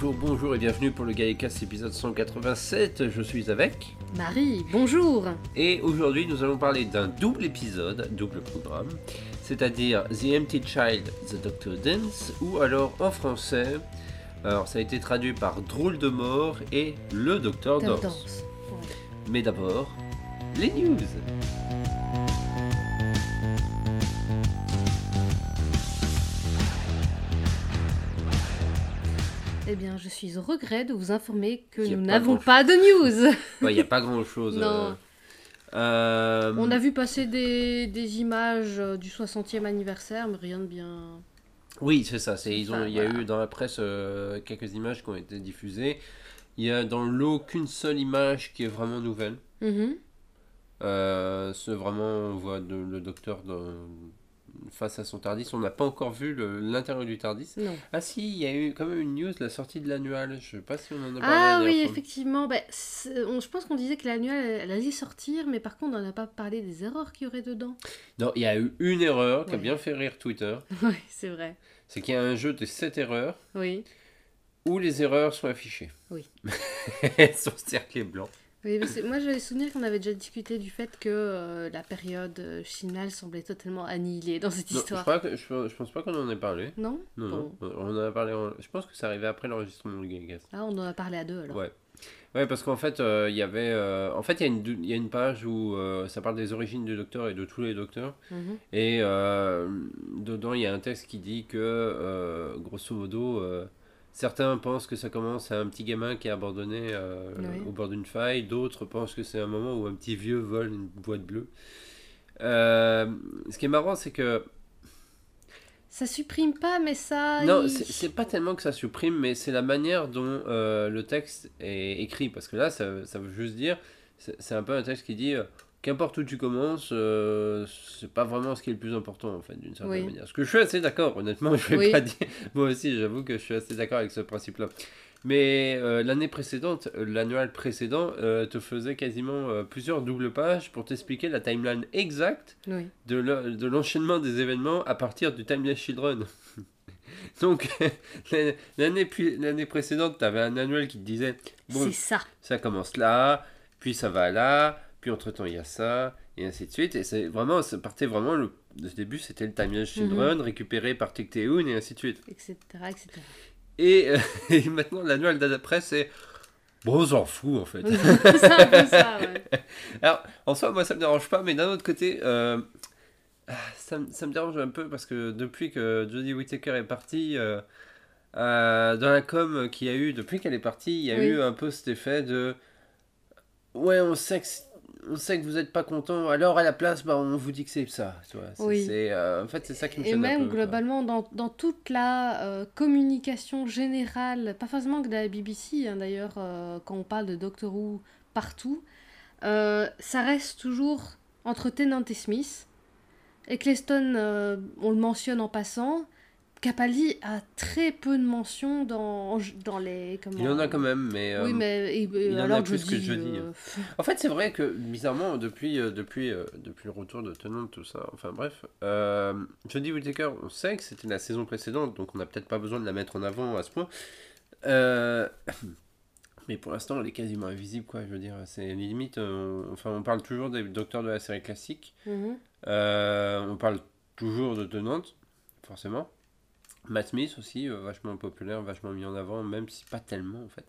Bonjour, bonjour et bienvenue pour le Gaïkas épisode 187. Je suis avec Marie, bonjour. Et aujourd'hui nous allons parler d'un double épisode, double programme, c'est-à-dire The Empty Child, The Doctor Dance, ou alors en français, alors ça a été traduit par Drôle de mort et Le Docteur. Danse. Mais d'abord, les news. Eh bien, je suis au regret de vous informer que nous n'avons pas de news. Il n'y a pas grand-chose. Non. euh, euh, On a vu passer des, des images euh, du 60e anniversaire, mais rien de bien. Oui, c'est ça. C'est, ils ont, Enfin, il y a voilà. eu dans la presse euh, quelques images qui ont été diffusées. Il y a dans le lot qu'une seule image qui est vraiment nouvelle. Mhm. Euh, c'est vraiment, on voit de- le docteur dans- face à son Tardis. On n'a pas encore vu l'intérieur du Tardis. Non. Ah si, il y a eu quand même une news, la sortie de l'annual. Je sais pas si on en a parlé. Ah oui, fois. effectivement. bah, on- je pense qu'on disait que elle, elle allait sortir, mais par contre, on n'a pas parlé des erreurs qu'il y aurait dedans. Non, il y a eu une erreur qui a bien fait rire Twitter. oui, c'est vrai. C'est qu'il y a un jeu de 7 erreurs Oui. où les erreurs sont affichées. Oui. Elles sont cerclées blanc. Oui, moi j'avais souvenir qu'on avait déjà discuté du fait que euh, la période euh, finale semblait totalement annihilée dans cette Non, je, histoire. crois que- je, je pense pas qu'on en ait parlé. Non? Non, Bon. non. On en a parlé. en- Je pense que c'est arrivé après l'enregistrement du Gagas. Ah, on en a parlé à deux alors. Ouais. Ouais, parce qu'en fait, euh, il y avait. euh, En fait, il y, a une- y a une page où euh, ça parle des origines du docteur et de tous les docteurs. Mhm. Et dedans, il y a un texte qui dit que, grosso modo, certains pensent que ça commence à un petit gamin qui est abandonné euh, Oui. au bord d'une faille. D'autres pensent que c'est un moment où un petit vieux vole une boîte bleue. Euh, ce qui est marrant, c'est que Ça supprime pas, mais ça. Non, il- c'est pas tellement que ça supprime, mais c'est la manière dont euh, le texte est écrit. Parce que là, ça, ça veut juste dire, c'est un peu un texte qui dit, qu'importe où tu commences, euh, c'est pas vraiment ce qui est le plus important, en fait, d'une certaine Oui. manière. Ce que je suis assez d'accord, honnêtement, je vais Oui. pas dire. Moi aussi, j'avoue que je suis assez d'accord avec ce principe-là. Mais euh, l'année précédente, euh, l'annual précédent, euh, te faisait quasiment plusieurs doubles pages pour t'expliquer la timeline exacte Oui. de le- de l'enchaînement des événements à partir du Timeless Children. Donc, l'année précédente, tu avais un annuel qui te disait bon, C'est ça. ça commence là, puis ça va là, puis entre-temps il y a ça, et ainsi de suite. Et c'est vraiment, ça partait vraiment, le, le début c'était le Timeless Children récupéré par Tecteun, et ainsi de suite. Etc. etc. Et, euh, et maintenant, l'annuel d'après, c'est bon, on s'en fout en fait. c'est un peu ça, ouais. Alors, en soi, moi, ça me dérange pas, mais d'un autre côté, euh, ah, ça, me- ça me dérange un peu parce que depuis que Jodie Whittaker est partie, euh, euh, dans la com qu'il y a eu, depuis qu'elle est partie, il y a Oui. eu un peu cet effet de Ouais, on sait que, on sait que vous n'êtes pas content, alors à la place, bah, on vous dit que c'est ça. Tu vois. C'est- Oui. c'est, euh, en fait, c'est ça qui me Et un même peu, globalement, dans, dans toute la euh, communication générale, pas forcément que de la BBC, hein, d'ailleurs, euh, quand on parle de Doctor Who partout, ça reste toujours entre Tennant et Smith. Eccleston, on le mentionne en passant. Capaldi a très peu de mentions dans, dans les. Comment... Il y en a quand même, mais. euh, Oui, mais et- et il en a plus que dis, jeudi, euh, En fait, c'est vrai que bizarrement, depuis, euh, depuis, euh, depuis le retour de Tennant, tout ça, enfin bref, euh, Jodie Whittaker, on sait que c'était la saison précédente, donc on n'a peut-être pas besoin de la mettre en avant à ce point. Euh, mais pour l'instant, elle est quasiment invisible, quoi. Je veux dire, c'est limite. euh, on- enfin, on parle toujours des docteurs de la série classique. mhm. Euh, on parle toujours de Tennant, forcément. Matt Smith aussi, euh, vachement populaire, vachement mis en avant, même si pas tellement en fait.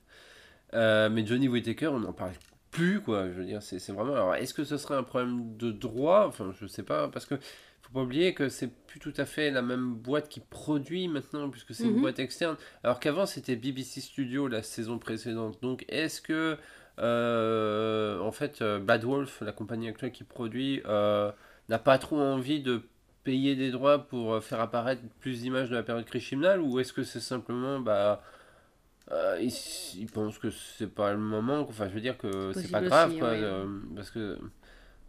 Euh, mais Johnny Whittaker, on n'en parle plus, quoi. Je veux dire, c'est vraiment. Alors, est-ce que ce serait un problème de droit? Enfin, je sais pas, parce que faut pas oublier que c'est plus tout à fait la même boîte qui produit maintenant, puisque c'est une Mhm. boîte externe. Alors qu'avant, c'était BBC Studio la saison précédente. Donc, est-ce que. euh, en fait, Bad Wolf, la compagnie actuelle qui produit, euh, n'a pas trop envie de payer des droits pour euh, faire apparaître plus d'images de la période Krishimnal ou est-ce que c'est simplement bah euh, ils, ils pensent que c'est pas le moment enfin je veux dire que c'est pas grave aussi, quoi ouais. euh, parce que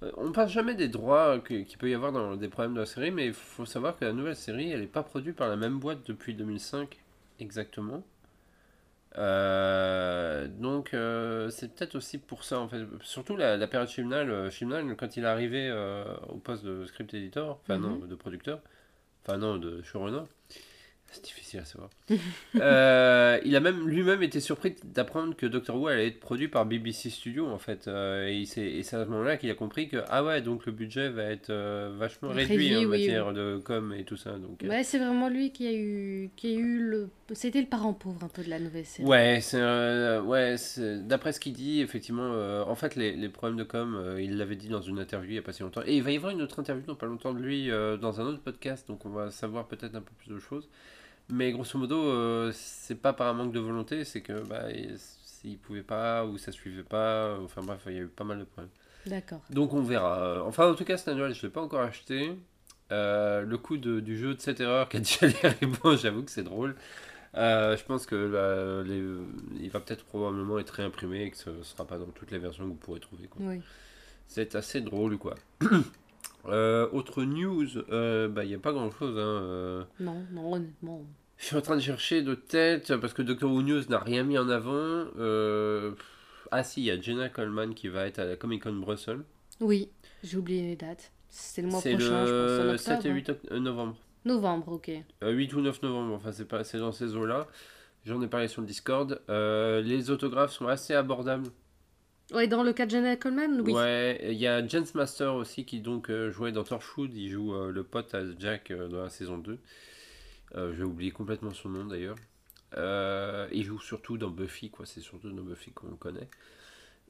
euh, on parle jamais des droits qu'il peut y avoir dans des problèmes de la série mais il faut savoir que la nouvelle série elle est pas produite par la même boîte depuis 2005 exactement Euh, donc euh, c'est peut-être aussi pour ça en fait surtout la, la période Chimnal euh, Chibnall, quand il est arrivé euh, au poste de script editor enfin Mhm. non de producteur enfin non de showrunner C'est difficile à savoir. Euh, il a même lui-même été surpris d'apprendre que Doctor Who allait être produit par BBC Studios en fait. Euh, et c'est à ce moment-là qu'il a compris que ah ouais donc le budget va être euh, vachement réduit, en matière de com et tout ça. Donc, ouais, c'est vraiment lui qui a eu qui a eu le c'était le parent pauvre un peu de la nouvelle série. Ouais, ouais d'après ce qu'il dit effectivement en fait les, les, problèmes de com il l'avait dit dans une interview il y a pas si longtemps et il va y avoir une autre interview dans pas longtemps de lui dans un autre podcast donc on va savoir peut-être un peu plus de choses. Mais grosso modo, euh, c'est pas par un manque de volonté, c'est que bah, s'il pouvait pas ou ça suivait pas, enfin bref, il y a eu pas mal de problèmes. D'accord. Donc on verra. Enfin, en tout cas, cet annuel, je l'ai pas encore acheté. Euh, le coup de, du jeu de 7 erreurs qui a déjà l'air bon, j'avoue que c'est drôle. Euh, je pense que bah, les, il va peut-être probablement être réimprimé et que ce ne sera pas dans toutes les versions que vous pourrez trouver. Oui. C'est assez drôle, quoi. autre news, bah, il n'y a pas grand-chose. Hein, non, non, honnêtement. Je suis en train de chercher de tête parce que Doctor Who News n'a rien mis en avant. Euh, ah si, il y a Jenna Coleman qui va être à la Comic Con Brussels. Oui, j'ai oublié les dates. C'est le mois prochain, je pense. 7 et 8 euh, novembre. Novembre, ok. 8 euh, ou 9 novembre, enfin c'est pas, dans ces eaux-là. J'en ai parlé sur le Discord. les autographes sont assez abordables. Ouais, dans le cas de Jenna Coleman, oui. Ouais, il y a James Master aussi qui donc jouait dans Torchwood. Il joue le pote à Jack dans la saison 2. Euh, J'ai oublié complètement son nom d'ailleurs. Euh, il joue surtout dans Buffy, quoi. C'est surtout dans Buffy qu'on le connaît.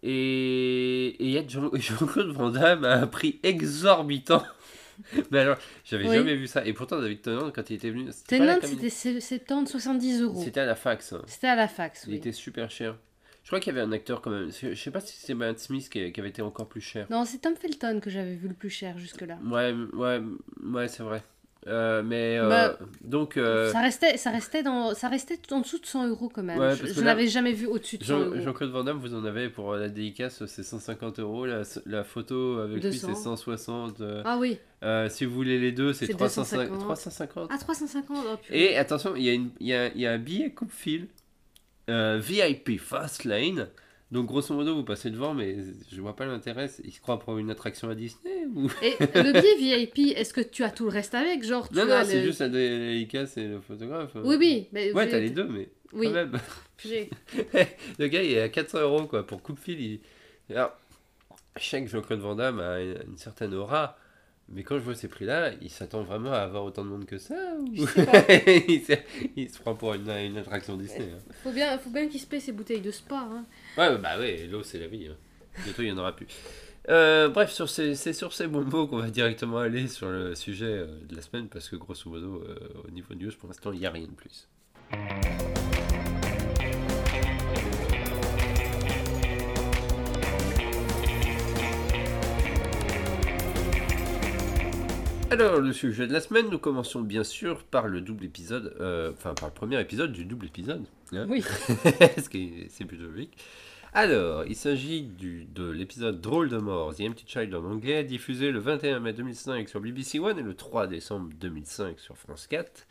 Et il y a Jean-Claude Van Damme à un prix exorbitant. Mais alors, j'avais jamais vu ça. Et pourtant, David Tennant, quand il était venu. Tennant, c'était 70, 70 euros. C'était à la fax. Hein. C'était à la fax, oui. Il était super cher. Je crois qu'il y avait un acteur quand même. Je sais pas si c'est Matt Smith qui, avait été encore plus cher. Non, c'est Tom Felton que j'avais vu le plus cher jusque-là. Ouais, ouais, ouais, c'est vrai. Euh, mais euh, bah, donc euh, ça restait ça restait dans ça restait en dessous de 100 euros quand même. Je, n'avais jamais vu au-dessus de 100 Jean, euros. Jean-Claude Van Damme vous en avez pour la dédicace c'est 150 euros. La, la photo avec lui c'est 160 ah oui. Si vous voulez les deux c'est 350 350 ah 350 et attention il y a une il y a, y a un billet coupe-fil VIP Fast Lane donc grosso modo, vous passez devant, mais je vois pas l'intérêt. Il se croit pour une attraction à Disney ou... Et le billet VIP, est-ce que tu as tout le reste avec genre tu Non, non, c'est juste la et le photographe. Oui, oui. Mais ouais, t'as les deux, mais oui. quand même. le gars, il est à 400 euros quoi, pour coupe-fil. Il... Alors, je sais que Jean-Claude Van Damme a une certaine aura. Mais quand je vois ces prix-là, il s'attend vraiment à avoir autant de monde que ça il, se, prend pour une, une attraction Disney. Hein. Faut bien, faut bien qu'il se paie ses bouteilles de spa. Hein. Ouais, bah ouais, l'eau c'est la vie. Hein. Bientôt il n'y en aura plus. Euh, bref, c'est sur ces bons mots qu'on va directement aller sur le sujet euh, de la semaine parce que grosso modo, euh, au niveau news, pour l'instant, il n'y a rien de plus. Alors, le sujet de la semaine, nous commençons bien sûr par le double épisode, euh, enfin par le premier épisode du double épisode. Hein oui. c'est plutôt logique. Alors, il s'agit de l'épisode Drôle de mort, The Empty Child en anglais, diffusé le 21 mai 2005 sur BBC One et le 3 décembre 2005 sur France 4.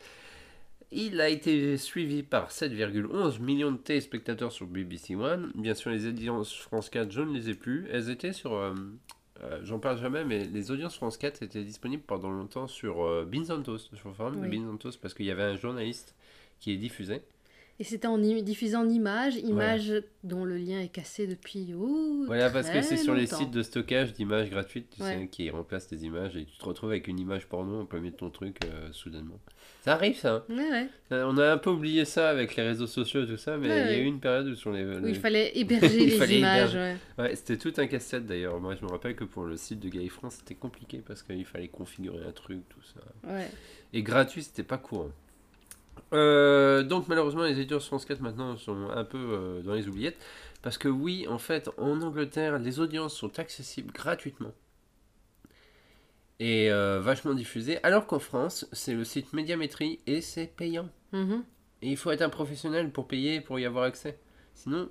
Il a été suivi par 7,11 millions de téléspectateurs sur BBC One. Bien sûr, les audiences France 4, je ne les ai plus. Elles étaient sur euh, euh, j'en parle jamais, mais les audiences France 4 étaient disponibles pendant longtemps sur euh, Beans on Toast, sur le forum de Beans Toast, parce qu'il y avait un journaliste qui est diffusé. Et c'était en diffusé en images, images dont le lien est cassé depuis. Oh, voilà, parce que c'est sur les sites de stockage d'images gratuites tu sais, qui remplacent des images et tu te retrouves avec une image porno plein milieu de ton truc euh, soudainement. Ça arrive ça. Hein. Ouais, euh, On a un peu oublié ça avec les réseaux sociaux et tout ça, mais il y a eu une période où sur les. Où il fallait héberger les images. Ouais, c'était tout un casse-tête d'ailleurs. Moi je me rappelle que pour le site de Gay France c'était compliqué parce qu'il fallait configurer un truc, tout ça. Ouais. Et gratuit c'était pas courant. Euh, donc malheureusement les éditeurs France 4 maintenant sont un peu euh, dans les oubliettes parce que oui en fait en Angleterre les audiences sont accessibles gratuitement et euh, vachement diffusées alors qu'en France c'est le site Médiamétrie et c'est payant mm-hmm. et il faut être un professionnel pour payer pour y avoir accès sinon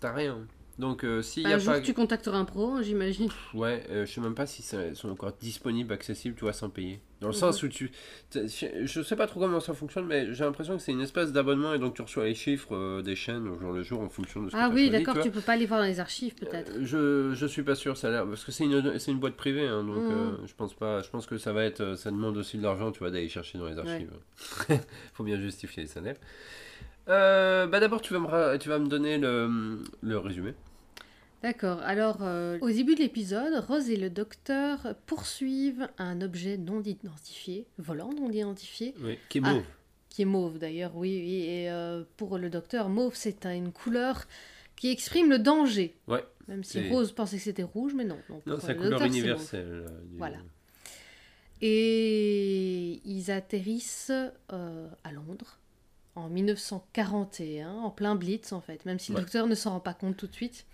t'as rien Donc, euh, s'il y Un a jour, pas. tu contacteras un pro, hein, j'imagine. Ouais, je sais même pas si ça- sont encore disponibles, accessibles, tu vois, sans payer. Dans le Mhm. sens où tu. Je sais pas trop comment ça fonctionne, mais j'ai l'impression que c'est une espèce d'abonnement et donc tu reçois les chiffres euh, des chaînes au jour le jour en fonction de ce que Ah oui, d'accord, tu peux pas les voir dans les archives, peut-être. Euh, je, je suis pas sûr, ça a l'air. Parce que c'est une, c'est une boîte privée, hein, donc Mhm. euh, je pense pas. Je pense que ça va être. Ça demande aussi de l'argent, tu vois, d'aller chercher dans les archives. Faut bien justifier les salaires. Euh, bah d'abord, tu vas me, ra- tu vas me donner le, le résumé. D'accord, alors euh, au début de l'épisode, Rose et le docteur poursuivent un objet non identifié, volant non identifié, Oui. Qui est Ah. mauve. qui est mauve d'ailleurs, oui, oui, et euh, pour le docteur, mauve c'est un- une couleur qui exprime le danger. Ouais. Même si Rose pensait que c'était rouge, mais non. donc, Non, c'est la le couleur docteur, universelle. euh, du- Voilà. Et ils atterrissent euh, à Londres en 1941, en plein Blitz en fait, même si Ouais. le docteur ne s'en rend pas compte tout de suite.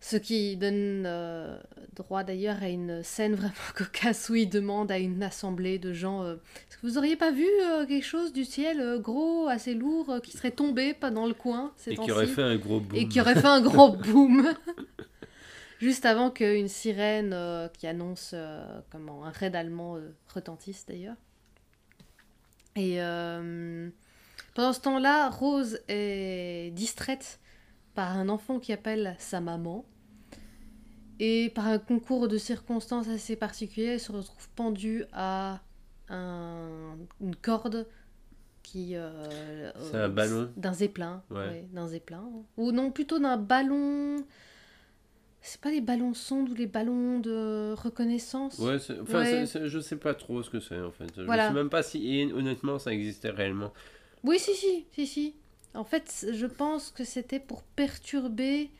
Ce qui donne euh, droit d'ailleurs à une scène vraiment cocasse où il demande à une assemblée de gens euh, Est-ce que vous auriez pas vu euh, quelque chose du ciel gros, assez lourd, qui serait tombé pas dans le coin ces Et qui aurait fait un gros boom. et qui aurait fait un grand boom juste avant qu'une sirène qui annonce comment un raid allemand retentisse d'ailleurs. Et pendant ce temps-là, Rose est distraite par un enfant qui appelle sa maman. Et par un concours de circonstances assez particulier, elle se retrouve pendue à un- une corde qui... euh, C'est euh, un ballon D'un zeppelin. Ouais. ouais, d'un zeppelin. Ou non, plutôt d'un ballon... C'est pas les ballons sondes ou les ballons de reconnaissance? Ouais, enfin, Ouais. je sais pas trop ce que c'est en fait. Je sais même pas si honnêtement ça existait réellement. Oui, si, si, si, si. En fait, je pense que c'était pour perturber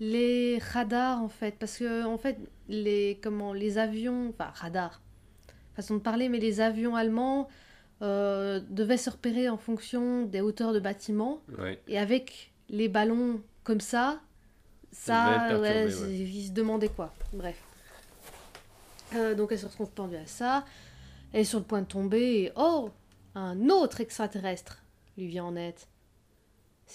les radars, en fait. Parce que, en fait, les, comment, les avions, enfin, radars, façon de parler, mais les avions allemands euh, devaient se repérer en fonction des hauteurs de bâtiments. Ouais. Et avec les ballons comme ça, Ça ouais, ouais. ils se demandaient quoi. Bref. Euh, donc elle se retrouve pendue à ça? Elle est sur le point de tomber et oh, un autre extraterrestre lui vient en aide.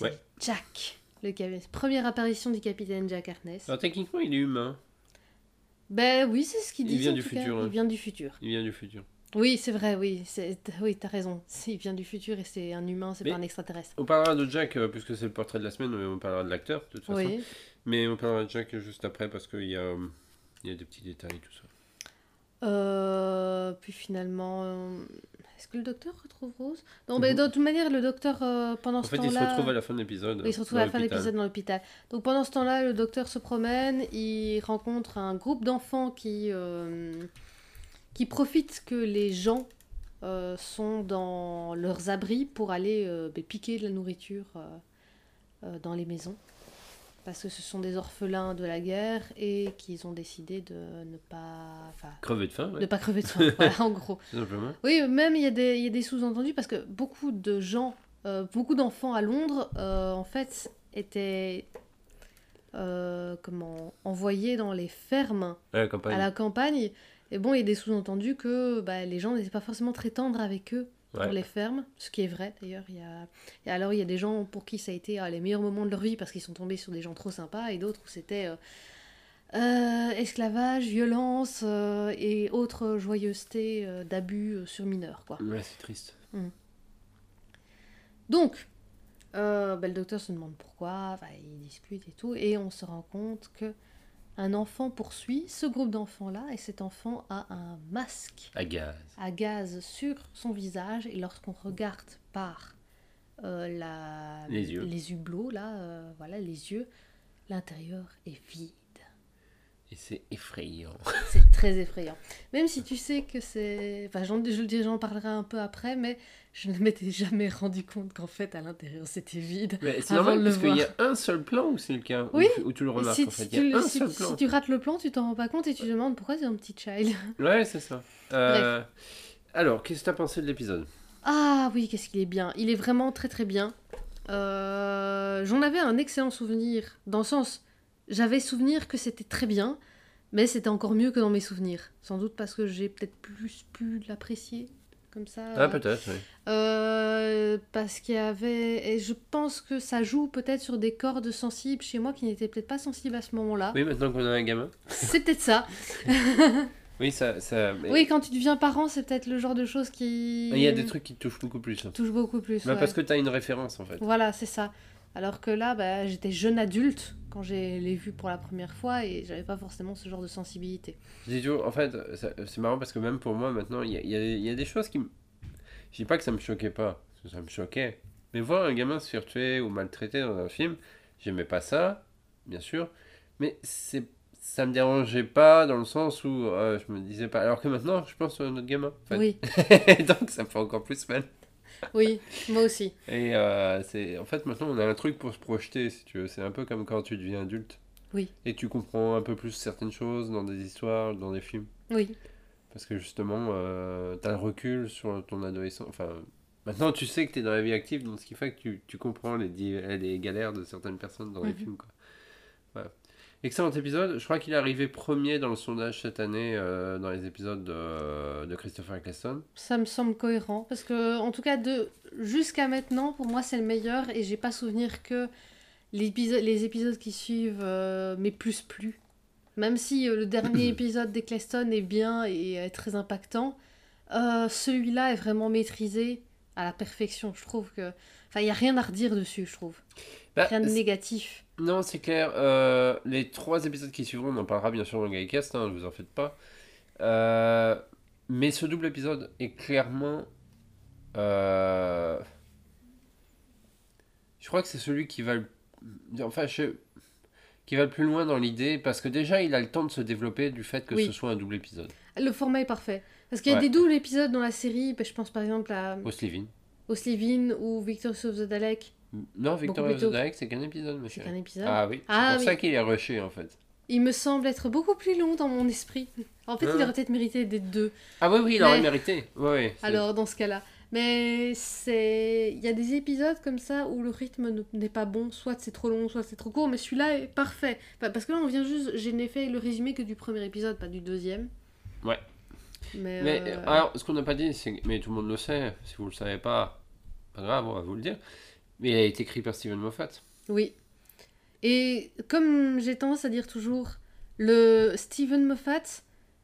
Ouais. Jack. Le Première apparition du capitaine Jack Harkness. Alors techniquement il est humain. Ben oui, c'est ce qu'il Il dit. vient en du tout cas. futur, hein. Il vient du futur. Il vient du futur. Oui, c'est vrai, oui. Oui, t'as raison. Il vient du futur et c'est un humain, c'est pas un extraterrestre. On parlera de Jack euh, puisque c'est le portrait de la semaine, mais on parlera de l'acteur de toute façon. Oui. Mais on parlera de Jack juste après parce qu'il y a, euh, y a des petits détails tout ça. Euh, puis finalement, euh, est-ce que le docteur retrouve Rose? Non, Mhm. mais de toute manière, le docteur, euh, pendant En ce fait il se temps-là... retrouve à la fin de l'épisode. Il se retrouve à la fin de l'épisode dans l'hôpital. Donc pendant ce temps-là, le docteur se promène, il rencontre un groupe d'enfants qui, qui profitent que les gens sont dans leurs abris pour aller ben, piquer de la nourriture dans les maisons. Parce que ce sont des orphelins de la guerre et qu'ils ont décidé de ne pas... Crevé de faim, ouais, de pas crever de faim, voilà, en gros. simplement. Oui, même il y a des, sous-entendus parce que beaucoup de gens, euh, beaucoup d'enfants à Londres, euh, en fait, étaient euh, comment, envoyés dans les fermes À la campagne. à la campagne. Et bon, il y a des sous-entendus que bah, les gens n'étaient pas forcément très tendres avec eux Ouais. pour les fermes, ce qui est vrai d'ailleurs. Il y a... Et alors, il y a des gens pour qui ça a été ah, les meilleurs moments de leur vie parce qu'ils sont tombés sur des gens trop sympas, et d'autres où c'était euh, euh, esclavage, violence euh, et autres joyeusetés d'abus sur mineurs. Quoi. Ouais, c'est triste. Donc, euh, bah, le docteur se demande pourquoi, il discute et tout, et on se rend compte que un enfant poursuit ce groupe d'enfants-là, et cet enfant a un masque À gaz. à gaz sur son visage, et lorsqu'on regarde par euh, la, Les yeux. les hublots, là, euh, voilà, les yeux, l'intérieur est vide. Et c'est effrayant. C'est très effrayant. Même si tu sais que c'est... Enfin, j'en- je le dis, j'en parlerai un peu après, mais je ne m'étais jamais rendu compte qu'en fait, à l'intérieur, c'était vide. Mais c'est normal parce qu'il y a un seul plan où c'est le cas. où- Oui. Où, tu le remarques si, en fait. si Il y tu, a un si- seul si plan. tu rates le plan, tu t'en rends pas compte et tu te demandes pourquoi c'est un petit child. Ouais, c'est ça. Euh, alors, qu'est-ce que t'as pensé de l'épisode? Ah oui, qu'est-ce qu'il est bien. Il est vraiment très très bien. Euh, J'en avais un excellent souvenir, dans le sens, j'avais souvenir que c'était très bien, mais c'était encore mieux que dans mes souvenirs. Sans doute parce que j'ai peut-être plus pu l'apprécier comme ça. Ah, peut-être, oui. Euh, parce qu'il y avait. Et je pense que ça joue peut-être sur des cordes sensibles chez moi qui n'étaient peut-être pas sensibles à ce moment-là. Oui, maintenant qu'on a un gamin. C'est peut-être ça. Oui, ça. ça mais- Oui, quand tu deviens parent, c'est peut-être le genre de choses qui. Il y a des trucs qui te touchent beaucoup plus. hein. touchent beaucoup plus. Bah, ouais. Parce que tu as une référence en fait. Voilà, c'est ça. Alors que là, bah, j'étais jeune adulte quand j'ai les vus pour la première fois et j'avais pas forcément ce genre de sensibilité. En fait, c'est marrant parce que même pour moi maintenant, il y a, il y a- il y a des choses qui me. Je dis pas que ça me choquait pas, parce que ça me choquait. Mais voir un gamin se faire tuer ou maltraiter dans un film, j'aimais pas ça, bien sûr. Mais c'est ça me dérangeait pas dans le sens où euh, je me disais pas. Alors que maintenant, je pense à notre gamin. en fait. Oui, Donc ça me fait encore plus mal. Oui, moi aussi. Et euh, c'est en fait maintenant on a un truc pour se projeter si tu veux. C'est un peu comme quand tu deviens adulte. Oui. Et tu comprends un peu plus certaines choses dans des histoires, dans des films. Oui, Parce que justement, euh, tu as le recul sur ton adolescent. Enfin, maintenant tu sais que tu es dans la vie active, donc ce qui fait que tu, tu comprends les, les galères de certaines personnes dans les Mhm. films. Quoi. Excellent épisode. Je crois qu'il est arrivé premier dans le sondage cette année euh, dans les épisodes de, de Christopher Eccleston. ça me semble cohérent parce que, en tout cas, de jusqu'à maintenant, pour moi, c'est le meilleur et j'ai pas souvenir que les épisodes qui suivent euh, m'aient plus plu. Même si euh, le dernier épisode d'Eccleston est bien et est très impactant, euh, celui-là est vraiment maîtrisé à la perfection. Je trouve que. Enfin, il n'y a rien à redire dessus, je trouve. Bah, Rien de négatif. Non, c'est clair. euh, les trois épisodes qui suivront, on en parlera bien sûr dans le hein, ne vous en faites pas. Euh, mais ce double épisode est clairement. euh, je crois que c'est celui qui va le. Enfin, je- qui va le plus loin dans l'idée, parce que déjà, il a le temps de se développer du fait que Oui. ce soit un double épisode. Le format est parfait. Parce qu'il y a Ouais. des doubles épisodes dans la série, bah, je pense par exemple à Oslivin. Oslivin ou Victorious of the Dalek. Non, Victoria plus tôt. Dalek, c'est qu'un épisode, C'est monsieur. qu'un épisode. Ah oui, c'est Ah pour oui. ça qu'il est rushé en fait. Il me semble être beaucoup plus long dans mon esprit. En fait, Ah. il aurait peut-être mérité d'être deux. Ah oui, oui, il aurait mérité. C'est- Alors, dans ce cas-là. Mais c'est. Il y a des épisodes comme ça où le rythme ne- n'est pas bon. Soit c'est trop long, soit c'est trop court. Mais celui-là est parfait. Enfin, parce que là, on vient juste. Je n'ai fait le résumé que du premier épisode, pas du deuxième. Ouais. Mais. Mais euh, alors, ce qu'on n'a pas dit, c'est mais tout le monde le sait, si vous le savez pas, pas grave, on va vous le dire. Mais il a été écrit par Steven Moffat. Oui. Et comme j'ai tendance à dire toujours, le Steven Moffat,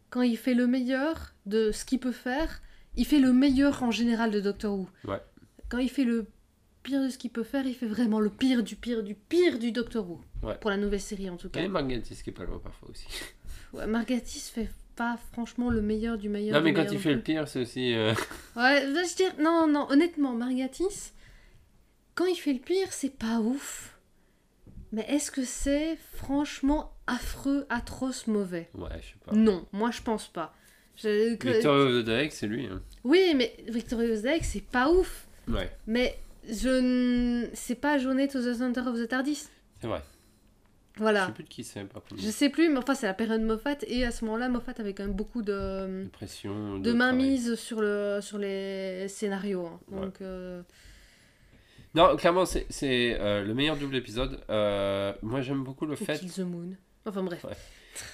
quand il fait le meilleur de ce qu'il peut faire, il fait le meilleur en général de Doctor Who. Ouais. Quand il fait le pire de ce qu'il peut faire, il fait vraiment le pire du pire du pire du Doctor Who. Ouais. Pour la nouvelle série en tout cas. Et Margatis qui est pas loin parfois aussi. Ouais, Margatis fait pas franchement le meilleur du meilleur. non, mais quand il fait le pire, c'est aussi. euh, Ouais, je dire, non, non, honnêtement, Margatis, quand il fait le pire, c'est pas ouf. Mais est-ce que c'est franchement affreux, atroce, mauvais? Ouais, je sais pas. Non, moi je pense pas. Je- Victor Dalek, c'est lui. hein. Oui, mais Victorious Deck, c'est pas ouf. Ouais, Mais je c'est pas Journée to the Center of the TARDIS. c'est vrai. Je Voilà. sais plus de qui c'est. Je sais plus, mais enfin c'est la période Moffat et à ce moment-là, Moffat avait quand même beaucoup de De pression. de mainmise sur le sur les scénarios. hein. Ouais. Donc euh, Non, clairement, c'est euh, le meilleur double épisode. Euh, moi, j'aime beaucoup le fait. Kill the Moon. Enfin bref.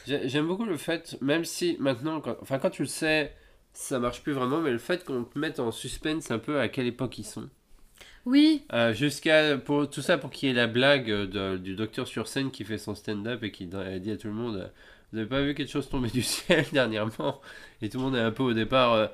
J'ai- J'aime beaucoup le fait, même si maintenant, quand, enfin quand tu le sais, ça marche plus vraiment, mais le fait qu'on te mette en suspense un peu à quelle époque ils sont. Oui, Euh, Jusqu'à pour tout ça pour qu'il y ait la blague de- du docteur sur scène qui fait son stand-up et qui dit à tout le monde, euh, vous avez pas vu quelque chose tomber du ciel dernièrement? Et tout le monde est un peu au départ,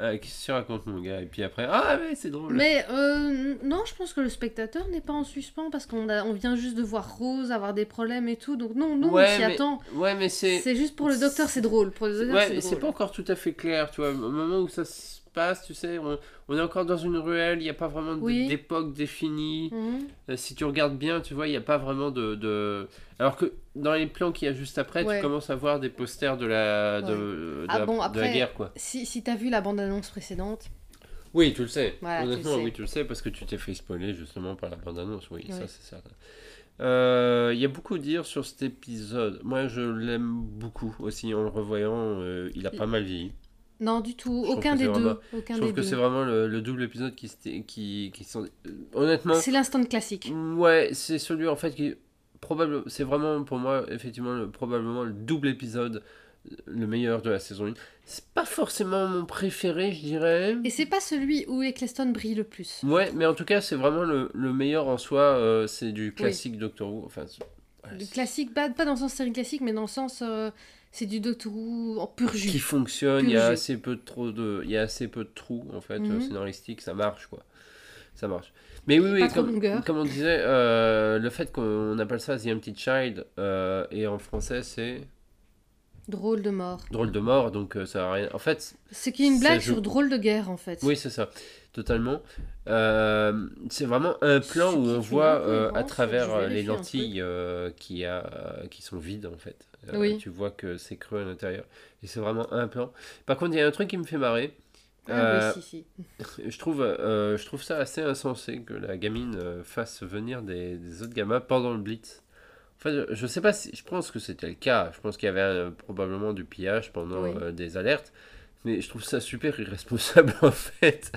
euh, qu'est-ce que tu racontes mon gars? Et puis après, ah ouais c'est drôle. Mais euh, non, je pense que le spectateur n'est pas en suspens parce qu'on on vient juste de voir Rose avoir des problèmes et tout. Donc non, non, Ouais, on s'y attend. Ouais mais c'est... C'est juste pour le docteur, c'est drôle. Pour le docteur, Ouais, c'est pas encore tout à fait clair, tu vois. Au moment où ça se passe, tu sais, on, on est encore dans une ruelle, il n'y a pas vraiment Oui. d'époque définie. Mhm. Euh, si tu regardes bien, tu vois, il n'y a pas vraiment de, de- Alors que dans les plans qu'il y a juste après, Ouais. tu commences à voir des posters de la, de, de Ah la, bon, de la guerre, quoi. Si, si t'as vu la bande-annonce précédente, Oui, tu le sais. Voilà, tu le Honnêtement, sais. oui, tu le sais, parce que tu t'es fait spoiler justement par la bande-annonce, oui, ça c'est certain. Euh, Il y a beaucoup à dire sur cet épisode. Moi, je l'aime beaucoup aussi en le revoyant. euh, il a pas mal vieilli. Non du tout, Je aucun des deux. Aucun Je des trouve que deux. c'est vraiment le, le double épisode qui, qui, qui sont... Honnêtement, C'est l'instant classique. ouais, c'est celui en fait qui... Probable, c'est vraiment pour moi effectivement le- probablement le double épisode le meilleur de la saison 1. C'est pas forcément mon préféré, je dirais. Et c'est pas celui où Eccleston brille le plus. Ouais, mais en tout cas, c'est vraiment le, le meilleur en soi. euh, c'est du classique Doctor Who. Enfin, ouais, c'est- classique, pas, pas dans le sens série classique, mais dans le sens. euh, c'est du Doctor Who en pur jus. qui fonctionne. Il y a assez peu de trop de, il y a assez peu de trous en fait euh, scénaristiques. Ça marche quoi. Ça marche. Mais oui, oui, comme, on disait, euh, le fait qu'on appelle ça The Empty Child euh, et en français c'est Drôle de mort. drôle de mort, donc euh, ça a rien. En fait, C'est qui est une blague sur drôle de guerre en fait. Oui, c'est ça, totalement. C'est vraiment un plan où on voit à travers les lentilles qui, a, qui sont vides en fait. Euh, Oui. Tu vois que c'est creux à l'intérieur. Et c'est vraiment un plan. Par contre, il y a un truc qui me fait marrer. Ah Euh, oui, si, si. je, trouve, euh, je trouve ça assez insensé que la gamine euh, fasse venir des, des autres gamins pendant le blitz. En fait, je sais pas si. Je pense que c'était le cas. Je pense qu'il y avait euh, probablement du pillage pendant Oui. euh, des alertes. Mais je trouve ça super irresponsable en fait.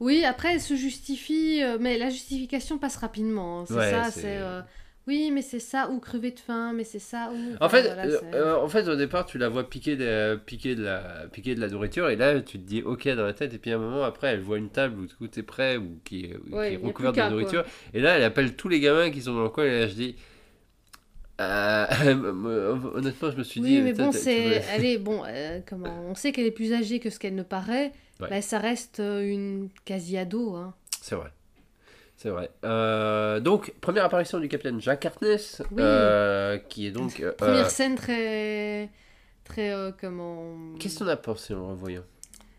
Oui, après, elle se justifie, euh, mais la justification passe rapidement. hein. C'est Ouais, ça, c'est- euh, oui, mais c'est ça, ou crever de faim, mais c'est ça, ou. En fait, voilà, euh, euh, en fait, au départ, tu la vois piquer de, piquer, de la, piquer de la nourriture, et là, tu te dis ok dans la tête, et puis à un moment après, elle voit une table où tout est prêt, ou qui, est- qui Ouais, est recouverte de nourriture, et là, elle appelle tous les gamins qui sont dans le coin, et là, je dis. euh, honnêtement, je me suis dit. Oui, mais bon, c'est. Elle est. Bon, euh, comment On sait qu'elle est plus âgée que ce qu'elle ne paraît. Ouais. Bah, ça reste euh, une quasi-ado. Hein. C'est vrai. C'est vrai. Euh, donc, première apparition du capitaine Jack Harkness, Oui. euh, qui est donc. euh, Première scène très. Très. comment. Qu'est-ce qu'on a pensé en revoyant?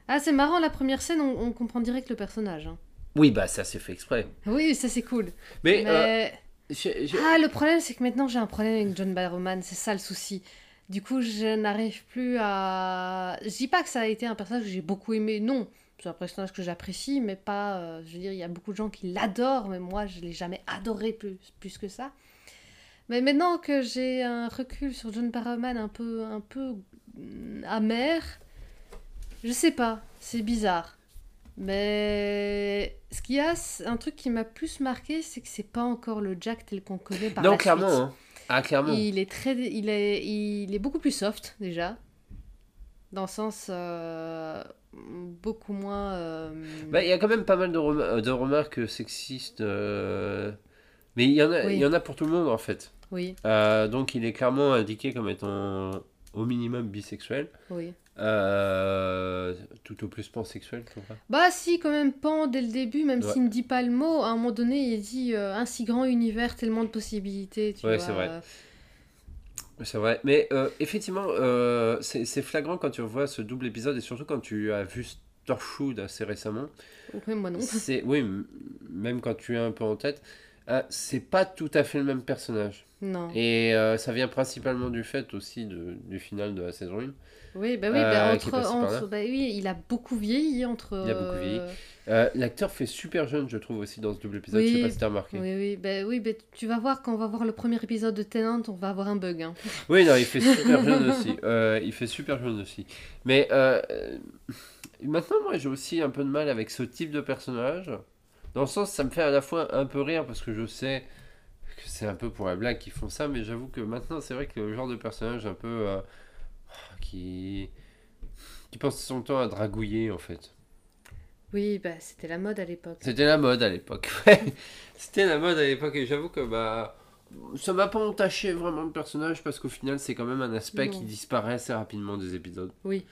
Ah, c'est marrant, la première scène, on, on comprend direct le personnage. hein. Oui, bah ça c'est fait exprès. Oui, ça c'est cool. Mais. Ah, le problème, c'est que maintenant j'ai un problème avec John Barrowman, c'est ça le souci. Du coup, je n'arrive plus à. Je dis pas que ça a été un personnage que j'ai beaucoup aimé, non. C'est un personnage que j'apprécie, mais pas. euh, je veux dire, il y a beaucoup de gens qui l'adorent, mais moi, je l'ai jamais adoré plus, plus que ça. Mais maintenant que j'ai un recul sur John Barrowman un peu, un peu mm, amer, je sais pas, c'est bizarre. Mais ce qu'il y a, un truc qui m'a plus marqué, c'est que c'est pas encore le Jack tel qu'on connaît par non, la clairement. suite. Hein. Ah, clairement. Il est très, il est, il est beaucoup plus soft déjà, dans le sens euh, beaucoup moins. euh, Bah, il y a quand même pas mal de, euh, de remarques sexistes. euh, Mais il y, en a, Oui. il y en a pour tout le monde en fait. Oui, Euh, donc il est clairement indiqué comme étant au minimum bisexuel. oui. Tout au plus pansexuel. Bah si, quand même Pan dès le début, même Ouais. s'il ne dit pas le mot, à un moment donné, il dit un si grand univers, tellement de possibilités. Tu Ouais, c'est vrai. C'est vrai. Mais euh, effectivement, euh, c'est flagrant quand tu revois ce double épisode et surtout quand tu as vu Torchwood assez récemment. ou même moi non. Oui, même quand tu es un peu en tête, euh, c'est pas tout à fait le même personnage. Non. Et euh, ça vient principalement du fait aussi de- du final de la saison 1. Oui, bah oui, Euh, bah, entre, entre- bah oui, il a beaucoup vieilli entre. Il a beaucoup vieilli. euh, L'acteur fait super jeune, je trouve, aussi dans ce double épisode. je Oui, sais pas si t'as remarqué. Oui, oui, bah, oui bah, tu vas voir quand on va voir le premier épisode de Tenant, on va avoir un bug. hein. Oui, non, il fait super jeune aussi. Il fait super jeune aussi. Mais maintenant, moi, j'ai aussi un peu de mal avec ce type de personnage. Dans le sens, ça me fait à la fois un peu rire parce que je sais que c'est un peu pour la blague qu'ils font ça, mais j'avoue que maintenant, c'est vrai que le genre de personnage un peu euh, qui qui passe son temps à dragouiller en fait. Oui, bah c'était la mode à l'époque. C'était la mode à l'époque. ouais. C'était la mode à l'époque et j'avoue que bah ça m'a pas entaché vraiment le personnage parce qu'au final c'est quand même un aspect Non. qui disparaît assez rapidement des épisodes. Oui.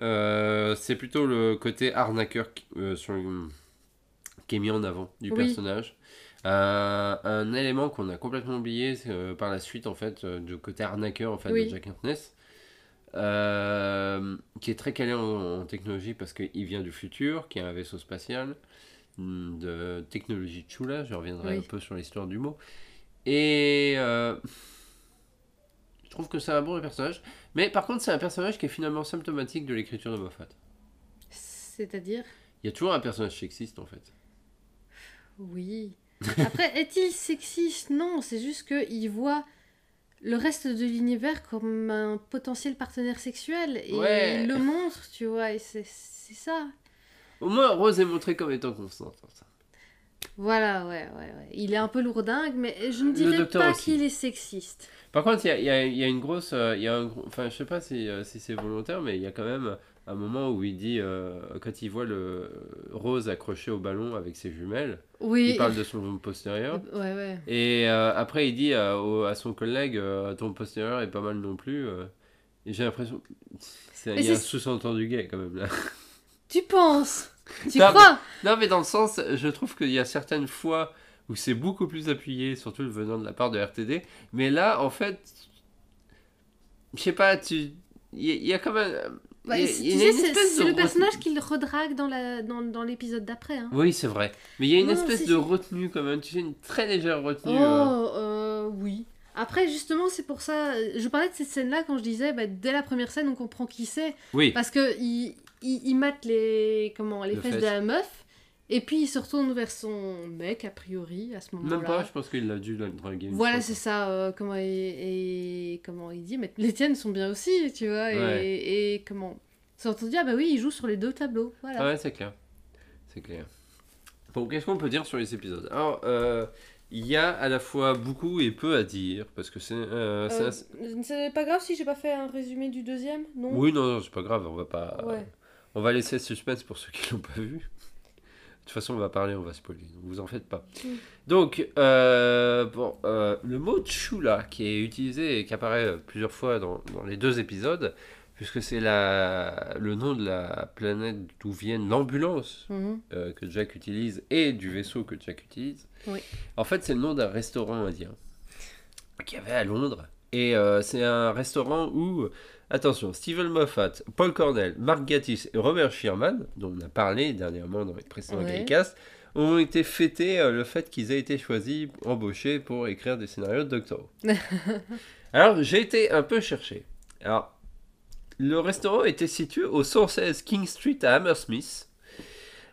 Euh, c'est plutôt le côté arnaqueur qui, euh, sur le- qui est mis en avant du Oui. personnage. Euh, un élément qu'on a complètement oublié euh, par la suite en fait euh, du côté arnaqueur en fait Oui. de Jack Harkness. Qui est très calé en, en technologie parce qu'il vient du futur, qui est un vaisseau spatial hmm, de technologie Chula, je reviendrai Oui. un peu sur l'histoire du mot. Et je trouve que c'est un bon personnage, mais par contre c'est un personnage qui est finalement symptomatique de l'écriture de Moffat. C'est-à-dire? Il y a toujours un personnage sexiste en fait. Oui. Après, est-il sexiste? Non, c'est juste qu'il voit le reste de l'univers comme un potentiel partenaire sexuel et Ouais. il le montre, tu vois, et c'est ça. Au moins Rose est montrée comme étant constante. hein. Voilà, ouais, ouais, ouais. Il est un peu lourdingue, mais je ne dirais pas qu'il est sexiste. Par contre, il y a, y a- y a une grosse. euh, enfin, je sais pas si, euh, si c'est volontaire, mais il y a quand même un moment où il dit. euh, quand il voit le Rose accroché au ballon avec ses jumelles, Oui. il parle de son postérieur. Ouais, ouais. Et euh, après, il dit à, au- à son collègue euh, Ton postérieur est pas mal non plus. euh. et j'ai l'impression. c'est- Mais Il y a un sous-entendu gay quand même là. Tu penses? Tu Non, crois? Non, mais dans le sens, je trouve qu'il y a certaines fois où c'est beaucoup plus appuyé, surtout le venant de la part de RTD. Mais là, en fait, je sais pas, tu. Il y, a- il y a quand même. Bah, il c'est- il Tu sais, le personnage qu'il redrague dans la- dans dans l'épisode d'après. Hein. Oui, c'est vrai. Mais il y a une Non, espèce de retenue quand même, tu sais, une très légère retenue. Oh, euh. euh, oui. Après, justement, c'est pour ça. Je parlais de cette scène-là quand je disais, bah, dès la première scène, on comprend qui c'est. Oui, Parce que il, il, il mate les, comment, les Le fesses fesse. de la meuf. Et puis il se retourne vers son mec, a priori, à ce moment-là. même pas, je pense qu'il a dû la draguer. Voilà, c'est ça. euh, comment, et, et comment il dit, mais les tiennes sont bien aussi, tu vois. Et, Ouais. et comment. C'est entendu, ah bah oui, il joue sur les deux tableaux. Voilà. Ah ouais, c'est clair. C'est clair. Bon, qu'est-ce qu'on peut dire sur les épisodes? Alors, euh, il y a à la fois beaucoup et peu à dire, parce que c'est... euh, Euh, c'est pas grave si j'ai pas fait un résumé du deuxième, non? Oui, non, non, c'est pas grave, on va pas... Ouais. On va laisser le suspense pour ceux qui l'ont pas vu. De toute façon, on va parler, on va spoiler, donc vous en faites pas. Donc, euh, bon, euh, le mot chula, qui est utilisé et qui apparaît plusieurs fois dans, dans les deux épisodes, puisque c'est le nom de la planète d'où viennent l'ambulance Mhm. euh, que Jack utilise et du vaisseau que Jack utilise. Oui. En fait, c'est le nom d'un restaurant indien qu'il y avait à Londres. Et euh, c'est un restaurant où, attention, Stephen Moffat, Paul Cornell, Mark Gatiss et Robert Sherman, dont on a parlé dernièrement dans les précédents Ouais. Ont été fêtés euh, le fait qu'ils aient été choisis, embauchés pour écrire des scénarios de Doctor Who. Alors, j'ai été un peu chercher. Alors, le restaurant était situé au 116 King Street à Hammersmith.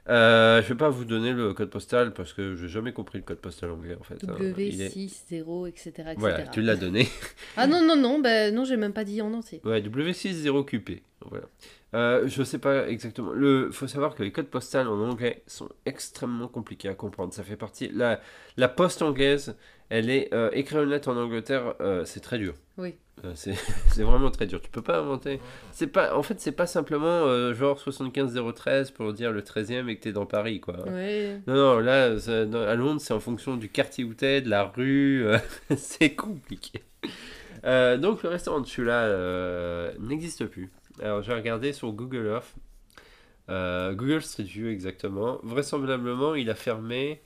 Euh, je vais pas vous donner le code postal parce que j'ai jamais compris le code postal anglais en fait. hein. Il est- W60, etc. etc. Voilà, tu l'as donné. Ah non, non, non, bah, non, j'ai même pas dit en entier. Ouais, W60QP. Voilà. Euh, je sais pas exactement. Le faut savoir que les codes postales en anglais sont extrêmement compliqués à comprendre. Ça fait partie. La, la poste anglaise, elle est. euh, écrire une lettre en Angleterre, euh, c'est très dur. Oui. Euh, c'est vraiment très dur. Tu peux pas inventer. C'est pas. En fait, c'est pas simplement genre 75013 pour dire le 13e et que t'es dans Paris, quoi. Ouais. Non, non, là, ça- dans- à Londres, c'est en fonction du quartier où t'es, de la rue. c'est compliqué. Donc, le restaurant de celui-là euh, n'existe plus. Alors, j'ai regardé sur Google Earth, Google Street View exactement. Vraisemblablement, il a fermé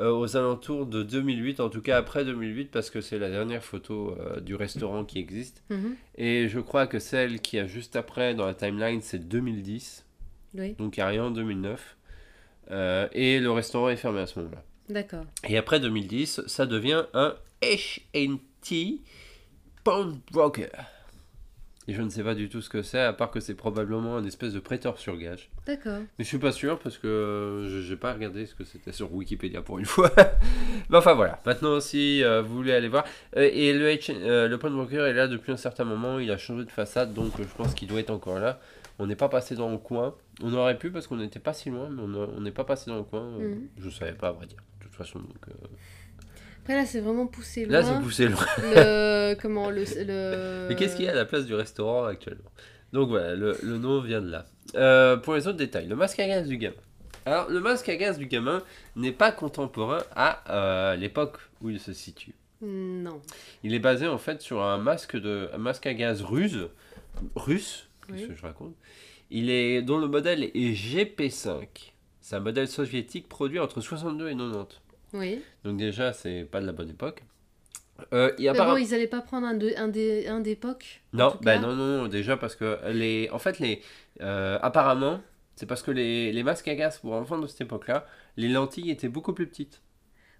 euh, aux alentours de 2008, en tout cas après 2008, parce que c'est la dernière photo euh, du restaurant qui existe. Mhm. Et je crois que celle qui a juste après dans la timeline, c'est 2010. Oui, Donc, il n'y a rien en 2009. Euh, et le restaurant est fermé à ce moment-là. d'accord. Et après 2010, ça devient un H&T Pawnbroker. Et je ne sais pas du tout ce que c'est, à part que c'est probablement un espèce de prêteur sur gage. D'accord. Mais je suis pas sûr parce que euh, je n'ai pas regardé ce que c'était sur Wikipédia pour une fois. Mais enfin voilà, maintenant si euh, vous voulez aller voir. Euh, et le, H- euh, le Pawnbroker est là depuis un certain moment, il a changé de façade, donc je pense qu'il doit être encore là. On n'est pas passé dans le coin. On aurait pu parce qu'on n'était pas si loin, mais on n'est pas passé dans le coin. Mhm. Je savais pas à vrai dire. De toute façon, donc, Après là, c'est vraiment poussé loin. là c'est poussé loin. Le comment le le. Mais qu'est-ce qu'il y a à la place du restaurant actuellement? Donc voilà, le, le nom vient de là. Euh, pour les autres détails, le masque à gaz du gamin. Alors, le masque à gaz du gamin n'est pas contemporain à euh, l'époque où il se situe. Non. Il est basé en fait sur un masque, de, un masque à gaz russe, russe, qu'est-ce Oui. que je raconte? Il est, dont le modèle est GP5. C'est un modèle soviétique produit entre 62 et 90. Oui. Donc déjà, c'est pas de la bonne époque. Euh, Mais apparemment- bon, ils allaient pas prendre un, de, un des un d'époque. Non, ben non, non, déjà parce que les, en fait, les, euh, apparemment, c'est parce que les, les masques à gaz pour enfants de cette époque-là, les lentilles étaient beaucoup plus petites.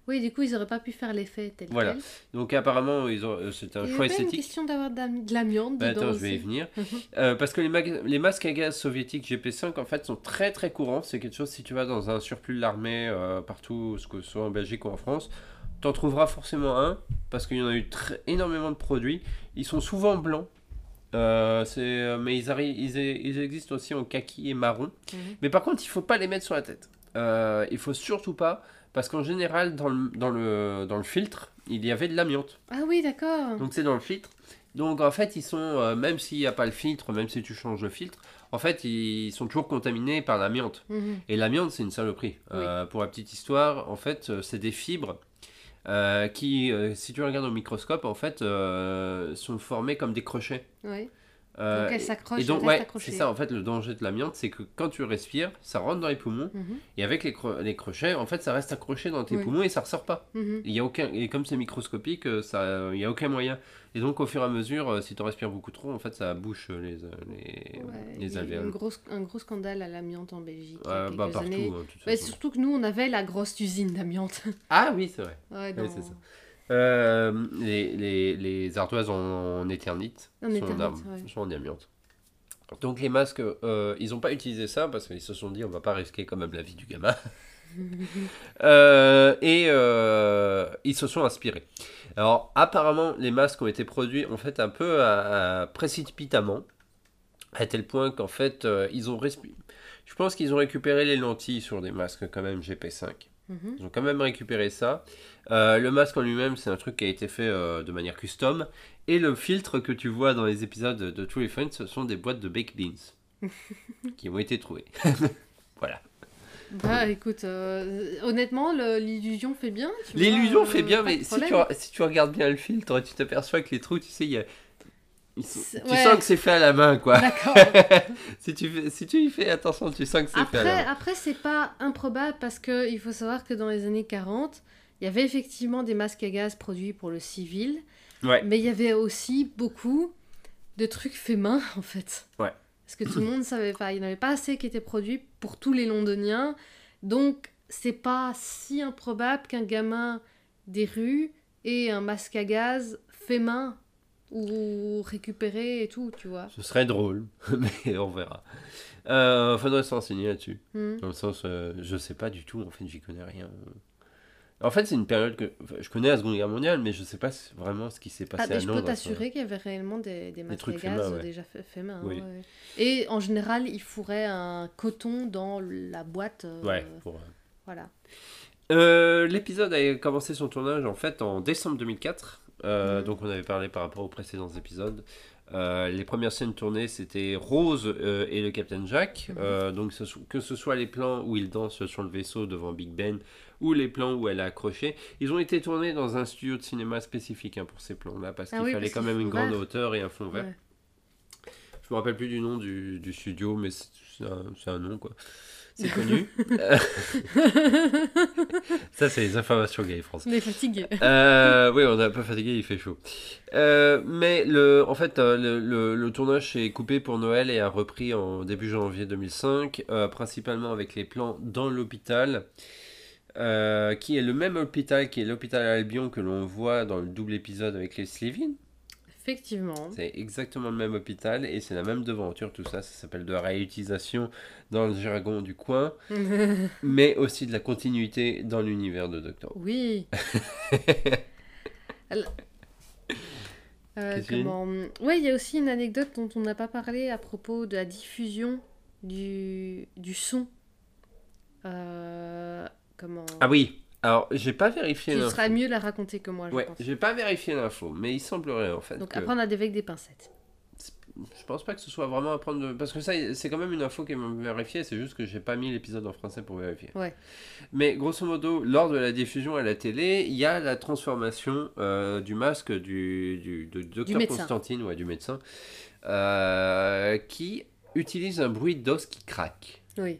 Oui, du coup, ils auraient pas pu faire l'effet tel Voilà. quel. Donc apparemment, ils ont, euh, c'était un Il y choix avait pas une esthétique. question d'avoir de, la- de l'amiante Bah, dedans attends, je vais y venir. Mhm. Euh, parce que les, masques à gaz soviétiques GP5 en fait sont très très courants. C'est quelque chose si tu vas dans un surplus de l'armée euh, partout, que ce soit en Belgique ou en France, t'en trouveras forcément un parce qu'il y en a eu énormément de produits. Ils sont souvent blancs. Euh, c'est, mais ils, arrivent, ils, ils existent aussi en kaki et marron. Mhm. Mais par contre, il faut pas les mettre sur la tête. il faut surtout pas, parce qu'en général, dans le, dans, le, dans le filtre, il y avait de l'amiante. Ah oui, d'accord. Donc c'est dans le filtre. Donc en fait, ils sont, euh, même s'il n'y a pas le filtre, même si tu changes le filtre, en fait, ils sont toujours contaminés par l'amiante. Mhm. Et l'amiante, c'est une saloperie. Euh, pour la petite histoire, en fait, euh, c'est des fibres euh, qui, si tu regardes au microscope, en fait, sont formées comme des crochets. Oui. Euh, Donc elles s'accrochent, et donc, ouais, c'est ça, en fait, le danger de l'amiante, c'est que quand tu respires, ça rentre dans les poumons, Mhm, et avec les, cro- les crochets, en fait, ça reste accroché dans tes Oui. poumons et ça ressort pas. mhm. Il y a aucun, et comme c'est microscopique, euh, ça, il y a aucun moyen. Et donc, au fur et à mesure, euh, si tu respires beaucoup trop, en fait, ça bouche euh, les, euh, les, Ouais, il les alvéoles. une grosse, un gros scandale à l'amiante en Belgique. il y a Ouais, bah, partout, années. hein, surtout que nous, on avait la grosse usine d'amiante. Ah oui, c'est vrai. Ouais, dans- c'est ça. Euh, les, les, les ardoises en, en éternite En sont, éternite, en, ouais. sont en amiante. Donc les masques, euh, ils n'ont pas utilisé ça parce qu'ils se sont dit on va pas risquer quand même la vie du gamin. Euh, et euh, ils se sont inspirés. Alors apparemment les masques ont été produits en fait un peu à- à précipitamment, à tel point qu'en fait ils ont Je pense qu'ils ont récupéré les lentilles sur des masques quand même GP5. Mhm. Ils ont quand même récupéré ça. Euh, le masque en lui-même, c'est un truc qui a été fait euh, de manière custom. Et le filtre que tu vois dans les épisodes de True Friends, ce sont des boîtes de baked beans qui ont été trouvées. voilà. Bah écoute, euh, honnêtement, l'illusion fait bien. L'illusion fait bien, mais si tu, si tu regardes bien le filtre, tu t'aperçois que les trous, tu sais, il y a... sont- Tu sens que c'est fait à la main, quoi. D'accord. si, tu fais, si tu y fais attention, tu sens que c'est fait à la Après, main. après c'est pas improbable parce que il faut savoir que dans les années 40, il y avait effectivement des masques à gaz produits pour le civil, Ouais. mais il y avait aussi beaucoup de trucs faits main en fait. Ouais. Parce que tout le monde savait pas, il n'y en avait pas assez qui étaient produits pour tous les Londoniens, donc c'est pas si improbable qu'un gamin des rues ait un masque à gaz fait main ou récupéré et tout, tu vois. Ce serait drôle, mais on verra. Euh, faudrait se renseigner là-dessus. Hmm. Dans le sens, euh, je sais pas du tout, en fait, j'y connais rien. En fait, c'est une période que enfin, je connais la Seconde Guerre mondiale, mais je sais pas vraiment ce qui s'est Ah, passé mais à je Londres. peux t'assurer qu'il y avait réellement des, des masques trucs à faits gaz main, ouais. déjà fait, fait main. Oui. ouais. Et en général, il fourrait un coton dans la boîte. euh, Ouais. pour- Voilà. Euh, L'épisode a commencé son tournage en fait en décembre 2004. Euh. Donc on avait parlé par rapport aux précédents épisodes. Euh, les premières scènes tournées c'était Rose euh, et le Capitaine Jack. Mhm. Donc ce que ce soit les plans où il danse sur le vaisseau devant Big Ben ou les plans où elle est accrochée, ils ont été tournés dans un studio de cinéma spécifique hein, pour ces plans-là parce Ah qu'il oui, fallait parce quand même une grande vert. hauteur et un fond vert. Ouais. Je me rappelle plus du nom du, du studio, mais c'est c'est un, c'est un nom quoi. C'est connu. Ça, c'est les informations gay France. On est fatigué. Euh, oui, on est un peu fatigué, il fait chaud. Euh, mais le, en fait, euh, le, le- le tournage s'est coupé pour Noël et a repris en début janvier 2005, euh, principalement avec les plans dans l'hôpital, euh, qui est le même hôpital qui est l'hôpital Albion que l'on voit dans le double épisode avec les Slevin. Effectivement. C'est exactement le même hôpital et c'est la même devanture, tout ça. Ça s'appelle de la réutilisation dans le jargon du coin, mais aussi de la continuité dans l'univers de Doctor Who. oui. Alors- Euh, comment... Ouais, il y a aussi une anecdote dont on n'a pas parlé à propos de la diffusion du, du son. Euh, Comment... Ah oui, alors j'ai pas vérifié Tu l'info. seras mieux la raconter que moi, je Ouais, pense. j'ai pas vérifié l'info, mais il semblerait en fait. Donc que- on a des avec des pincettes. Je pense pas que ce soit vraiment à prendre. de- Parce que ça, c'est quand même une info qui est vérifiée, c'est juste que j'ai pas mis l'épisode en français pour vérifier. Ouais. Mais grosso modo, lors de la diffusion à la télé, il y a la transformation euh, du masque du, du, Dr médecin. Constantine, ouais, du médecin, euh, qui utilise un bruit d'os qui craque. Oui.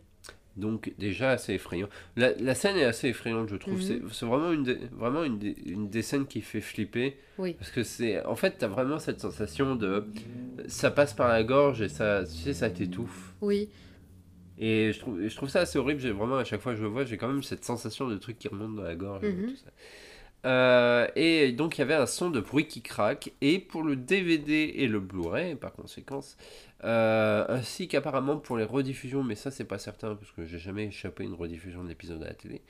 Donc déjà assez effrayant. La, la scène est assez effrayante, je trouve. Mhm. C'est- C'est vraiment, une des, vraiment une, une des scènes qui fait flipper. Oui. Parce que c'est... En fait, t'as vraiment cette sensation de... Ça passe par la gorge et ça, tu sais, ça t'étouffe. Oui. Et je trouve, je trouve ça assez horrible. J'ai vraiment, à chaque fois que je le vois, j'ai quand même cette sensation de truc qui remonte dans la gorge. et Mhm. tout ça. Euh, et donc il y avait un son de bruit qui craque. Et pour le DVD et le Blu-ray, par conséquence, euh, ainsi qu'apparemment pour les rediffusions, mais ça c'est pas certain parce que j'ai jamais échappé à une rediffusion de l'épisode à la télé,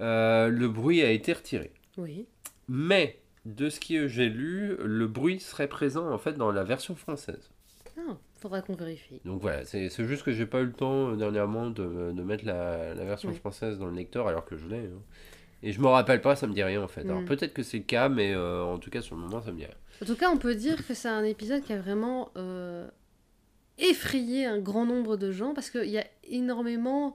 euh, le bruit a été retiré. Oui. Mais de ce que j'ai lu, le bruit serait présent en fait dans la version française. Ah, Faudra qu'on vérifie. Donc voilà, c'est juste que j'ai pas eu le temps dernièrement de, de mettre la, la version Oui. française dans le lecteur alors que je l'ai. hein. Et je me rappelle pas, ça me dit rien en fait. Alors Mm. peut-être que c'est le cas, mais euh, en tout cas sur le moment ça me dit rien. En tout cas, on peut dire que c'est un épisode qui a vraiment euh, effrayé un grand nombre de gens parce qu'il y a énormément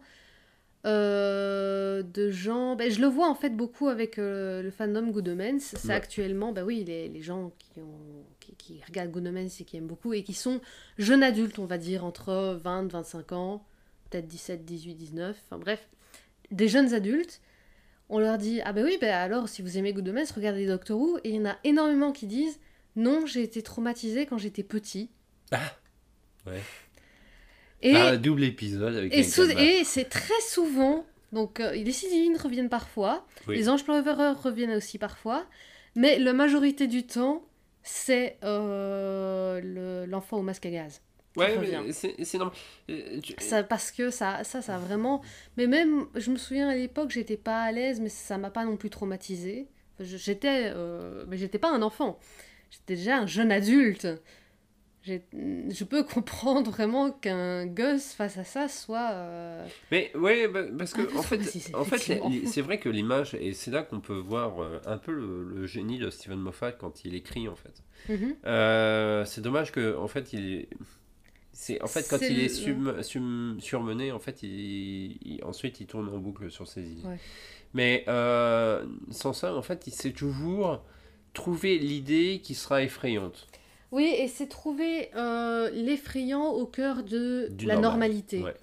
euh, de gens. Ben, je le vois en fait beaucoup avec le fandom Good Omens. C'est Ouais. actuellement, ben oui, les, les gens qui, ont, qui, qui regardent Good Omens et qui aiment beaucoup et qui sont jeunes adultes, on va dire, entre 20, 25 ans, peut-être 17, 18, 19, enfin bref, des jeunes adultes. On leur dit Ah ben oui, ben alors si vous aimez Good Omens, regardez Doctor Who. Et il y en a énormément qui disent Non, j'ai été traumatisé quand j'étais petit. Ah Ouais. Et, double épisode avec et, et c'est très souvent. Donc euh, les six divines reviennent parfois, Oui. les anges pleureurs reviennent aussi parfois, mais la majorité du temps, c'est euh, le- l'enfant au masque à gaz. Ouais, mais c'est normal. Euh, tu- Ça, parce que ça, ça, ça a vraiment. Mais même, je me souviens à l'époque, j'étais pas à l'aise, mais ça m'a pas non plus traumatisée. J'étais. euh, Mais j'étais pas un enfant. J'étais déjà un jeune adulte. Je peux comprendre vraiment qu'un gosse face à ça soit. euh, Mais ouais, bah, parce que peu en fait, en fait, c'est vrai que l'image et c'est là qu'on peut voir euh, un peu le, le génie de Steven Moffat quand il écrit en fait. mhm. Euh, c'est dommage que en fait il c'est en fait quand il est sum- sum- surmené en fait il, il- ensuite il tourne en boucle sur ses idées. Ouais. Mais euh, sans ça en fait il sait toujours trouver l'idée qui sera effrayante. Oui, et c'est trouver euh, l'effrayant au cœur de Du la normal. normalité. Ouais.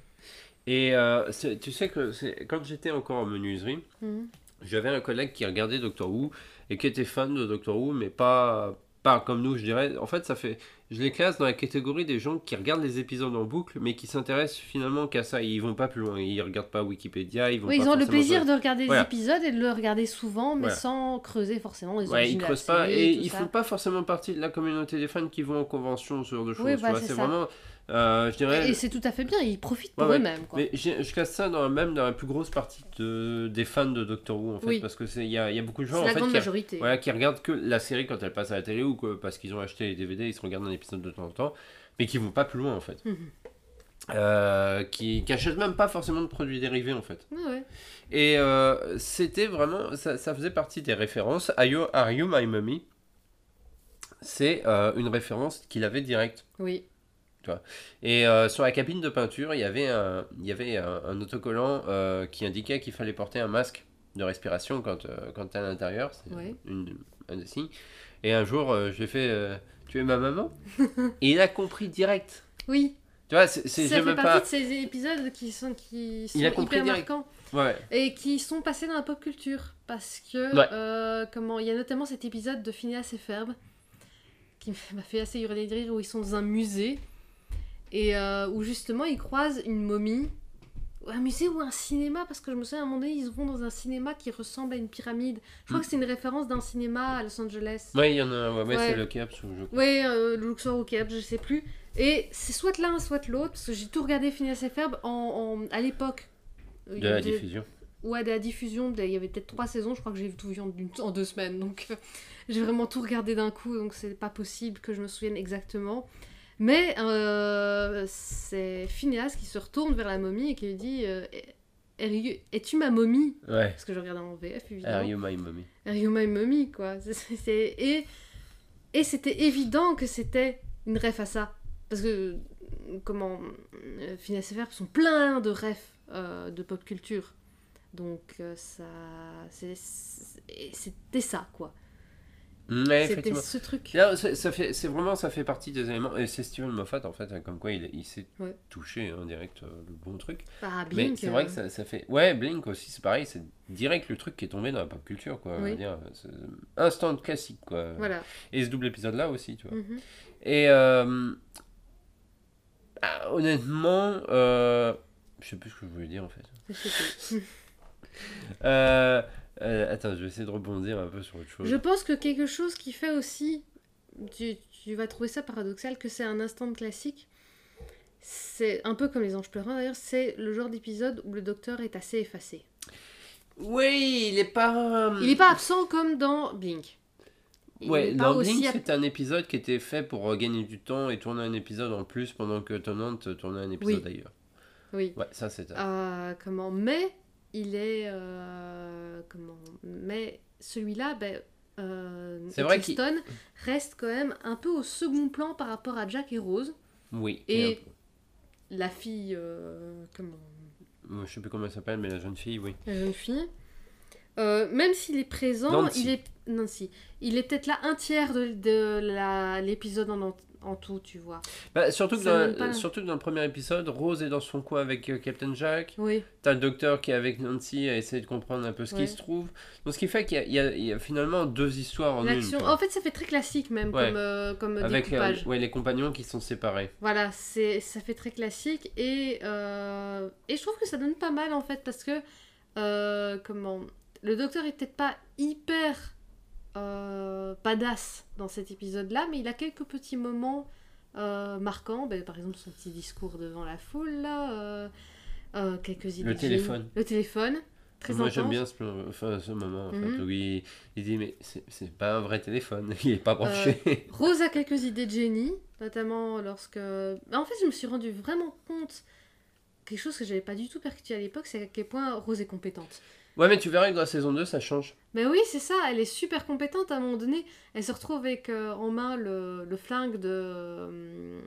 Et euh, tu sais que quand j'étais encore en menuiserie Mhm. J'avais un collègue qui regardait Doctor Who et qui était fan de Doctor Who, mais pas, pas comme nous, je dirais. En fait, ça fait, je les classe dans la catégorie des gens qui regardent les épisodes en boucle, mais qui s'intéressent finalement qu'à ça. Ils vont pas plus loin. Ils regardent pas Wikipédia. Ils vont Oui, pas ils ont le plaisir de regarder Voilà. les épisodes et de le regarder souvent, mais Voilà. sans creuser forcément les Ouais, ils creusent pas et ils ça. font pas forcément partie de la communauté des fans qui vont en convention, ce genre de choses. Oui, bah, vois. c'est c'est ça. Euh, je dirais. Et c'est tout à fait bien, ils profitent pour Ouais, ouais. eux-mêmes. quoi. Mais je classe ça dans, même dans la plus grosse partie de, des fans de Doctor Who en fait, Oui. parce que c'est il y a, y a beaucoup de gens en la fait qui, majorité. Voilà, qui regardent que la série quand elle passe à la télé ou que parce qu'ils ont acheté les DVD, ils se regardent un épisode de temps en temps, mais qui vont pas plus loin en fait. Mhm. Euh, qui, qui achètent même pas forcément de produits dérivés en fait. Ouais, ouais. Et euh, c'était vraiment, ça, ça faisait partie des références. Are You, Are You My Mummy? C'est euh, une référence qu'il avait directe. Oui. Et euh, sur la cabine de peinture, il y avait un, il y avait un, un autocollant euh, qui indiquait qu'il fallait porter un masque de respiration quand, euh, quand tu es à l'intérieur. C'est Ouais. un des signes. Et un jour, euh, je lui ai fait Tu es ma maman? Et il a compris direct. Oui, Tu vois, c'est ça j'ai fait partie pas. de ces épisodes qui sont, qui sont hyper direct. marquants Ouais. et qui sont passés dans la pop culture. Parce que, Ouais. comment, il y a notamment cet épisode de Phineas et Ferb qui m'a fait assez hurler de rire où ils sont dans un musée et euh, où justement ils croisent une momie. Un musée ou un cinéma, parce que je me souviens à un moment donné, ils vont dans un cinéma qui ressemble à une pyramide. Je crois Mm. que c'est une référence d'un cinéma à Los Angeles. Ouais, il y en a. Ouais, ouais, Ouais. c'est le Caps. ou je- Oui, euh, le Luxor ou Cap, je sais plus. Et c'est soit l'un, soit l'autre, parce que j'ai tout regardé Phineas et Ferb en, en- à l'époque. De la diffusion. Ouais, de la diffusion, il y avait peut-être trois saisons, je crois que j'ai tout vu en, en deux semaines, donc euh, j'ai vraiment tout regardé d'un coup, donc c'est pas possible que je me souvienne exactement. Mais euh, c'est Phineas qui se retourne vers la momie et qui lui dit euh, Es- Es-tu ma momie? Ouais. Parce que je regardais en VF, évidemment. Are You My Mummy Are you my mommy, quoi. Et, et c'était évident que c'était une ref à ça. Parce que, comment, euh, Phineas et Ferb sont pleins de refs euh, de pop culture. Donc, ça. c'est- c'est- C'était ça, quoi. Ouais, C'était ce truc. Là, c'est- ça fait, c'est vraiment, ça fait partie des éléments. Et c'est Steven Moffat, en fait, hein, comme quoi il, il s'est Ouais. touché en direct euh, le bon truc. Ah, Mais Blink, c'est vrai euh, que ça, ça fait. Ouais, Blink aussi, c'est pareil, c'est direct le truc qui est tombé dans la pop culture, quoi. Oui. dire. Instant classique, quoi. Voilà. Et ce double épisode-là aussi, tu vois. Mhm. Et euh, ah, honnêtement, euh, je sais plus ce que je voulais dire en fait. Euh, euh, attends, je vais essayer de rebondir un peu sur autre chose. Je pense que quelque chose qui fait aussi, tu, tu vas trouver ça paradoxal, que c'est un instant de classique. C'est un peu comme les anges pleurants d'ailleurs, c'est le genre d'épisode où le docteur est assez effacé. Oui, il est pas. Il n'est pas absent comme dans Blink. il Ouais, Landing, aussi ap- c'était un épisode qui était fait pour euh, gagner du temps et tourner un épisode en plus pendant que Tennant tournait un épisode Oui. ailleurs. Oui. Ouais, ça c'était. Euh, comment Mais il est euh, comment Mais celui-là, ben, euh, C'est vrai qu'il- reste quand même un peu au second plan par rapport à Jack et Rose, Oui. et- la fille, euh, comment Euh, Je sais plus comment elle s'appelle, mais la jeune fille, oui. la jeune fille. Euh, même s'il est présent, Nancy. il est Nancy. Il est peut-être là un tiers de, de l'épisode en, en, tout, tu vois. Bah, surtout, que dans, pas- surtout que dans le premier épisode, Rose est dans son coin avec euh, Captain Jack. Oui, T'as le docteur qui est avec Nancy à essayer de comprendre un peu ce qui se trouve. Donc, ce qui fait qu'il y a, y y finalement deux histoires en une. quoi. En fait, ça fait très classique même Ouais. comme, euh, comme avec euh, ouais, les compagnons qui sont séparés. Voilà, c'est ça fait très classique et, euh, et je trouve que ça donne pas mal en fait parce que euh, comment le docteur est peut-être pas hyper euh, badass dans cet épisode-là, mais il a quelques petits moments euh, marquants, ben, par exemple son petit discours devant la foule là, euh, quelques idées. Le téléphone. Le téléphone, très Moi j'aime bien ce, enfin, ce moment en Mhm. fait où il, il dit mais c'est- pas un vrai téléphone, il est pas branché. Rose a quelques idées de génie, notamment lorsque. Bah, En fait, je me suis rendu vraiment compte quelque chose que j'avais pas du tout percuté à l'époque, c'est à quel point Rose est compétente. ouais mais tu verras que dans la saison 2 ça change. Mais oui, c'est ça, elle est super compétente à un moment donné. Elle se retrouve avec euh, en main le, le flingue de euh,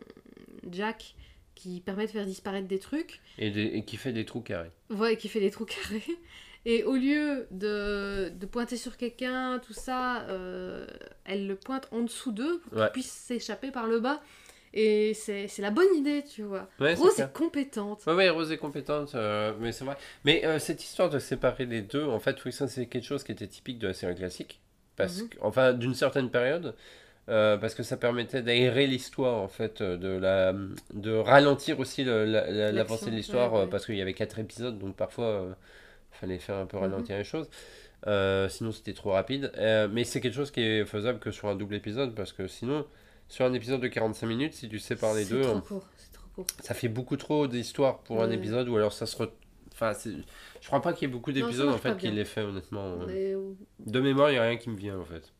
Jack qui permet de faire disparaître des trucs, Et, qui fait des trous carrés. ouais, qui fait des trous carrés. Et au lieu de, de pointer sur quelqu'un, tout ça, euh, elle le pointe en dessous d'eux pour qu'il Ouais. puisse s'échapper par le bas. Et c'est c'est la bonne idée, tu vois. Ouais, Rose est compétente. Ouais, ouais, Rose est compétente, euh, mais c'est vrai. Mais euh, cette histoire de séparer les deux, en fait, oui, ça c'est quelque chose qui était typique de la série classique. Parce Mhm. que, enfin, d'une certaine période, euh, parce que ça permettait d'aérer l'histoire, en fait, de, la, de ralentir aussi le- la- l'avancée de l'histoire, ouais, ouais. parce qu'il y avait quatre épisodes, donc parfois, euh, fallait faire un peu Mhm. ralentir les choses. Euh, sinon, c'était trop rapide. Euh, mais c'est quelque chose qui est faisable que sur un double épisode, parce que sinon, sur un épisode de 45 minutes, si tu sépares les C'est deux, trop court, c'est trop court. ça fait beaucoup trop d'histoires pour un épisode ou alors ça se re- enfin je crois pas qu'il y ait beaucoup d'épisodes en fait qui l'aient fait honnêtement Mais, de mémoire il y a rien qui me vient en fait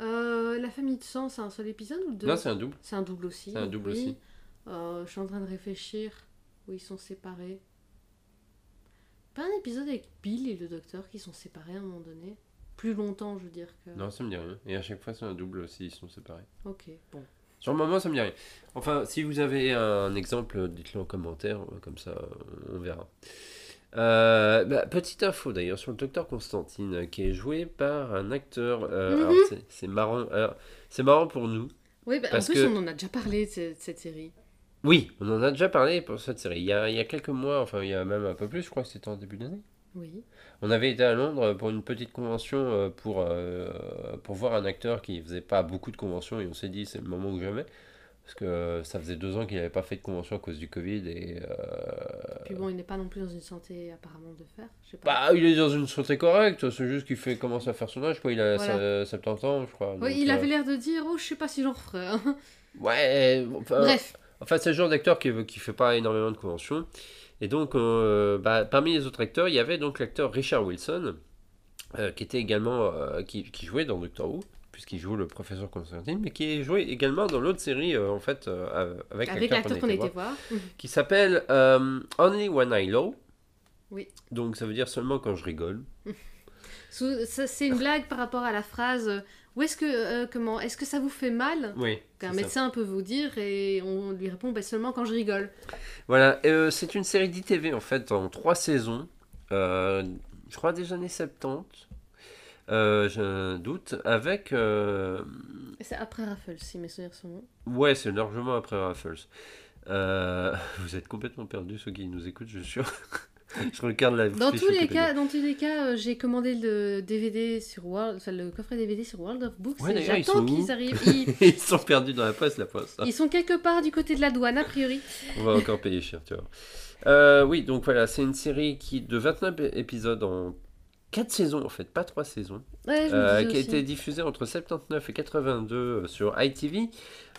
euh, la famille de sang, c'est un seul épisode ou deux? Non c'est un double C'est un double aussi. C'est un double oui. aussi. Euh, je suis en train de réfléchir où ils sont séparés. Pas un épisode avec Bill et le docteur qui sont séparés à un moment donné? Plus longtemps, je veux dire que. non ça me dit rien et à chaque fois c'est un double aussi ils sont séparés Ok, bon. sur le moment ça me dit rien enfin si vous avez un exemple dites-le en commentaire euh, comme ça euh, on verra Euh, bah, petite info d'ailleurs sur le docteur Constantine qui est joué par un acteur euh, Mhm. c'est- marrant c'est marrant pour nous Oui, bah, en Parce plus, que- on en a déjà parlé de cette, cette série. Oui, on en a déjà parlé pour cette série. Il y a, il y a quelques mois, enfin il y a même un peu plus, je crois que c'était en début d'année. Oui. On avait été à Londres pour une petite convention euh, pour, euh, pour voir un acteur qui faisait pas beaucoup de conventions et on s'est dit c'est le moment ou jamais. Parce que ça faisait deux ans qu'il n'avait pas fait de convention à cause du Covid et... euh, Puis bon, il n'est pas non plus dans une santé apparemment de. Je sais pas. Bah il est dans une santé correcte, c'est juste qu'il fait commence à faire son âge, quoi. Il a Voilà. sa- 70 ans je crois. oui, donc, il euh, avait l'air de dire Oh, je sais pas si j'en referai. hein. Ouais, enfin, Bref. Enfin, c'est le genre d'acteur qui ne fait pas énormément de conventions. Et donc, euh, bah, parmi les autres acteurs, il y avait donc l'acteur Richard Wilson, euh, qui était également euh, qui, qui jouait dans Doctor Who, puisqu'il joue le professeur Constantine, mais qui est joué également dans l'autre série, en fait, avec, Avec l'acteur qu'on a été voir. qui s'appelle Only When I Low. Oui. Donc, ça veut dire seulement quand je rigole. C'est une blague par rapport à la phrase Où est-ce que. euh, comment Est-ce que ça vous fait mal Oui. Qu'un ça. médecin peut vous dire et on lui répond bah, seulement quand je rigole. Voilà, euh, c'est une série d'ITV en fait en trois saisons, euh, je crois des années 70, euh, j'ai un doute, avec... C'est après Raffles, si mes souvenirs sont bons. ouais, c'est largement après Raffles. Vous êtes complètement perdus ceux qui nous écoutent, je suis sûr. je regarde la Dans tous, les cas, dans tous les cas, euh, j'ai commandé le DVD sur World, enfin, le coffret DVD sur World of Books Ouais, j'attends qu'ils arrivent. Ils, Ils sont perdus dans la poste, la poste. ils sont quelque part du côté de la douane, a priori. On va encore payer cher, tu vois. Euh, oui, donc voilà, c'est une série qui de 29 épisodes en 4 saisons, en fait, pas 3 saisons. Ouais, Euh, qui a été diffusé entre 79 et 82 euh, sur ITV.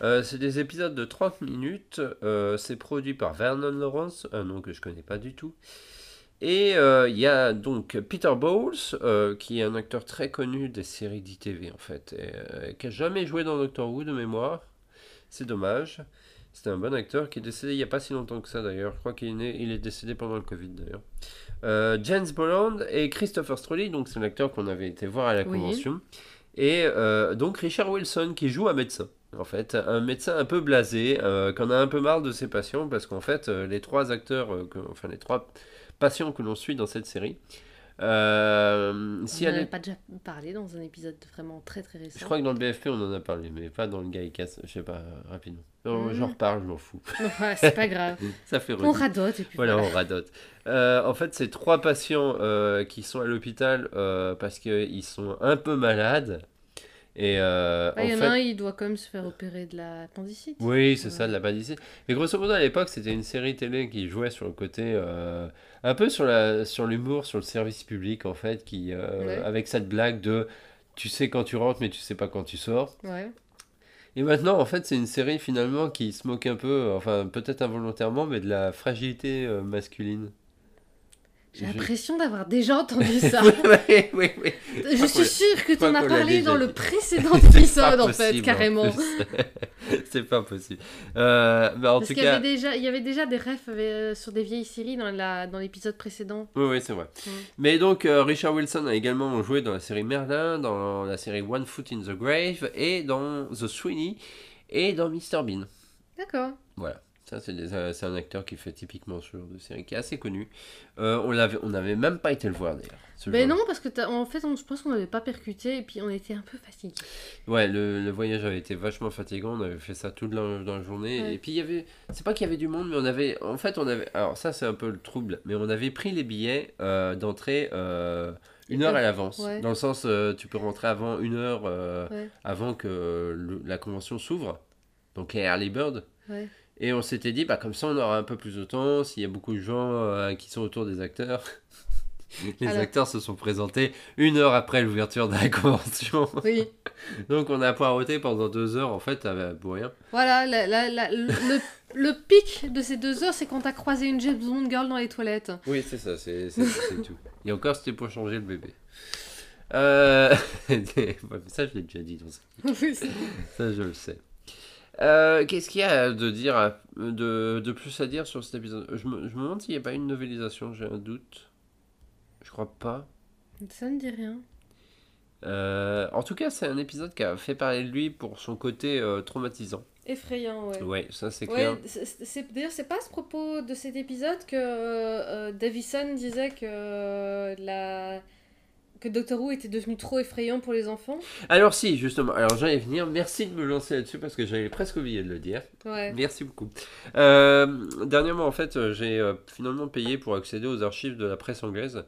Euh, c'est des épisodes de 30 minutes. Euh, c'est produit par Vernon Lawrence, un nom que je connais pas du tout. Et euh, il y a donc Peter Bowles, euh, qui est un acteur très connu des séries d'ITV en fait, et, euh, qui a jamais joué dans Doctor Who de mémoire. C'est dommage. C'était un bon acteur qui est décédé il n'y a pas si longtemps que ça d'ailleurs. Je crois qu'il est, né- il est décédé pendant le Covid d'ailleurs. James Bolland et Christopher Stroley, donc c'est l'acteur qu'on avait été voir à la Oui. convention. Et donc Richard Wilson qui joue un médecin. En fait, un médecin un peu blasé, qu'on a un peu marre de ses patients parce qu'en fait, les trois acteurs, que- enfin les trois patients que l'on suit dans cette série, euh, si on n'en est- avait pas déjà parlé dans un épisode vraiment très très récent. je crois que dans le BFP on en a parlé, mais pas dans le Gaïcas, je sais pas, rapidement. Non, Mhm. J'en reparle, je m'en fous. Ouais, c'est pas grave. Ça fait On radote et puis Voilà, voilà. on radote. Euh, en fait, c'est trois patients euh, qui sont à l'hôpital parce qu'ils sont un peu malades. Et euh, Ah, Il en y en fait, un, il doit quand même se faire opérer de la appendicite. oui, c'est Ouais. ça, de la badicite. Mais grosso modo, à l'époque, c'était une série télé qui jouait sur le côté, euh, un peu sur la, sur l'humour, sur le service public, en fait, qui, euh, Ouais. avec cette blague de, tu sais quand tu rentres, mais tu sais pas quand tu sors. Ouais. Et maintenant, en fait, c'est une série finalement qui se moque un peu, enfin, peut-être involontairement, mais de la fragilité masculine. J'ai l'impression d'avoir déjà entendu ça. oui, oui, oui. Je suis sûre que tu en as parlé dans le précédent épisode, en fait, carrément. c'est pas possible. Euh, mais en Parce tout qu'il y, cas, avait déjà, il y avait déjà des refs euh, sur des vieilles séries dans la dans l'épisode précédent. oui, oui, c'est vrai. Mm. Mais donc, euh, Richard Wilson a également joué dans la série Merlin, dans la série One Foot in the Grave, et dans The Sweeney, et dans Mr. Bean. D'accord. Voilà. Ça, c'est des- euh, c'est un acteur qui fait typiquement ce genre de série, qui est assez connu. Euh, on l'avait, on n'avait même pas été le voir d'ailleurs. Mais jour-là. non, parce que en fait, on, je pense qu'on n'avait pas percuté et puis on était un peu fatigués. Ouais, le, le voyage avait été vachement fatigant. On avait fait ça toute la, dans la journée. Ouais. Et puis il y avait, c'est pas qu'il y avait du monde, mais on avait, en fait, on avait, alors ça c'est un peu le trouble, mais on avait pris les billets euh, d'entrée euh, une heure à l'avance. ouais. Dans le sens, tu peux rentrer avant une heure Ouais. avant que le- la convention s'ouvre. Donc early bird. Ouais. Et on s'était dit, bah comme ça on aura un peu plus de temps. S'il y a beaucoup de gens euh, qui sont autour des acteurs. Les Alors- acteurs se sont présentés une heure après l'ouverture de la convention. Oui. Donc on a poireauté pendant deux heures en fait euh, pour rien. Voilà, la- la- la- le, le pic de ces deux heures, c'est quand t'as croisé une James Bond girl dans les toilettes. Oui c'est ça, c'est tout. Et encore c'était pour changer le bébé. Euh... ça je l'ai déjà dit, donc ça, Oui, ça, je le sais. Euh, Qu'est-ce qu'il y a de dire de, de plus à dire sur cet épisode? Je me, je me demande s'il n'y a pas une novélisation, j'ai un doute. Je crois pas. Ça ne dit rien. Euh, en tout cas, c'est un épisode qui a fait parler de lui pour son côté euh, traumatisant. Effrayant, ouais. Ouais, ça c'est Ouais, clair. c'est- c'est- d'ailleurs, c'est pas à ce propos de cet épisode que euh, Davison disait que la que Doctor Who était devenu trop effrayant pour les enfants. Alors si, justement, alors j'allais venir, merci de me lancer là-dessus parce que j'avais presque oublié de le dire. Ouais. Merci beaucoup. Euh, dernièrement, en fait, j'ai euh, finalement payé pour accéder aux archives de la presse anglaise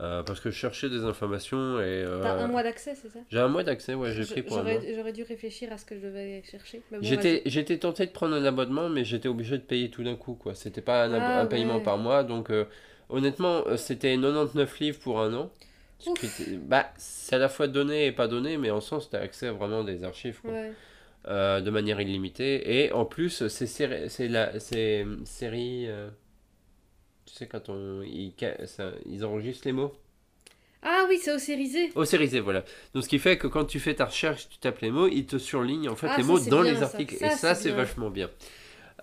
euh, parce que je cherchais des informations et... euh, T'as un mois d'accès, c'est ça? J'ai un mois d'accès, ouais, j'ai pris pour un mois. J'aurais dû réfléchir à ce que je devais chercher. bon, J'étais, tenté de prendre un abonnement, mais j'étais obligé de payer tout d'un coup, quoi. C'était pas un, Ah, un paiement par mois, donc euh, honnêtement, c'était 99 livres pour un an. Était- bah, c'est à la fois donné et pas donné, mais en sens, tu as accès à vraiment des archives, quoi. Ouais. euh, de manière illimitée. Et en plus, c'est la série. euh, tu sais, quand on, ils, ça- ils enregistrent les mots? Ah oui, c'est ossérisé. Oh, sérisé, voilà. Donc, ce qui fait que quand tu fais ta recherche, tu tapes les mots, ils te surlignent en fait Ah, les mots dans bien, les articles. Ça, et ça, c'est vachement bien.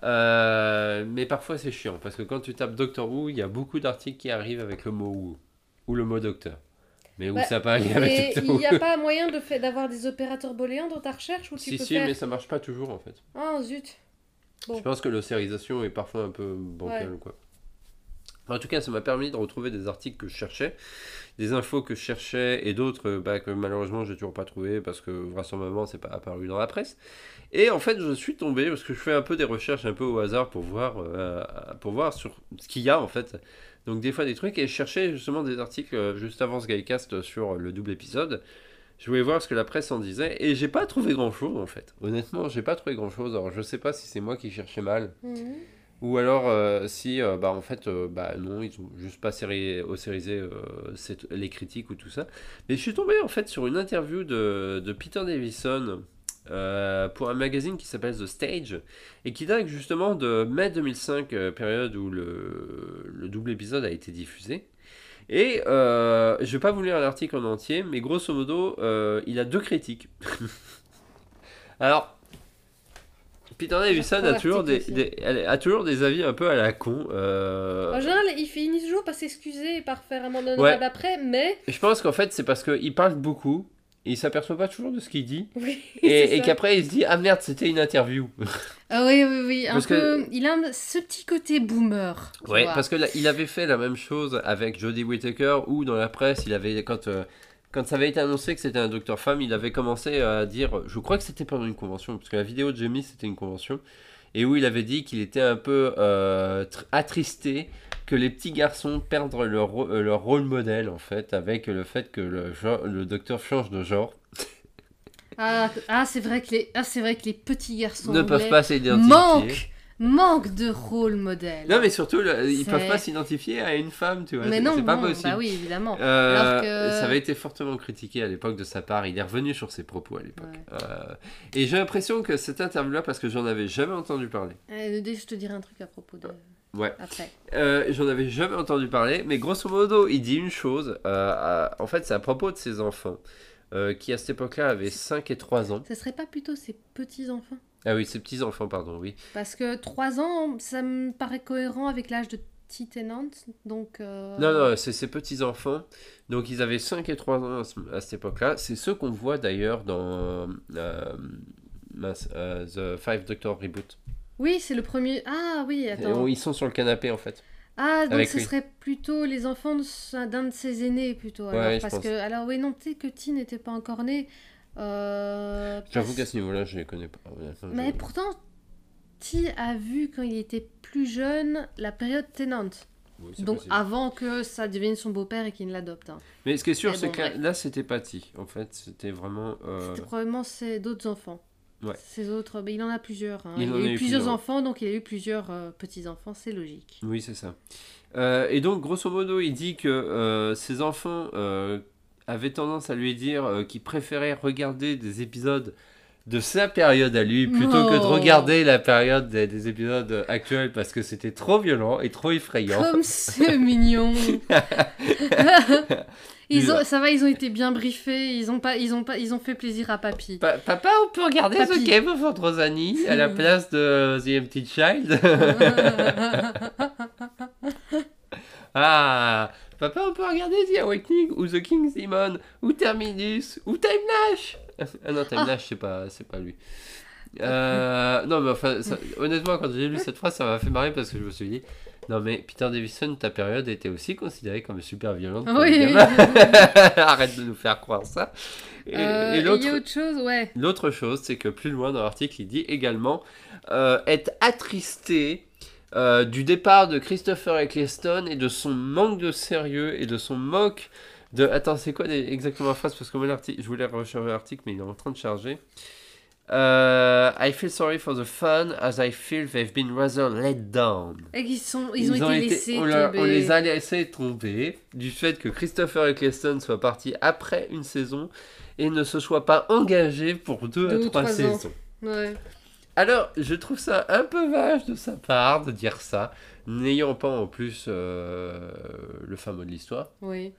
Euh, mais parfois, c'est chiant parce que quand tu tapes Doctor Who, il y a beaucoup d'articles qui arrivent avec le mot Who ou le mot docteur. Mais où Bah, ça avec il n'y a pas moyen de d'avoir des opérateurs booléens dans ta recherche où tu Si, peux si, faire. mais ça marche pas toujours en fait. Ah zut. Bon. Je pense que l'ossérisation est parfois un peu bancale. Quoi. En tout cas, ça m'a permis de retrouver des articles que je cherchais, des infos que je cherchais et d'autres euh, bah, que malheureusement j'ai toujours pas trouvé parce que vraisemblablement c'est pas apparu dans la presse. Et en fait, je suis tombé parce que je fais un peu des recherches un peu au hasard pour voir, euh, pour voir sur ce qu'il y a en fait. Donc des fois des trucs et je cherchais justement des articles euh, juste avant ce Guycast sur le double épisode. Je voulais voir ce que la presse en disait et j'ai pas trouvé grand chose en fait. Honnêtement, j'ai pas trouvé grand chose. Alors je sais pas si c'est moi qui cherchais mal Mhm. ou alors euh, si euh, bah en fait euh, bah non ils ont juste pas séri ossérisé euh, cette- les critiques ou tout ça. Mais je suis tombé en fait sur une interview de, de Peter Davison euh, pour un magazine qui s'appelle The Stage et qui date justement de mai 2005, euh, période où le, le double épisode a été diffusé. Et euh, je vais pas vous lire l'article en entier, mais grosso modo, euh, il a deux critiques. Alors, Peter Davison a toujours des, a toujours des avis un peu à la con. euh, En général, il finit toujours par s'excuser et par faire un mandat Ouais. après, mais. je pense qu'en fait, c'est parce qu'il parle beaucoup. Il s'aperçoit pas toujours de ce qu'il dit. Oui, Et, qu'après, il se dit Ah merde, c'était une interview. Ah oui, oui, oui. Un Parce peu... Il a un- ce petit côté boomer. Ouais, vois. parce que là, il avait fait la même chose avec Jodie Whittaker, où dans la presse, il avait quand euh, quand ça avait été annoncé que c'était un docteur femme, il avait commencé à dire, je crois que c'était pendant une convention, parce que la vidéo de Jamie c'était une convention, et où il avait dit qu'il était un peu euh, tr- attristé que les petits garçons perdent leur, euh, leur rôle modèle en fait, avec le fait que le, genre- le docteur change de genre, Ah, ah, c'est vrai que les, ah, vrai que les petits garçons ne peuvent pas s'identifier. manquent, manquent de rôle modèle. Non mais surtout, le- ils peuvent pas s'identifier à une femme, tu vois. mais non, c'est pas non, possible. bah oui, évidemment. Euh, Alors que- Ça avait été fortement critiqué à l'époque de sa part. Il est revenu sur ses propos à l'époque. Ouais. Euh, et j'ai l'impression que cette interview-là, parce que j'en avais jamais entendu parler. Euh, je te dirai un truc à propos de. Ouais. Euh, j'en avais jamais entendu parler, mais grosso modo, il dit une chose. euh, à- en fait, c'est à propos de ses enfants, euh, qui à cette époque-là avaient 5 et 3 ans. Ce serait pas plutôt ses petits-enfants? Ah oui, ses petits-enfants, pardon, oui. Parce que 3 ans, ça me paraît cohérent avec l'âge de T. Tennant. Donc. Non, non, c'est ses petits-enfants. Donc, ils avaient 5 et 3 ans à, ce- à cette époque-là. C'est ceux qu'on voit d'ailleurs dans The Five Doctor Reboot. Oui, c'est le premier. Ah oui, Et attends. Ils sont sur le canapé en fait. Ah, donc Avec ce lui. serait plutôt les enfants d'un de ses aînés plutôt. Alors, Ouais, je parce pense. que alors oui, non, peut-être que T n'était pas encore né. Euh, J'avoue parce- qu'à ce niveau-là, je les connais pas. je- Mais pourtant, T a vu quand il était plus jeune la période. Oui, c'est Donc possible. avant que ça devienne son beau-père et qu'il ne l'adopte. hein. Mais ce qui est sûr, c'est bon, que là, c'était pas T. En fait, c'était vraiment. euh, C'était probablement d'autres enfants. Ouais. Ses autres, mais il en a plusieurs. hein. Il Il, en a a eu eu plusieurs plusieurs. enfants, donc il a eu plusieurs euh, petits-enfants, c'est logique. Oui, c'est ça. Euh, et donc, grosso modo, il dit que euh, ses enfants avaient tendance à lui dire euh, qu'il préférait regarder des épisodes de sa période à lui plutôt que de Oh. regarder la période des, des épisodes actuels parce que c'était trop violent et trop effrayant. Comme c'est mignon. ils ont, ça va, ils ont été bien briefés. Ils ont pas, ils ont pas, ils ont fait plaisir à papy. Pa- papa, on peut regarder Papy. The Game of Androsani à la place de The Empty Child Ah, papa, on peut regarder The Awakening ou The King's Demon ou Terminus ou Time Lash. Ah non, Time Ah. Lash, c'est pas, pas lui. Euh, non, mais enfin, ça- honnêtement, quand j'ai lu cette phrase, ça m'a fait marrer parce que je me suis dit, non mais Peter Davison, ta période était aussi considérée comme super violente. Oui. gamins. Arrête de nous faire croire ça. Et, Euh, et l'autre, autre chose, ouais. L'autre chose, c'est que plus loin dans l'article, il dit également euh, être attristé euh, du départ de Christopher Eccleston et de son manque de sérieux et de son moque de. Attends, c'est quoi exactement la phrase? Parce que moi, je voulais recharger l'article, mais il est en train de charger. Euh, I feel sorry for the fun as I feel they've been rather let down. Et sont, ils, ont été laissés on, leur- tomber. on les a laissés tomber du fait que Christopher Eccleston soit parti après une saison et ne se soit pas engagé pour deux, Deux à trois saisons. Ouais. Alors, je trouve ça un peu vache de sa part de dire ça, n'ayant pas en plus euh, le fameux de l'histoire. Oui.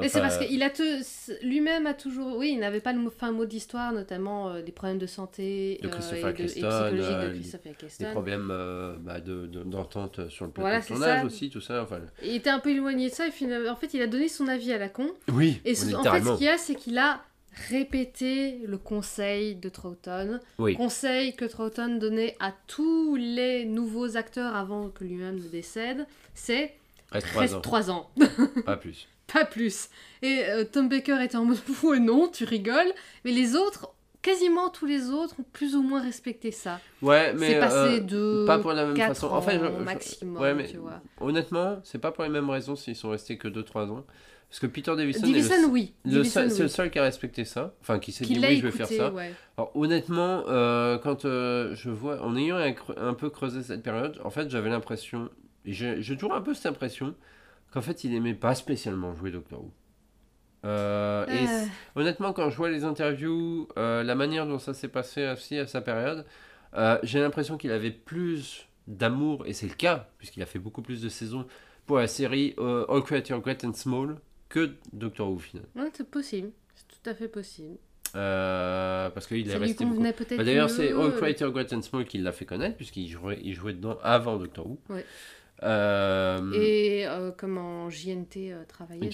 Et c'est Enfin, parce qu'il a te- lui-même a toujours, oui, il n'avait pas le fin mot d'histoire, notamment euh, des problèmes de santé De euh, Christopher et, de, et psychologiques euh, de Christopher des problèmes euh, bah, de- de- d'entente sur le plateau Voilà, de tournage aussi, tout ça. Enfin, Il était un peu éloigné de ça et finalement, en fait, il a donné son avis à la con. oui, Et ce- en fait, ce qu'il y a, c'est qu'il a répété le conseil de Troughton. Oui. Conseil que Troughton donnait à tous les nouveaux acteurs avant que lui-même ne décède. C'est Reste trois reste ans, 3 ans. pas plus. Pas plus. Et euh, Tom Baker était en mode ouais, non, tu rigoles. Mais les autres, quasiment tous les autres, ont plus ou moins respecté ça. Ouais, mais C'est passé euh, de pas pour la même 4 façon. ans En fait, je- je- maximum, ouais, mais tu vois. honnêtement, c'est pas pour les mêmes raisons s'ils sont restés que 2-3 ans. Parce que Peter Davison, est le, oui. le c'est le seul qui a respecté ça. Enfin, qui s'est dit oui, je vais faire ça. ouais. Alors honnêtement, euh, quand euh, je vois, en ayant un, un peu creusé cette période, en fait j'avais l'impression, j'ai toujours un peu cette impression, qu'en fait il aimait pas spécialement jouer Doctor Who. Euh, et Euh, honnêtement, quand je vois les interviews, euh, la manière dont ça s'est passé aussi à sa période, j'ai l'impression qu'il avait plus d'amour, et c'est le cas, puisqu'il a fait beaucoup plus de saisons pour la série All Creature Great and Small que Doctor Who, finalement. ouais, c'est possible. C'est tout à fait possible. Parce qu'il est resté beaucoup. Bah, D'ailleurs, c'est All Creature Great and Small qui l'a fait connaître, puisqu'il jouait, il jouait dedans avant Doctor Who. Ouais. Euh, Et euh, comment JNT euh, travaillait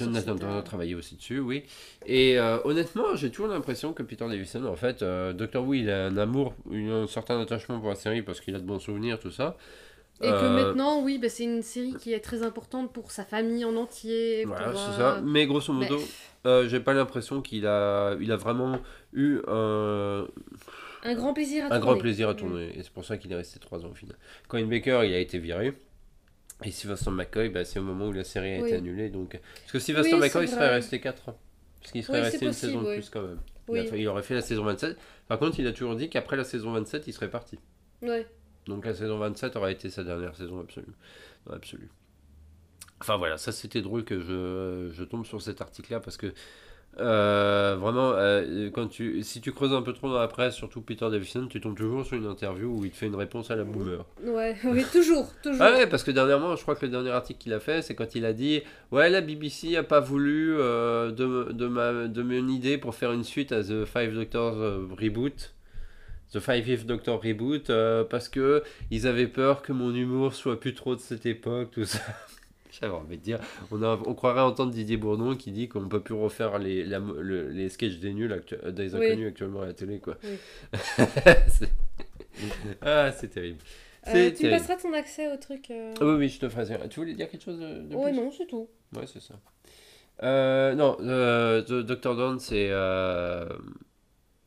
travaillait aussi dessus, oui. Et honnêtement, j'ai toujours l'impression que Peter Davison, en fait, Doctor Who, il a un amour, un certain attachement pour la série parce qu'il a de bons souvenirs, tout ça. Et que maintenant, oui, bah, c'est une série qui est très importante pour sa famille en entier. Voilà, pour, c'est euh, ça. Mais grosso mais- modo, euh, j'ai pas l'impression qu'il a, il a vraiment eu un, Un grand plaisir à un tourner. grand plaisir à Mm. tourner. Et c'est pour ça qu'il est resté trois ans au final. Cohen Baker, il a été viré. Et Sylvester McCoy, bah, c'est au moment où la série a Oui. été annulée. Donc... Parce que Sylvester Oui, McCoy c'est serait resté 4 ans. Parce qu'il serait Oui, resté une saison de plus quand même. Il, fait- il aurait fait la saison 27. Par contre, il a toujours dit qu'après la saison 27, il serait parti. Ouais. Donc la saison 27 aurait été sa dernière saison absolue. L'absolu. Enfin voilà, ça c'était drôle que je, je tombe sur cet article-là parce que euh, vraiment, euh, quand tu, si tu creuses un peu trop dans la presse, surtout Peter Davison, tu tombes toujours sur une interview où il te fait une réponse à la boomer. Ouais, oui, toujours, toujours. Ah ouais, parce que dernièrement, je crois que le dernier article qu'il a fait, c'est quand il a dit Ouais, la BBC a pas voulu euh, de, de, ma, de mon idée pour faire une suite à The Five Doctors euh, Reboot. The Five Fifth Doctor Reboot, parce que ils avaient peur que mon humour soit plus trop de cette époque, tout ça. J'avais envie de dire, on, a, on croirait entendre Didier Bourdon qui dit qu'on peut plus refaire les, la- le- les sketchs des nuls, actu- euh, des Oui. inconnus actuellement à la télé, quoi. Oui. Ah, c'est terrible. Euh, tu me passeras ton accès au truc. euh, Ah Oui, oui, je te ferai. Tu voulais dire quelque chose de, de Ouais, plus? non, c'est tout. Ouais, c'est ça. Euh, non, The Dr. Dawn, c'est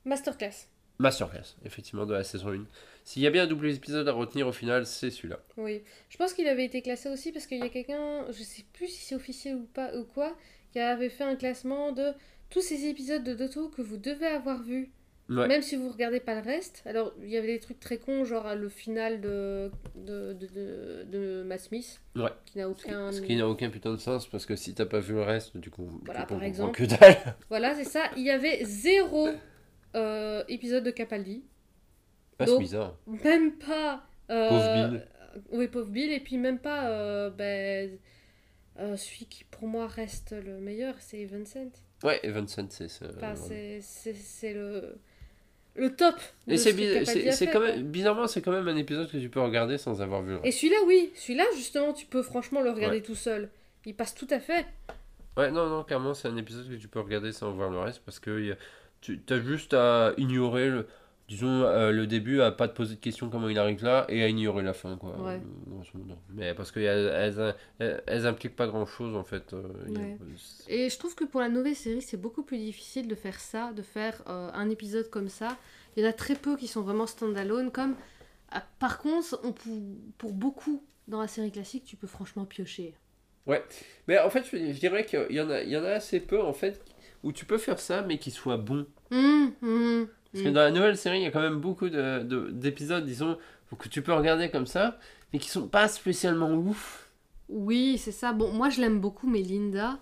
Masterclass. Masterclass, effectivement, de la saison 1. S'il y a bien un double épisode à retenir au final, c'est celui-là. Oui. Je pense qu'il avait été classé aussi parce qu'il y a quelqu'un, je sais plus si c'est officiel ou pas ou quoi, qui avait fait un classement de tous ces épisodes de Dotto que vous devez avoir vus. Ouais. Même si vous regardez pas le reste. Alors, il y avait des trucs très cons, genre le final de, de, de, de, de Matt Smith. Ouais. Qui n'a aucun. Ce qui n'a aucun putain de sens parce que si t'as pas vu le reste, du coup, Voilà, tu par exemple. que dalle. Voilà, c'est ça. Il y avait zéro euh, épisode de Capaldi. Donc. Même pas. euh, Pauvre Bill. Oui, pauvre Bill. Et puis même pas. euh, ben, euh, celui qui pour moi reste le meilleur, c'est Vincent. Ouais, Vincent, c'est ça. Enfin, ouais. c'est- le. Le top. Et ce c'est quand même, bizarrement, c'est quand même un épisode que tu peux regarder sans avoir vu Et celui-là, oui. Celui-là, justement, tu peux franchement le regarder tout seul. Il passe tout à fait. Ouais, non, non, clairement, c'est un épisode que tu peux regarder sans voir le reste parce que y a- tu as juste à ignorer, le, disons, euh, le début, à pas te poser de questions comment il arrive là et à ignorer la fin, quoi. Ouais. euh. Mais parce qu'elles elles, elles, elles impliquent pas grand chose en fait. euh, a- Ouais. Et je trouve que pour la nouvelle série, c'est beaucoup plus difficile de faire ça, de faire euh, un épisode comme ça. Il y en a très peu qui sont vraiment standalone. Comme, ah, par contre, on pou- pour beaucoup dans la série classique, tu peux franchement piocher. Mais en fait, je, je dirais qu'il y en a, il y en a assez peu en fait où tu peux faire ça mais qui soient bons. Hum, hum, Parce que hum. dans la nouvelle série, il y a quand même beaucoup de- de- d'épisodes, disons, que tu peux regarder comme ça, mais qui sont pas spécialement ouf. Oui, c'est ça. Bon, moi je l'aime beaucoup, mais Linda.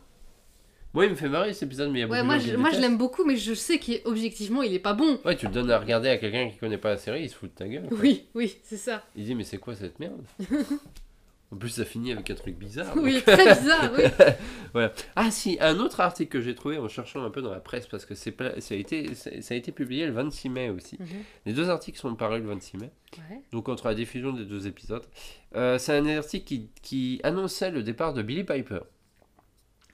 Moi, il me fait marrer cet épisode, mais il y a Ouais, beaucoup moi de gens je, qui moi je détestent. l'aime beaucoup, mais je sais qu'objectivement il est pas bon. Ouais, tu le donnes à regarder à quelqu'un qui connaît pas la série, il se fout de ta gueule. quoi. Oui, oui, c'est ça. Il dit, mais c'est quoi cette merde? En plus, ça finit avec un truc bizarre. Oui, très bizarre, oui. Voilà. Ah si, un autre article que j'ai trouvé en cherchant un peu dans la presse, parce que c'est pas- ça, a été, ça, a été publié le 26 mai aussi. Mhm. Les deux articles sont parus le 26 mai, Ouais. donc entre la diffusion des deux épisodes. Euh, c'est un article qui, qui annonçait le départ de Billy Piper.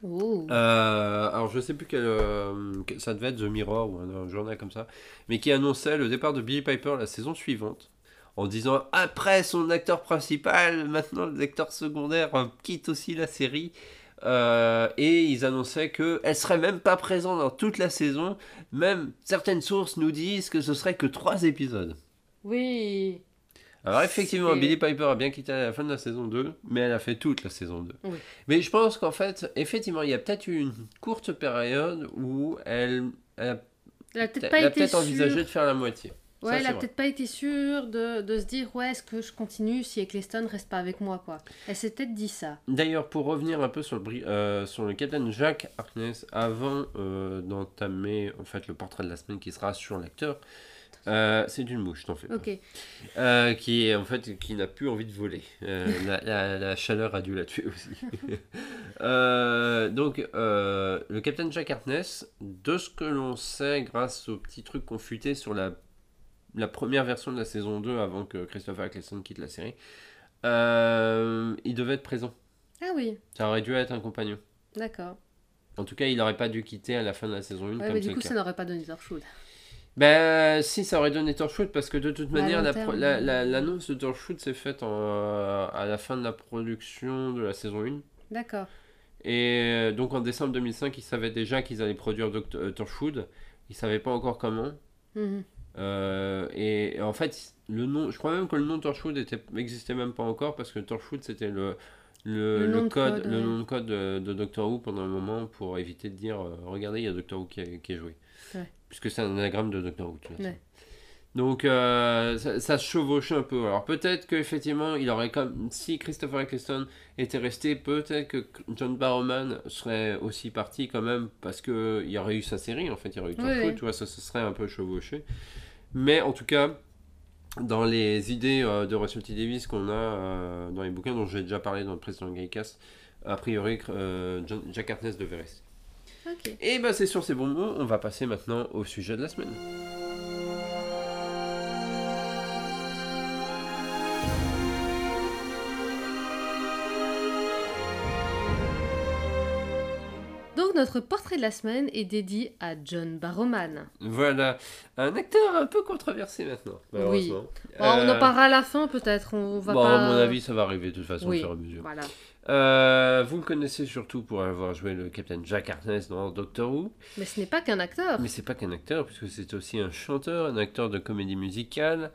Oh. Euh, alors je sais plus quel, euh, ça devait être The Mirror ou un, un journal comme ça, mais qui annonçait le départ de Billy Piper la saison suivante, en disant après son acteur principal, maintenant l'acteur secondaire euh, quitte aussi la série. Euh, et ils annonçaient qu'elle serait même pas présente dans toute la saison. Même certaines sources nous disent que ce serait que trois épisodes. Oui. Alors effectivement, Billy Piper a bien quitté à la fin de la saison 2, mais elle a fait toute la saison 2. Oui. Mais je pense qu'en fait, effectivement, il y a peut-être eu une courte période où elle, elle a, Elle a peut-être sûre. envisagé de faire la moitié. Ouais, Ça, elle a peut-être pas été sûre de, de se dire ouais, est-ce que je continue si Eccleston reste pas avec moi quoi. Elle s'est peut-être dit ça. D'ailleurs, pour revenir un peu sur le, euh, sur le capitaine Jacques Harkness, avant euh, d'entamer en fait, le portrait de la semaine qui sera sur l'acteur, euh, c'est une mouche, t'en fais pas. Ok. Euh, qui est en fait qui n'a plus envie de voler. Euh, la, la- la chaleur a dû la tuer aussi. Donc le capitaine Jack Harkness, de ce que l'on sait grâce au petit truc qu'on futait sur la, la première version de la saison 2 avant que Christopher Eccleston quitte la série, euh, il devait être présent. Ah oui, Ça aurait dû être un compagnon. d'accord. En tout cas, il n'aurait pas dû quitter à la fin de la saison 1 Ouais, comme mais du coup, ça n'aurait pas donné Torchwood. Ben si, ça aurait donné Torchwood parce que de toute Bah, manière, long la l'annonce de Torchwood s'est faite en, euh, à la fin de la production de la saison 1. D'accord. Et euh, donc en décembre 2005, ils savaient déjà qu'ils allaient produire Doct- euh, Torchwood. Ils savaient pas encore comment. Mhm. Euh, et, et en fait, le nom, je crois même que le nom Torchwood était, existait même pas encore parce que Torchwood c'était le, le, Le code, code, le ouais. nom de code de, de Doctor Who pendant un moment pour éviter de dire euh, regardez, il y a Doctor Who qui est, qui est joué. Ouais. Puisque c'est un anagramme de Doctor Who. Ouais. Donc euh, ça, ça se chevauchait un peu. Alors peut-être qu'effectivement, il aurait comme si Christopher Eccleston était resté, peut-être que John Barrowman serait aussi parti quand même parce que il y aurait eu sa série en fait, il y aurait eu Torchwood, tu vois, ça se serait un peu chevauché. Mais en tout cas, dans les idées euh, de Russell T Davis qu'on a euh, dans les bouquins dont j'ai déjà parlé dans le précédent Gaycast, a priori euh, John- Jack Harkness devait rester. Et ben c'est sur ces bons mots, on va passer maintenant au sujet de la semaine. Notre portrait de la semaine est dédié à John Barrowman. Voilà, un acteur un peu controversé maintenant. malheureusement. Bon, on en Euh, parlera à la fin, peut-être. On va bon, pas. à mon avis, ça va arriver de toute façon Oui. au fur et à mesure. Voilà. Euh, vous le connaissez surtout pour avoir joué le Captain Jack Harkness dans Doctor Who, Mais ce n'est pas qu'un acteur. mais c'est pas qu'un acteur, puisque c'est aussi un chanteur, un acteur de comédie musicale,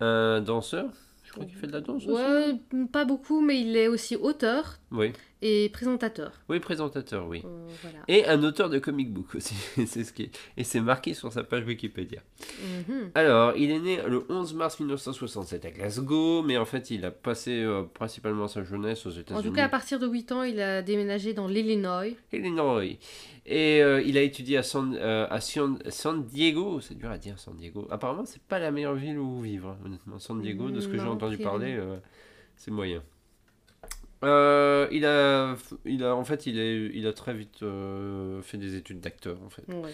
un danseur. Je crois qu'il fait de la danse aussi. Pas beaucoup, mais il est aussi auteur Oui, et présentateur. oui, présentateur, oui. Euh, voilà. Et un auteur de comic book aussi, c'est ce qui est... et c'est marqué sur sa page Wikipédia. Mhm. Alors, il est né le 11 mars 1967 à Glasgow, mais en fait, il a passé euh, principalement sa jeunesse aux En États-Unis. tout cas, à partir de 8 ans, il a déménagé dans l'Illinois. Illinois. Et euh, il a étudié à, San, à San, San Diego. C'est dur à dire, San Diego. Apparemment, c'est pas la meilleure ville où vivre, hein, honnêtement. San Diego, de ce que j'ai entendu parler, c'est moyen. Euh, il a, il a, en fait, il, est, il a très vite euh, fait des études d'acteur, en fait. Ouais.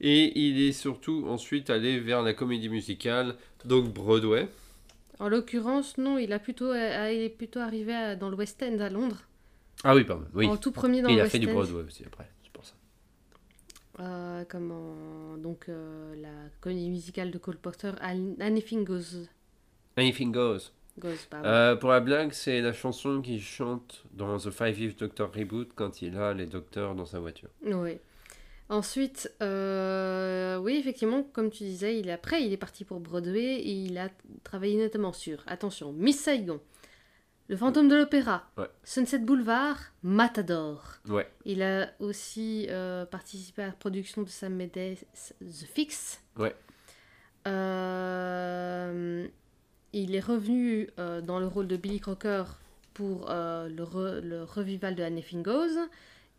Et il est surtout ensuite allé vers la comédie musicale, donc Broadway. En l'occurrence, non, il, a plutôt, euh, il est plutôt arrivé à- dans le West End à Londres. Ah oui, pardon. Oui. En tout premier dans Et il le a West fait du End. Broadway aussi après, c'est pour ça. Euh, comment Donc, la comédie musicale de Cole Porter, An- Anything Goes. Anything Goes. Euh, pour la blague, c'est la chanson qu'il chante dans The Five Years Doctor Reboot quand il a les docteurs dans sa voiture. Oui. Ensuite, euh, oui, effectivement, comme tu disais, il est, après, il est parti pour Broadway et il a travaillé notamment sur, attention, Miss Saigon, Le Fantôme de l'Opéra, Ouais. Sunset Boulevard, Matador. Ouais. Il a aussi euh, participé à la production de Sam Mendes, The Fix. Ouais. Euh, il est revenu euh, dans le rôle de Billy Crocker pour euh, le, re- le revival de Anything Goes.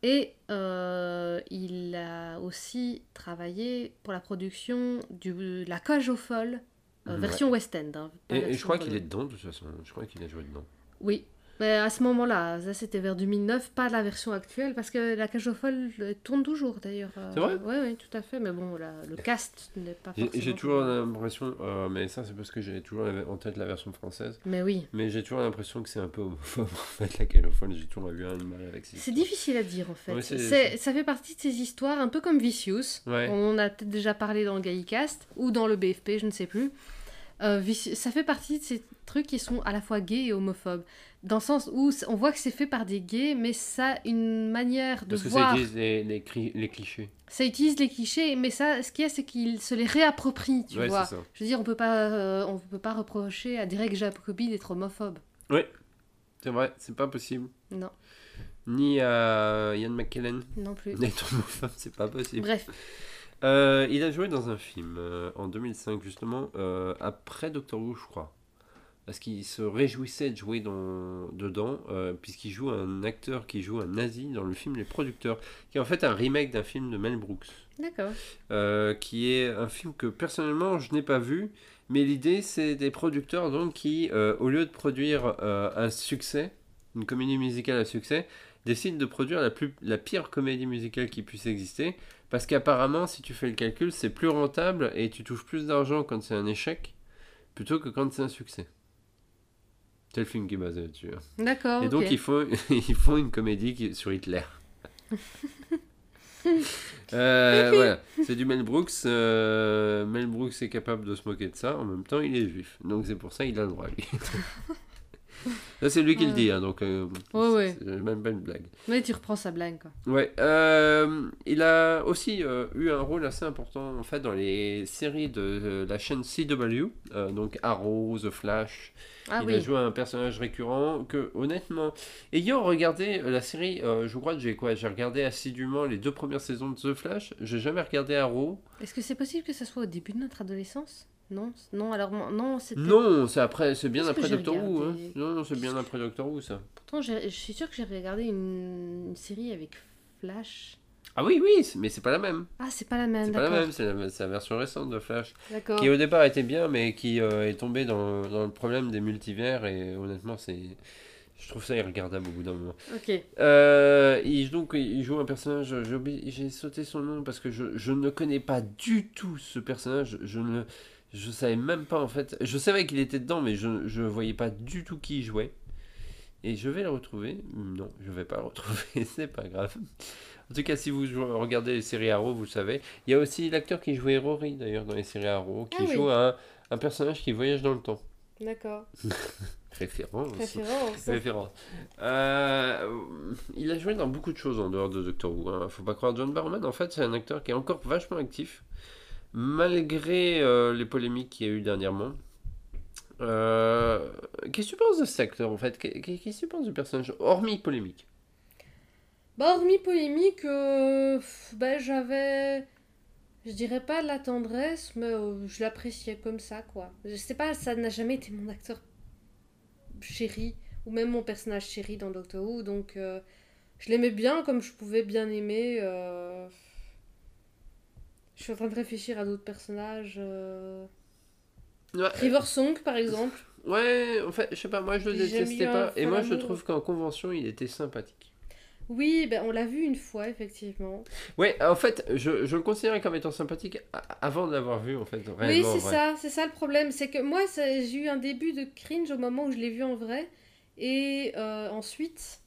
Et euh, il a aussi travaillé pour la production du, de La Cage aux Folles, Ouais. version West End. hein, Et, et je crois qu'il est dedans de toute façon. Je crois qu'il a joué dedans. Oui, mais à ce moment-là, ça c'était vers 2009, pas la version actuelle, parce que La Cage aux Folles euh, tourne toujours d'ailleurs. euh, C'est vrai Oui, oui, tout à fait, mais bon, la- le cast n'est pas forcément... J'ai toujours l'impression, euh, mais ça c'est parce que j'ai toujours en tête la version française, Mais oui, mais j'ai toujours l'impression que c'est un peu homophobe en fait, la calophone. J'ai toujours eu un mal avec ces c'est difficile à dire en fait. Ouais, ça fait partie de ces histoires un peu comme Vicious. Ouais. On en a peut-être déjà parlé dans le Gaïcast ou dans le BFP, je ne sais plus. Euh, ça fait partie de ces trucs qui sont à la fois gays et homophobes. Dans le sens où on voit que c'est fait par des gays, mais ça a une manière de Parce que voir. ça utilise les, les, clichés. Ça utilise les clichés, mais ça, ce qu'il y a, c'est qu'il se les réapproprie, tu ouais, vois. Je veux dire, on peut pas, euh, on peut pas reprocher à Derek Jacobi d'être homophobe. C'est vrai, c'est pas possible. Non, Ni à Ian McKellen non plus. d'être homophobe, c'est pas possible. Bref, Euh, il a joué dans un film euh, en 2005, justement, après Doctor Who, je crois. Parce qu'il se réjouissait de jouer dans, dedans, euh, puisqu'il joue un acteur qui joue un nazi dans le film Les Producteurs, qui est en fait un remake d'un film de Mel Brooks. D'accord. Euh, qui est un film que personnellement je n'ai pas vu, mais l'idée c'est des producteurs donc qui, euh, au lieu de produire un succès, une comédie musicale à succès, décident de produire la, plus, la pire comédie musicale qui puisse exister, parce qu'apparemment si tu fais le calcul c'est plus rentable et tu touches plus d'argent quand c'est un échec, plutôt que quand c'est un succès. C'est le film qui est basé là-dessus. hein. D'accord. Et donc ils font, ils font une comédie qui- sur Hitler. Euh, voilà, c'est du Mel Brooks. euh, Mel Brooks est capable de se moquer de ça. En même temps, il est juif. Donc c'est pour ça qu'il a le droit. lui. c'est lui qui le dit. hein, donc euh, Ouais, ouais. c'est même pas une blague. Mais tu reprends sa blague, quoi. Ouais. euh, il a aussi euh, eu un rôle assez important en fait dans les séries de euh, la chaîne CW. donc Arrow, The Flash. Ah il a joué un personnage récurrent que, honnêtement, ayant regardé la série, je crois que j'ai quoi J'ai regardé assidûment les deux premières saisons de The Flash. J'ai jamais regardé Arrow. Est-ce que c'est possible que ça soit au début de notre adolescence? Non, non, alors non, c'était. Non, c'est après, c'est bien après Doctor Who. Hein. Non, non, c'est bien après Doctor Who ça. Pourtant, je suis sûre que j'ai regardé une... une série avec Flash. Ah oui, oui, mais c'est pas la même. Ah, c'est pas la même, C'est pas la même, c'est la, version récente de Flash. D'accord. Qui au départ était bien, mais qui euh, est tombé dans, dans le problème des multivers. Et honnêtement, c'est. Je trouve ça irregardable au bout d'un moment. Ok. Euh, il, donc, il joue un personnage, j'ai sauté son nom parce que je, je ne connais pas du tout ce personnage. Je ne je savais même pas en fait. Je savais qu'il était dedans, mais je ne voyais pas du tout qui jouait. Et je vais le retrouver. Non, je vais pas le retrouver, c'est pas grave. En tout cas, si vous jouez- regardez les séries Arrow, vous le savez. Il y a aussi l'acteur qui jouait Rory d'ailleurs dans les séries Arrow, qui Ah oui. joue un, un personnage qui voyage dans le temps. D'accord. Référence. Référence. Référence. Euh, il a joué dans beaucoup de choses en dehors de Doctor Who. Hein. Faut pas croire John Barrowman. En fait, c'est un acteur qui est encore vachement actif, malgré euh, les polémiques qu'il y a eu dernièrement. Euh, Qu'est-ce que tu penses de cet acteur en fait? Qu'est- Qu'est-ce que tu penses du personnage Hormis polémique? Bah, hormis polémique, euh, bah, j'avais. Je dirais pas de la tendresse, mais euh, je l'appréciais comme ça, quoi. Je sais pas, ça n'a jamais été mon acteur chéri, ou même mon personnage chéri dans Doctor Who, donc je l'aimais bien comme je pouvais bien aimer. Je suis en train de réfléchir à d'autres personnages. euh, Ouais, River Song, par exemple. ouais, en fait, je sais pas, moi je le détestais pas. Et moi je trouve qu'en convention il était sympathique. Oui, ben, on l'a vu une fois, effectivement. Ouais, en fait, je, je le considérais comme étant sympathique avant de l'avoir vu en fait. Oui, c'est ça, c'est ça le problème. C'est que moi, j'ai eu un début de cringe au moment où je l'ai vu en vrai. Et euh, ensuite,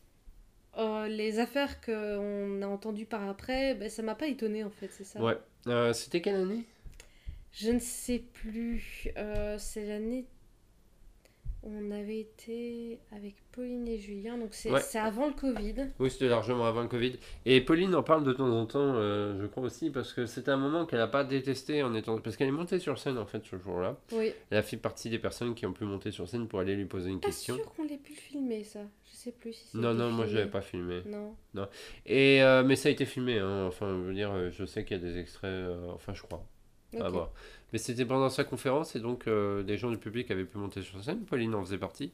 euh, les affaires qu'on a entendues par après, ben, ça m'a pas étonné en fait, c'est ça. Ouais. Euh, C'était quelle année? Je ne sais plus. Euh, c'est l'année. On avait été avec Pauline et Julien, donc c'est Ouais. c'est avant le Covid. Oui, c'était largement avant le Covid. Et Pauline en parle de temps en temps, euh, je crois aussi, parce que c'était un moment qu'elle n'a pas détesté en étant. Parce qu'elle est montée sur scène en fait ce jour-là. Oui. Elle a fait partie des personnes qui ont pu monter sur scène pour aller lui poser une Pas question. sûr qu'on l'ait pu filmer ça. Je sais plus si Non, c'était non, moi je l'avais pas filmé. Non. Et, euh, mais ça a été filmé, hein. enfin, je veux dire, je sais qu'il y a des extraits, euh, enfin, je crois. à Ok. voir. Mais c'était pendant sa conférence et donc euh, des gens du public avaient pu monter sur scène. Pauline en faisait partie.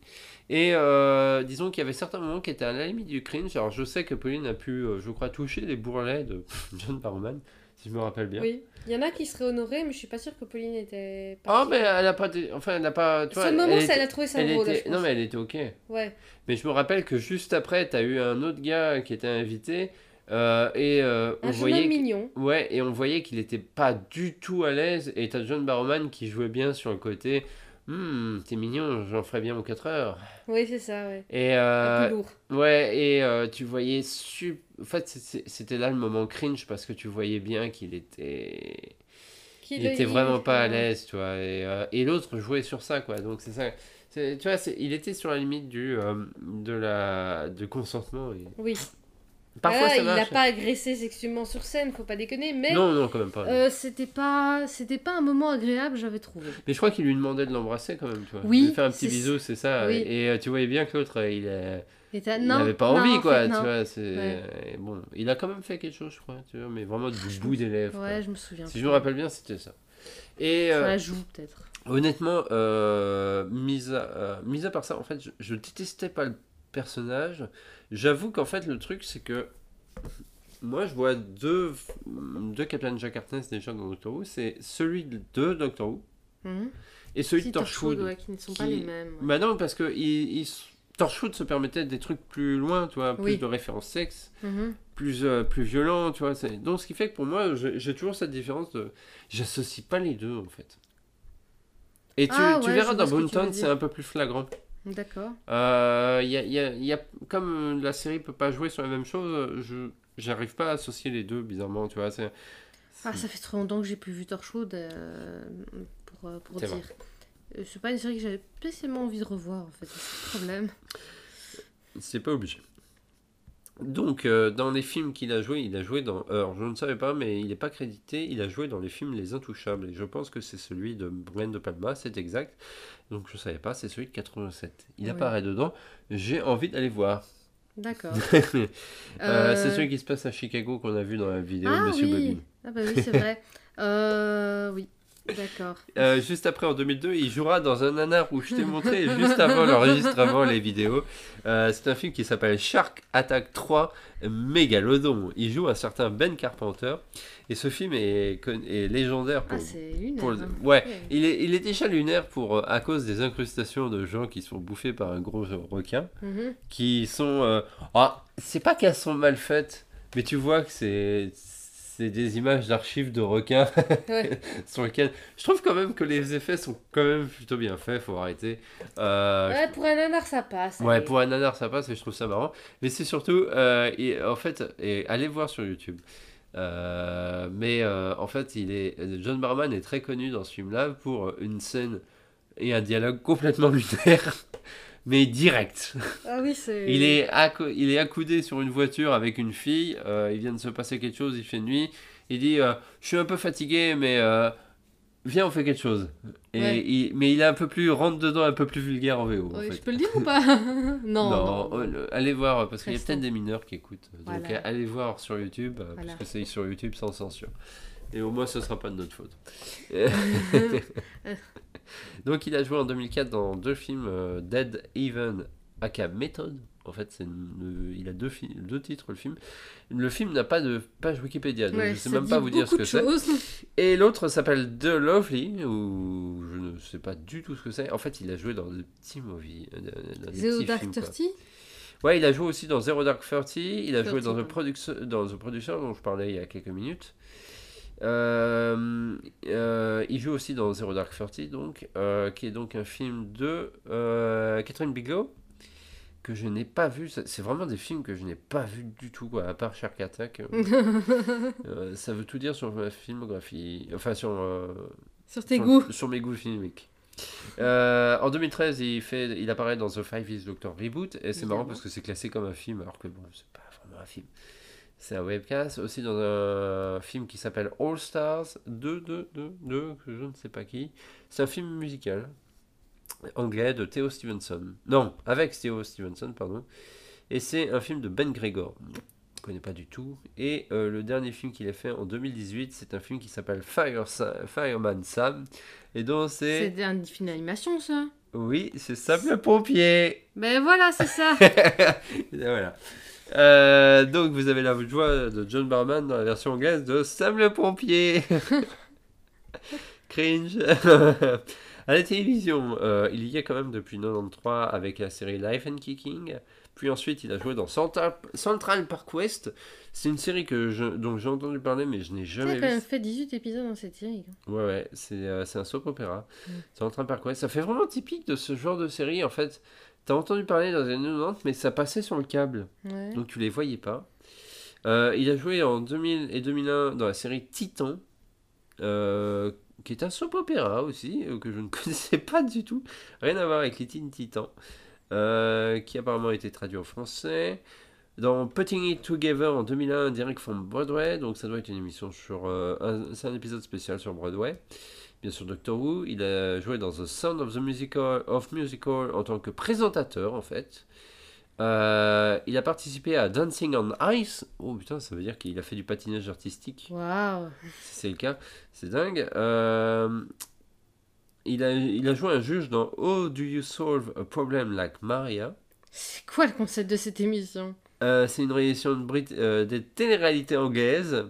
Et euh, disons qu'il y avait certains moments qui étaient à la limite du cringe. Alors je sais que Pauline a pu, euh, je crois, toucher les bourrelets de John Barrowman, si je me rappelle bien. Oui, il y en a qui seraient honorés, mais je suis pas sûre que Pauline était. Ah, partie. mais elle a pas, dé- enfin, elle a pas, tu vois, moment, elle elle a trouvé ça drôle. était- non mais elle était ok. Ouais. Mais je me rappelle que juste après, t'as eu un autre gars qui était invité euh, et euh, on Un jeune voyait mignon. Ouais, et on voyait qu'il était pas du tout à l'aise. Et t'as John Barrowman qui jouait bien sur le côté. Hum, t'es mignon, j'en ferais bien aux 4 heures. Oui, c'est ça, ouais. Et Un euh, peu lourd. ouais, et euh, tu voyais. Sup... En fait, c'était là le moment cringe parce que tu voyais bien qu'il était. Il était vraiment pas à l'aise, tu vois. Et, et l'autre jouait sur ça, quoi. Donc c'est ça. Tu vois, il était sur la limite du, euh, de la, du consentement. Et Oui. Parfois, ça il marche. pas agressé sexuellement sur scène, faut pas déconner, mais Non, non, quand même pas. euh, c'était pas, c'était pas un moment agréable, j'avais trouvé. Mais je crois qu'il lui demandait de l'embrasser quand même, tu vois. Oui, De lui faire un petit bisou, c'est ça. oui. Et euh, tu voyais bien que l'autre, euh, il, est- Et t'as- il non, avait pas non, envie, en quoi. fait, tu vois, Ouais. bon, il a quand même fait quelque chose, je crois, tu vois, mais vraiment du bout des lèvres. quoi. Ouais, je me souviens. Si je me rappelle bien, c'était ça. Et Sur euh, la joue, peut-être. honnêtement, euh, mis, à, euh, mis à part ça, en fait, je, je détestais pas le personnage. J'avoue qu'en fait, le truc, c'est que moi, je vois deux, deux Captain Jack Harkness déjà dans Doctor Who. C'est celui de Doctor Who Mhm. et celui de Torchwood. ouais, qui ne sont pas les mêmes. ouais. Bah non, parce que il, il- Torchwood se permettait des trucs plus loin, tu vois, plus Oui. de références sexe, Mhm. plus, euh, plus violents, tu vois. Donc, ce qui fait que pour moi, j'ai toujours cette différence de. J'associe pas les deux, en fait. Et tu, Ah tu ouais, verras dans Boonton, c'est un peu plus flagrant. D'accord. Euh, y a, y a- y a- comme la série peut pas jouer sur la même chose, je j'arrive pas à associer les deux, bizarrement, tu vois. Ah, ça fait trop longtemps que j'ai plus vu Torchwood euh, pour, euh, pour dire. Euh, C'est pas une série que j'avais spécialement envie de revoir en fait, c'est ça le problème. C'est pas obligé. Donc, euh, dans les films qu'il a joué, il a joué dans. Alors, je ne savais pas, mais il n'est pas crédité. Il a joué dans les films Les Intouchables. Et je pense que c'est celui de Brian De Palma, c'est exact. Donc, je ne savais pas, c'est celui de 87. Il Oui. apparaît dedans. J'ai envie d'aller voir. D'accord. Euh, Euh, C'est celui qui se passe à Chicago qu'on a vu dans la vidéo Ah Monsieur oui. Bobby. Ah bah oui, c'est vrai. Euh, oui, d'accord. Euh, juste après, en 2002, il jouera dans un nanar où je t'ai montré juste avant l'enregistrement les vidéos. Euh, c'est un film qui s'appelle Shark Attack 3 Mégalodon. Il joue un certain Ben Carpenter. Et ce film est, légendaire pour. Ah, c'est lunaire. pour- hein. ouais, il est, il est déjà lunaire pour, euh, à cause des incrustations de gens qui sont bouffés par un gros requin. Mhm. Qui sont. euh, ah, c'est pas qu'elles sont mal faites, mais tu vois que c'est. C'est des images d'archives de requins Ouais. sur lesquelles je trouve quand même que les effets sont quand même plutôt bien faits, faut arrêter. Euh, Ouais, pour un nanar, ça passe. Ouais, allez. pour un nanar ça passe et je trouve ça marrant. Mais c'est surtout, euh, et, en fait, et allez voir sur YouTube. Euh, mais en fait, il est, John Barman est très connu dans ce film-là pour une scène et un dialogue complètement lunaire, mais direct. Ah oui, c'est. Il est, accou- il est accoudé sur une voiture avec une fille, euh, il vient de se passer quelque chose, il fait nuit, il dit euh, Je suis un peu fatigué, mais euh, viens, on fait quelque chose. Et Ouais. il- mais il est un peu plus rentre dedans, un peu plus vulgaire en VO. en Ouais, fait. Je peux le dire ou pas? Non. Non, non, allez voir, parce qu'il y a peut-être des mineurs qui écoutent. Voilà. allez voir sur YouTube, Voilà. parce que c'est sur YouTube sans censure. Et au moins, ce sera pas de notre faute. Donc il a joué en 2004 dans deux films, euh, Dead Even aka Method. En fait, c'est il a deux, deux titres le film. Le film n'a pas de page Wikipédia, donc Ouais, je sais ça même pas vous dire ce que c'est. Et l'autre s'appelle The Lovely, ou je ne sais pas du tout ce que c'est. En fait, il a joué dans des petits movies, euh, dans des Zero petits Dark films, quoi. Thirty? Ouais, il a joué aussi dans Zero Dark Thirty. Il a joué 30, dans The. Production, dans The Producer, dont je parlais il y a quelques minutes. Euh, euh, il joue aussi dans Zero Dark Thirty, donc, euh, qui est donc un film de euh, Catherine Bigelow, que je n'ai pas vu. C'est vraiment des films que je n'ai pas vu du tout, quoi, à part Shark Attack. Ça veut tout dire sur ma filmographie. Enfin, sur. Sur tes sur, goûts. sur mes goûts filmiques. Euh, en 2013, il, fait, il apparaît dans The Five Is Doctor Reboot, et c'est marrant parce que c'est classé comme un film, alors que bon, c'est pas vraiment un film. C'est un webcast, aussi dans un film qui s'appelle All Stars 2, 2, 2, 2, que je ne sais pas qui. C'est un film musical anglais de Theo Stevenson. Non, avec Theo Stevenson, pardon. Et c'est un film de Ben Gregor. Je ne connais pas du tout. Et euh, le dernier film qu'il a fait en 2018, c'est un film qui s'appelle Fire Sa- Fireman Sam. Et donc c'est... C'est un film d'animation, ça? Oui, c'est Sam le pompier. Ben voilà, c'est ça. Voilà. Euh, donc vous avez la joie de John Barman dans la version anglaise de Sam le pompier. Cringe. à la télévision, euh, il y est quand même depuis 93 avec la série Life and Kicking. Puis ensuite, il a joué dans Central, Central Park West. C'est une série que je, dont j'ai entendu parler, mais je n'ai jamais as quand même vu. fait 18 épisodes dans cette série. Ouais, ouais, c'est euh, un soap opéra. Mm. Central Park West. Ça fait vraiment typique de ce genre de série. En fait, t'as entendu parler dans les années 90, mais ça passait sur le câble. Ouais. Donc tu les voyais pas. Euh, il a joué en 2000 et 2001 dans la série Titan, euh, qui est un soap opéra aussi, euh, que je ne connaissais pas du tout. Rien à voir avec les Teen Titans, qui apparemment a été traduit en français. Dans Putting It Together en 2001, direct from Broadway, donc ça doit être une émission sur. c'est un épisode spécial sur Broadway. Bien sûr, Doctor Who. Il a joué dans The Sound of the Musical, of Musical en tant que présentateur, en fait. Euh, il a participé à Dancing on Ice. Oh putain, ça veut dire qu'il a fait du patinage artistique. Waouh. C'est le cas, c'est dingue. Euh, il, a, il a joué un juge dans How Do You Solve a Problem Like Maria C'est quoi le concept de cette émission? Euh, C'est une réédition de Brit des téléréalités anglaises.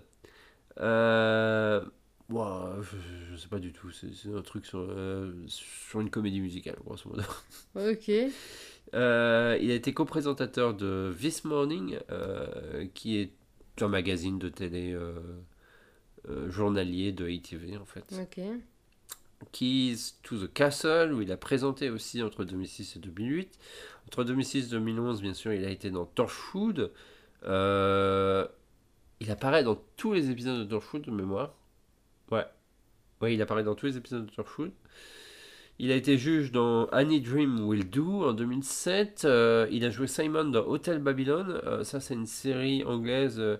Euh, ouah, je, je sais pas du tout, c'est c'est un truc sur, euh, sur une comédie musicale, grosso modo. Ok. Euh, il a été co-présentateur de This Morning, euh, qui est un magazine de télé journalier de ATV en fait. Ok. Keys to the Castle, où il a présenté aussi entre 2006 et 2008. Entre 2006 et 2011, bien sûr, il a été dans Torchwood. Il apparaît dans tous les épisodes de Torchwood de mémoire. Ouais. Ouais, il apparaît dans tous les épisodes de Torchwood. Il a été juge dans Annie Dream Will Do en 2007. Euh, il a joué Simon dans Hotel Babylon. Euh, ça, c'est une série anglaise. euh,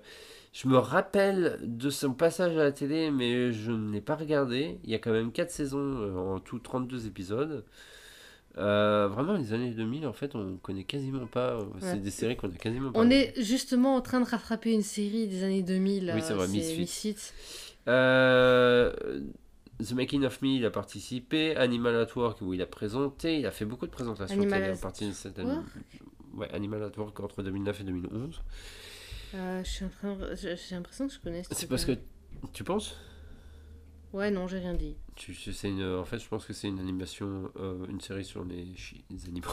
je me rappelle de son passage à la télé, mais je ne l'ai pas regardé. Il y a quand même 4 saisons, euh, en tout 32 épisodes. Vraiment, les années 2000, en fait, on connaît quasiment pas. C'est Ouais. des séries qu'on a quasiment pas. On est justement en train de rattraper une série des années 2000. Oui, c'est vrai, Misfits. Euh, The Making of Me, il a participé. Animal at Work, où il a présenté. Il a fait beaucoup de présentations. Animal à partir de cette. Ouais, Animal at Work entre 2009 et 2011. Euh, de- j'ai l'impression que je connais. C'est parce que. Tu penses? Ouais, non, j'ai rien dit. tu, une, En fait, je pense que c'est une animation, euh, une série sur les, chi- les animaux.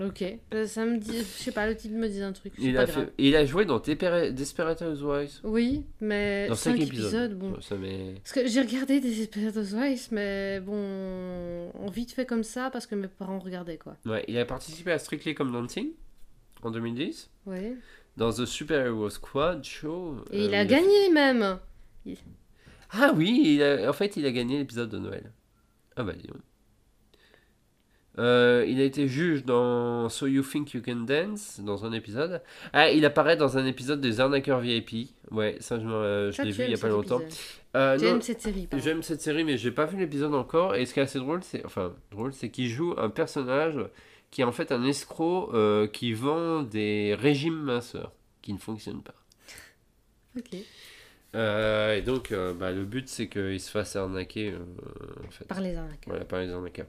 Ok. Euh, Ça me dit. Je sais pas, le titre me dit un truc. Il a, grave. fait, il a joué dans Despera- Desperate Housewives. Oui, mais Dans 5 cinq épisodes, épisodes. bon. Ça Parce que j'ai regardé des Desperate Housewives, mais bon, on vite fait comme ça parce que mes parents regardaient quoi. Ouais, il a participé à Strictly Come Dancing en 2010. Ouais. Dans The Super Hero Squad Show. Et euh, il a gagné même. Ah oui, il a- en fait, il a gagné l'épisode de Noël. Ah bah dis donc. Euh, il a été juge dans So You Think You Can Dance, dans un épisode. Ah, il apparaît dans un épisode des Arnaqueurs VIP. Ouais, ça, je, euh, je l'ai vu il y a pas longtemps. Euh, J'aime cette série. J'aime cette série, mais j'ai pas vu l'épisode encore. Et ce qui est assez drôle, c'est enfin drôle, c'est qu'il joue un personnage qui est en fait un escroc qui vend des régimes minceurs qui ne fonctionnent pas. Ok. Euh, et donc, euh, bah, le but, c'est qu'il se fasse arnaquer euh, en fait. Par les arnaques. Voilà, par les arnaqueurs.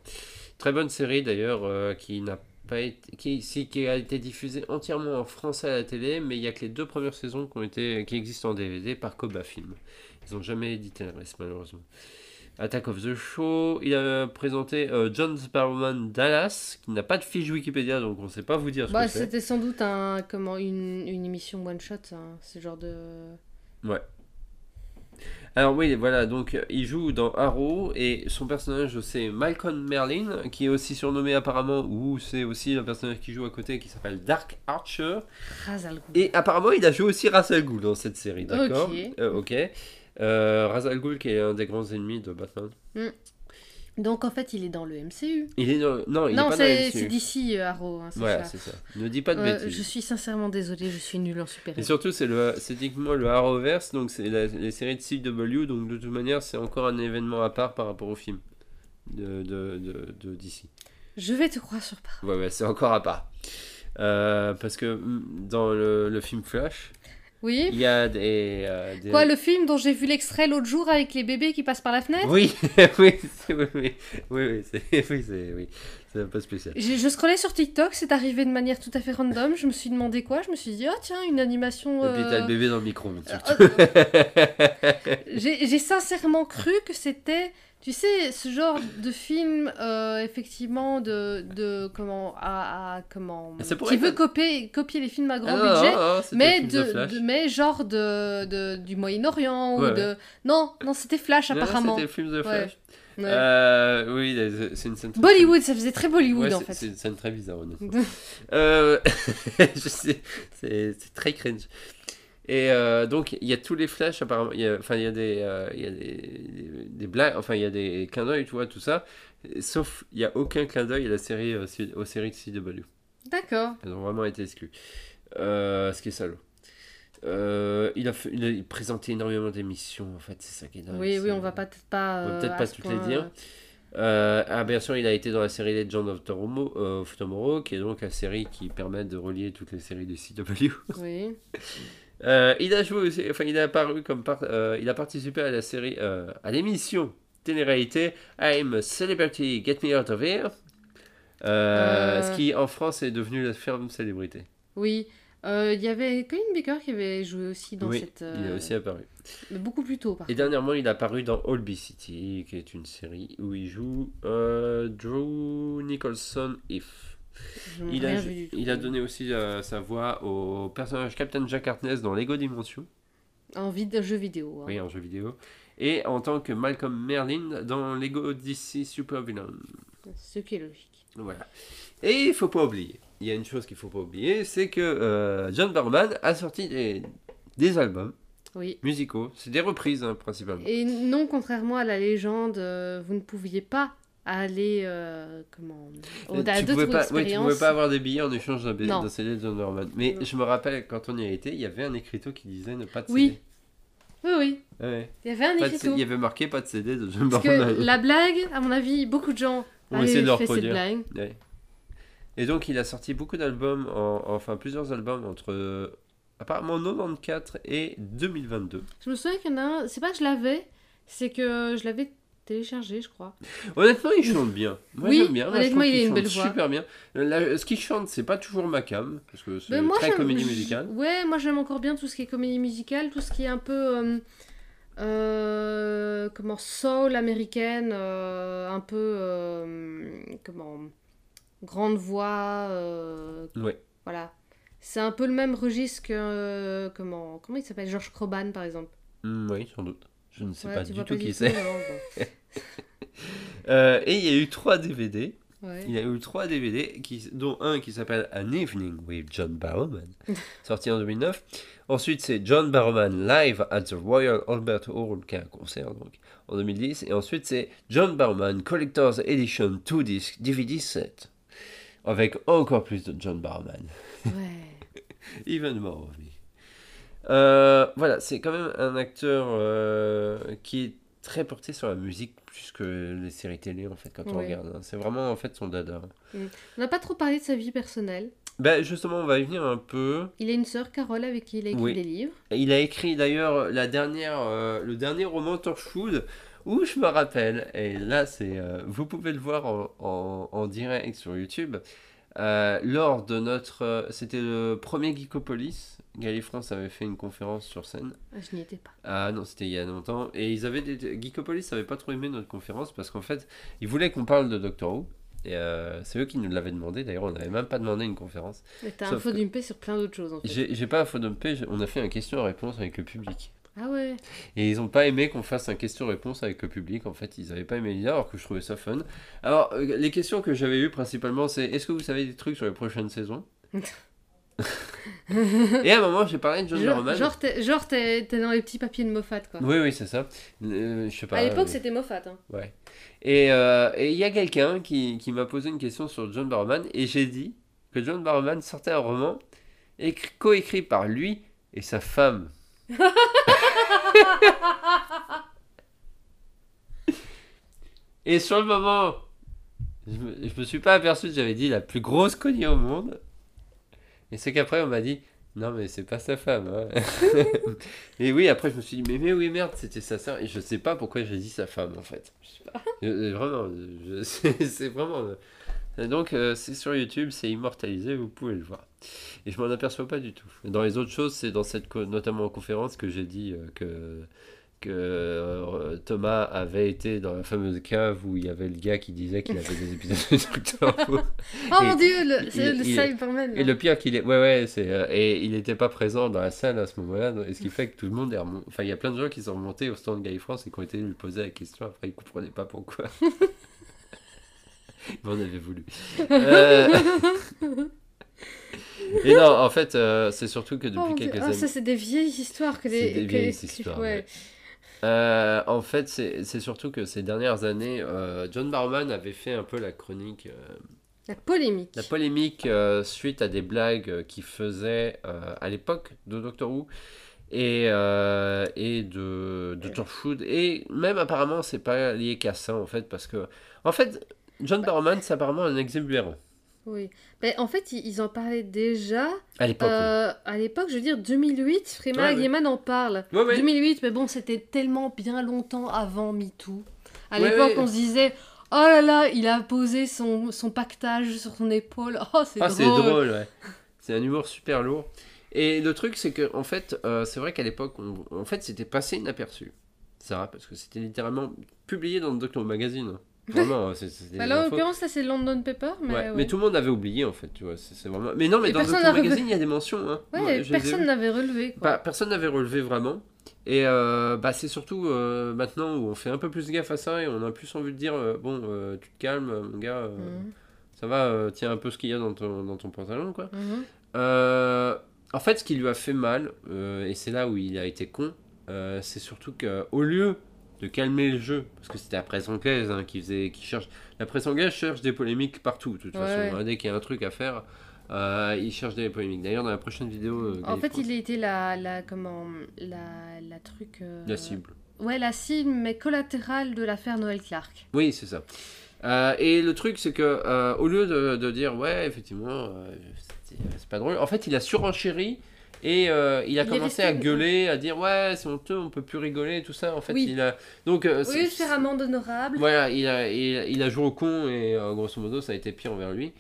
Très bonne série d'ailleurs, euh, qui n'a pas été, qui, si, qui a été diffusée entièrement en français à la télé, mais il y a que les deux premières saisons qui ont été, qui existent en DVD par Koba Film. Ils n'ont jamais édité le reste malheureusement. Attack of the Show, il a présenté euh, John Sparrowman Dallas, qui n'a pas de fiche Wikipédia, donc on ne sait pas vous dire ce Bah, que c'est. c'était sans doute un, comment, une, une émission one shot, hein, ce genre de. Alors oui, voilà, donc euh, il joue dans Arrow et son personnage c'est Malcolm Merlin, qui est aussi surnommé apparemment, ou c'est aussi un personnage qui joue à côté qui s'appelle Dark Archer. Razal. Et apparemment il a joué aussi Ra's al Ghul dans cette série, d'accord? Ok. Euh, ok. Euh, Ra's al Ghul qui est un des grands ennemis de Batman. Donc en fait, il est dans le MCU. Il est dans... Non, il non, est pas dans c'est la c'est MCU. d'ici, euh, Arrow. hein, c'est Voilà, ça. c'est ça. Ne dis pas de Euh, bêtises. je suis sincèrement désolée, je suis nulle en super Et surtout, c'est le, c'est techniquement le Arrowverse, donc c'est la- les séries de CW, donc de toute manière, c'est encore un événement à part par rapport au film de, de, de, de DC. Je vais te croire sur parole. Ouais, ouais, c'est encore à part. Euh, parce que mm, dans le, le film Flash, Oui il y a des. euh, des- Quoi, le film dont j'ai vu l'extrait l'autre jour avec les bébés qui passent par la fenêtre? Oui, oui, oui, oui, oui, oui, c'est, oui, c'est, oui, un peu spécial. J'ai- Je scrollais sur TikTok, c'est arrivé de manière tout à fait random. Je me suis demandé quoi? Je me suis dit, oh tiens, une animation. Et puis t'as euh, le bébé dans le micro. J'ai j'ai sincèrement cru que c'était, tu sais, ce genre de film, euh, effectivement, de, de comment, à, à- comment, qui veut copier, copier les films à grand Ah, budget, c'était le mais de, mais genre de, de- du Moyen-Orient Ouais, ou de, non, non, c'était Flash apparemment. C'était le film de Flash. Ouais. Euh, oui, c'est une scène. très- Bollywood, ça faisait très Bollywood en fait. C'est une scène très bizarre, honnêtement. Euh, je sais, c'est c'est très cringe. Et euh, donc, il y a tous les flashs, apparemment. il y a- Enfin, il y a des, euh, il y a des, des, blagues, enfin, il y a des clins d'œil, tu vois, tout ça. Sauf, il n'y a aucun clin d'œil à la série, euh, aux séries de CW. D'accord. Elles ont vraiment été exclues. Ce qui est salaud. Il, a fait- il a présenté énormément d'émissions, en fait, c'est ça qui est dingue. Oui, oui, on va peut-être pas. On va peut-être pas toutes les dire. Euh, ah, bien sûr, il a été dans la série Legend of Tomorrow, euh, of Tomorrow, qui est donc la série qui permet de relier toutes les séries de CW. Oui. Euh, il a joué aussi, enfin, il a apparu comme euh, il a participé à la série, euh, à l'émission télé-réalité I'm a Celebrity, Get Me Out of Here, ce qui en France est devenu la ferme célébrité. Oui. Il y avait Colin Baker qui avait joué aussi dans oui, cette. il a aussi apparu. Mais beaucoup plus tôt, par Et dernièrement, il a apparu dans Holby City, qui est une série où il joue Drew Nicholson If. Il a, vu il donné aussi euh, sa voix au personnage Captain Jack Harkness dans Lego Dimension, En jeu vidéo. hein. oui, en jeu vidéo, et en tant que Malcolm Merlin dans Lego DC Super Villain. Ce qui est logique. Voilà. Et il faut pas oublier, il y a une chose qu'il faut pas oublier, c'est que euh, John Barrowman a sorti des, des albums Oui. musicaux, c'est des reprises hein, principalement. Et non, contrairement à la légende, euh, vous ne pouviez pas aller euh, comment Euh, au-delà tu d'autres pouvais pas, ouais, tu pouvais pas avoir des billets en échange d'un CD de John Barrowman. Mais Non. je me rappelle quand on y a été, il y avait un écriteau qui disait ne pas de Oui. CD. Oui, oui. Ouais. Il y avait un écriteau. il y avait marqué pas de CD de John Parce Barrowman. que la blague, à mon avis, beaucoup de gens On avaient essaie de fait cette reproduire. blague. Ouais. Et donc il a sorti beaucoup d'albums, en- enfin plusieurs albums entre euh, apparemment 94 et 2022. Je me souviens qu'il y en a un, c'est pas que je l'avais, c'est que je l'avais téléchargé, je crois. Honnêtement, il chante bien. Moi, Oui, j'aime bien. Moi, je honnêtement, trouve il a qu'il une belle chante voix. Super bien. Ce qu'il chante, c'est pas toujours ma cam, parce que c'est moi, très comédie musicale. Ouais, moi j'aime encore bien tout ce qui est comédie musicale, tout ce qui est un peu. euh, euh, comment soul américaine, euh, un peu. comment. Grande voix. Ouais. voilà. C'est un peu le même registre que. comment, comment il s'appelle? George Croban par exemple. Hmm, oui, sans doute. Je ne sais Ouais, pas du tout qui c'est. bon. Euh, et il y a eu trois DVD. Ouais. Il y a eu trois DVD, qui, dont un qui s'appelle An Evening with John Barrowman, sorti en 2009. Ensuite, c'est John Barrowman Live at the Royal Albert Hall, qui est un concert donc, en 2010. Et ensuite, c'est John Barrowman Collector's Edition 2 disc DVD set, avec encore plus de John Barrowman. Ouais. Even more of me. Euh, voilà, c'est quand même un acteur euh, qui est très porté sur la musique plus que les séries télé en fait quand on regarde. hein. C'est vraiment en fait son dada. On n'a pas trop parlé de sa vie personnelle. Ben justement, on va y venir un peu. Il a une sœur, Carole, avec qui il a écrit Oui. des livres. Il a écrit d'ailleurs la dernière, euh, le dernier roman Torchwood où je me rappelle, et là c'est, euh, vous pouvez le voir en, en- en direct sur YouTube, euh, lors de notre, c'était le premier Geekopolis, Galifrance avait fait une conférence sur scène. Ah, je n'y étais pas. Ah non, c'était il y a longtemps. Et ils avaient des... Geekopolis n'avait pas trop aimé notre conférence parce qu'en fait, ils voulaient qu'on parle de Doctor Who. Et euh, c'est eux qui nous l'avaient demandé. D'ailleurs, on n'avait même pas demandé une conférence. Mais t'as un que- dumpé sur plein d'autres choses en fait. J'ai pas faux dumper, j'ai- on a fait un question-réponse avec le public. Ah ouais. Et ils ont pas aimé qu'on fasse un question-réponse avec le public. En fait, ils avaient pas aimé l'idée alors que je trouvais ça fun. Alors, euh, les questions que j'avais eues principalement, c'est est-ce que vous savez des trucs sur les prochaines saisons? Et à un moment, j'ai parlé de John Barrowman. genre, t'es, genre t'es, dans les petits papiers de Moffat quoi. Oui, oui, c'est ça. Euh, je sais pas. à l'époque euh, c'était Moffat. Hein. Ouais. Et euh, et il y a quelqu'un qui, qui m'a posé une question sur John Barrowman et j'ai dit que John Barrowman sortait un roman écrit- coécrit par lui et sa femme. et sur le moment, je me, je me suis pas aperçu que j'avais dit la plus grosse connerie au monde. Et c'est qu'après on m'a dit non mais c'est pas sa femme. hein. et oui après je me suis dit mais, mais oui merde c'était sa sœur et je sais pas pourquoi j'ai dit sa femme en fait. Je sais pas. Je- je- vraiment je- c'est vraiment. euh, Donc euh, c'est sur YouTube c'est immortalisé vous pouvez le voir. Et je m'en aperçois pas du tout. Dans les autres choses c'est dans cette notamment en conférence que j'ai dit euh, que que euh, Thomas avait été dans la fameuse cave où il y avait le gars qui disait qu'il avait des épisodes de Doctor Who. Oh mon dieu, le, c'est il- le il- Cyberman. Et le pire qu'il est, ouais ouais, c'est euh, et il n'était pas présent dans la salle à ce moment-là, donc- et ce qui fait que tout le monde est remonté. Enfin, il y a plein de gens qui sont remontés au stand Guy France et qui ont été lui poser la question. Après, ils comprenaient pas pourquoi. Mais on avait voulu. Euh, Et non, en fait, euh, c'est surtout que Oh, depuis Dieu. quelques Ah, années. ça c'est des vieilles histoires que C'est les. des que- vieilles que- histoires, ouais. ouais. Euh, en fait, c'est surtout que ces dernières années, euh, John Barrowman avait fait un peu la chronique. euh, La polémique. La polémique suite à des blagues qu'il faisait à l'époque de Doctor Who et, et de, de Torchwood. Et même apparemment, c'est pas lié qu'à ça en fait, parce que en fait, John Barrowman, c'est apparemment un exubérant. Oui. Ben, en fait, ils, ils en parlaient déjà. À l'époque. oui. euh, à l'époque, je veux dire 2008, Freeman Ouais, ouais. En parle. Ouais, ouais. 2008, mais bon, c'était tellement bien longtemps avant MeToo. À Ouais, l'époque, ouais. on se disait Oh là là, il a posé son, son pactage sur son épaule. Oh, c'est Ah, drôle. c'est drôle, ouais. C'est un humour super lourd. Et le truc, c'est que, en fait, euh, c'est vrai qu'à l'époque, on- en fait, c'était passé inaperçu. Ça, parce que c'était littéralement publié dans le Doctor Who Magazine. Vraiment, c'est- Bah là, en l'occurrence, ça c'est London Paper, mais. Ouais, ouais. mais tout le monde avait oublié, en fait, tu vois. C'est vraiment... Mais non, mais Et dans le personne Doctor n'a Magazine, il y a des mentions. Hein. Ouais, personne n'avait relevé. Quoi. Bah, personne n'avait relevé vraiment. Et euh, bah, c'est surtout euh, maintenant où on fait un peu plus gaffe à ça et on a plus envie de dire euh, bon, tu te calmes, mon gars, Mhm, ça va, tiens un peu ce qu'il y a dans ton, dans ton pantalon, quoi. mhm. En fait, ce qui lui a fait mal, et c'est là où il a été con, c'est surtout qu'au lieu de calmer le jeu, parce que c'était la presse anglaise hein, qui, faisait, qui cherche. La presse anglaise cherche des polémiques partout, de toute Ouais, façon. ouais. hein, dès qu'il y a un truc à faire, euh, il cherche des polémiques. D'ailleurs, dans la prochaine vidéo. euh, En fait, il a été la, la, comment, la, la truc. euh, La cible. Ouais, la cible, mais collatérale de l'affaire Noël Clark. Oui, c'est ça. Euh, et le truc, c'est que euh, au lieu de, de dire ouais, effectivement, euh, c'est pas drôle, en fait, il a surenchéri et euh, il a Il commencé à gueuler, à dire ouais, c'est honteux, on peut plus rigoler, tout ça. En fait, Oui. il a donc euh, Au c'est- amende honorable, voilà, il a, il, il a joué au con et euh, grosso modo, ça a été pire envers lui.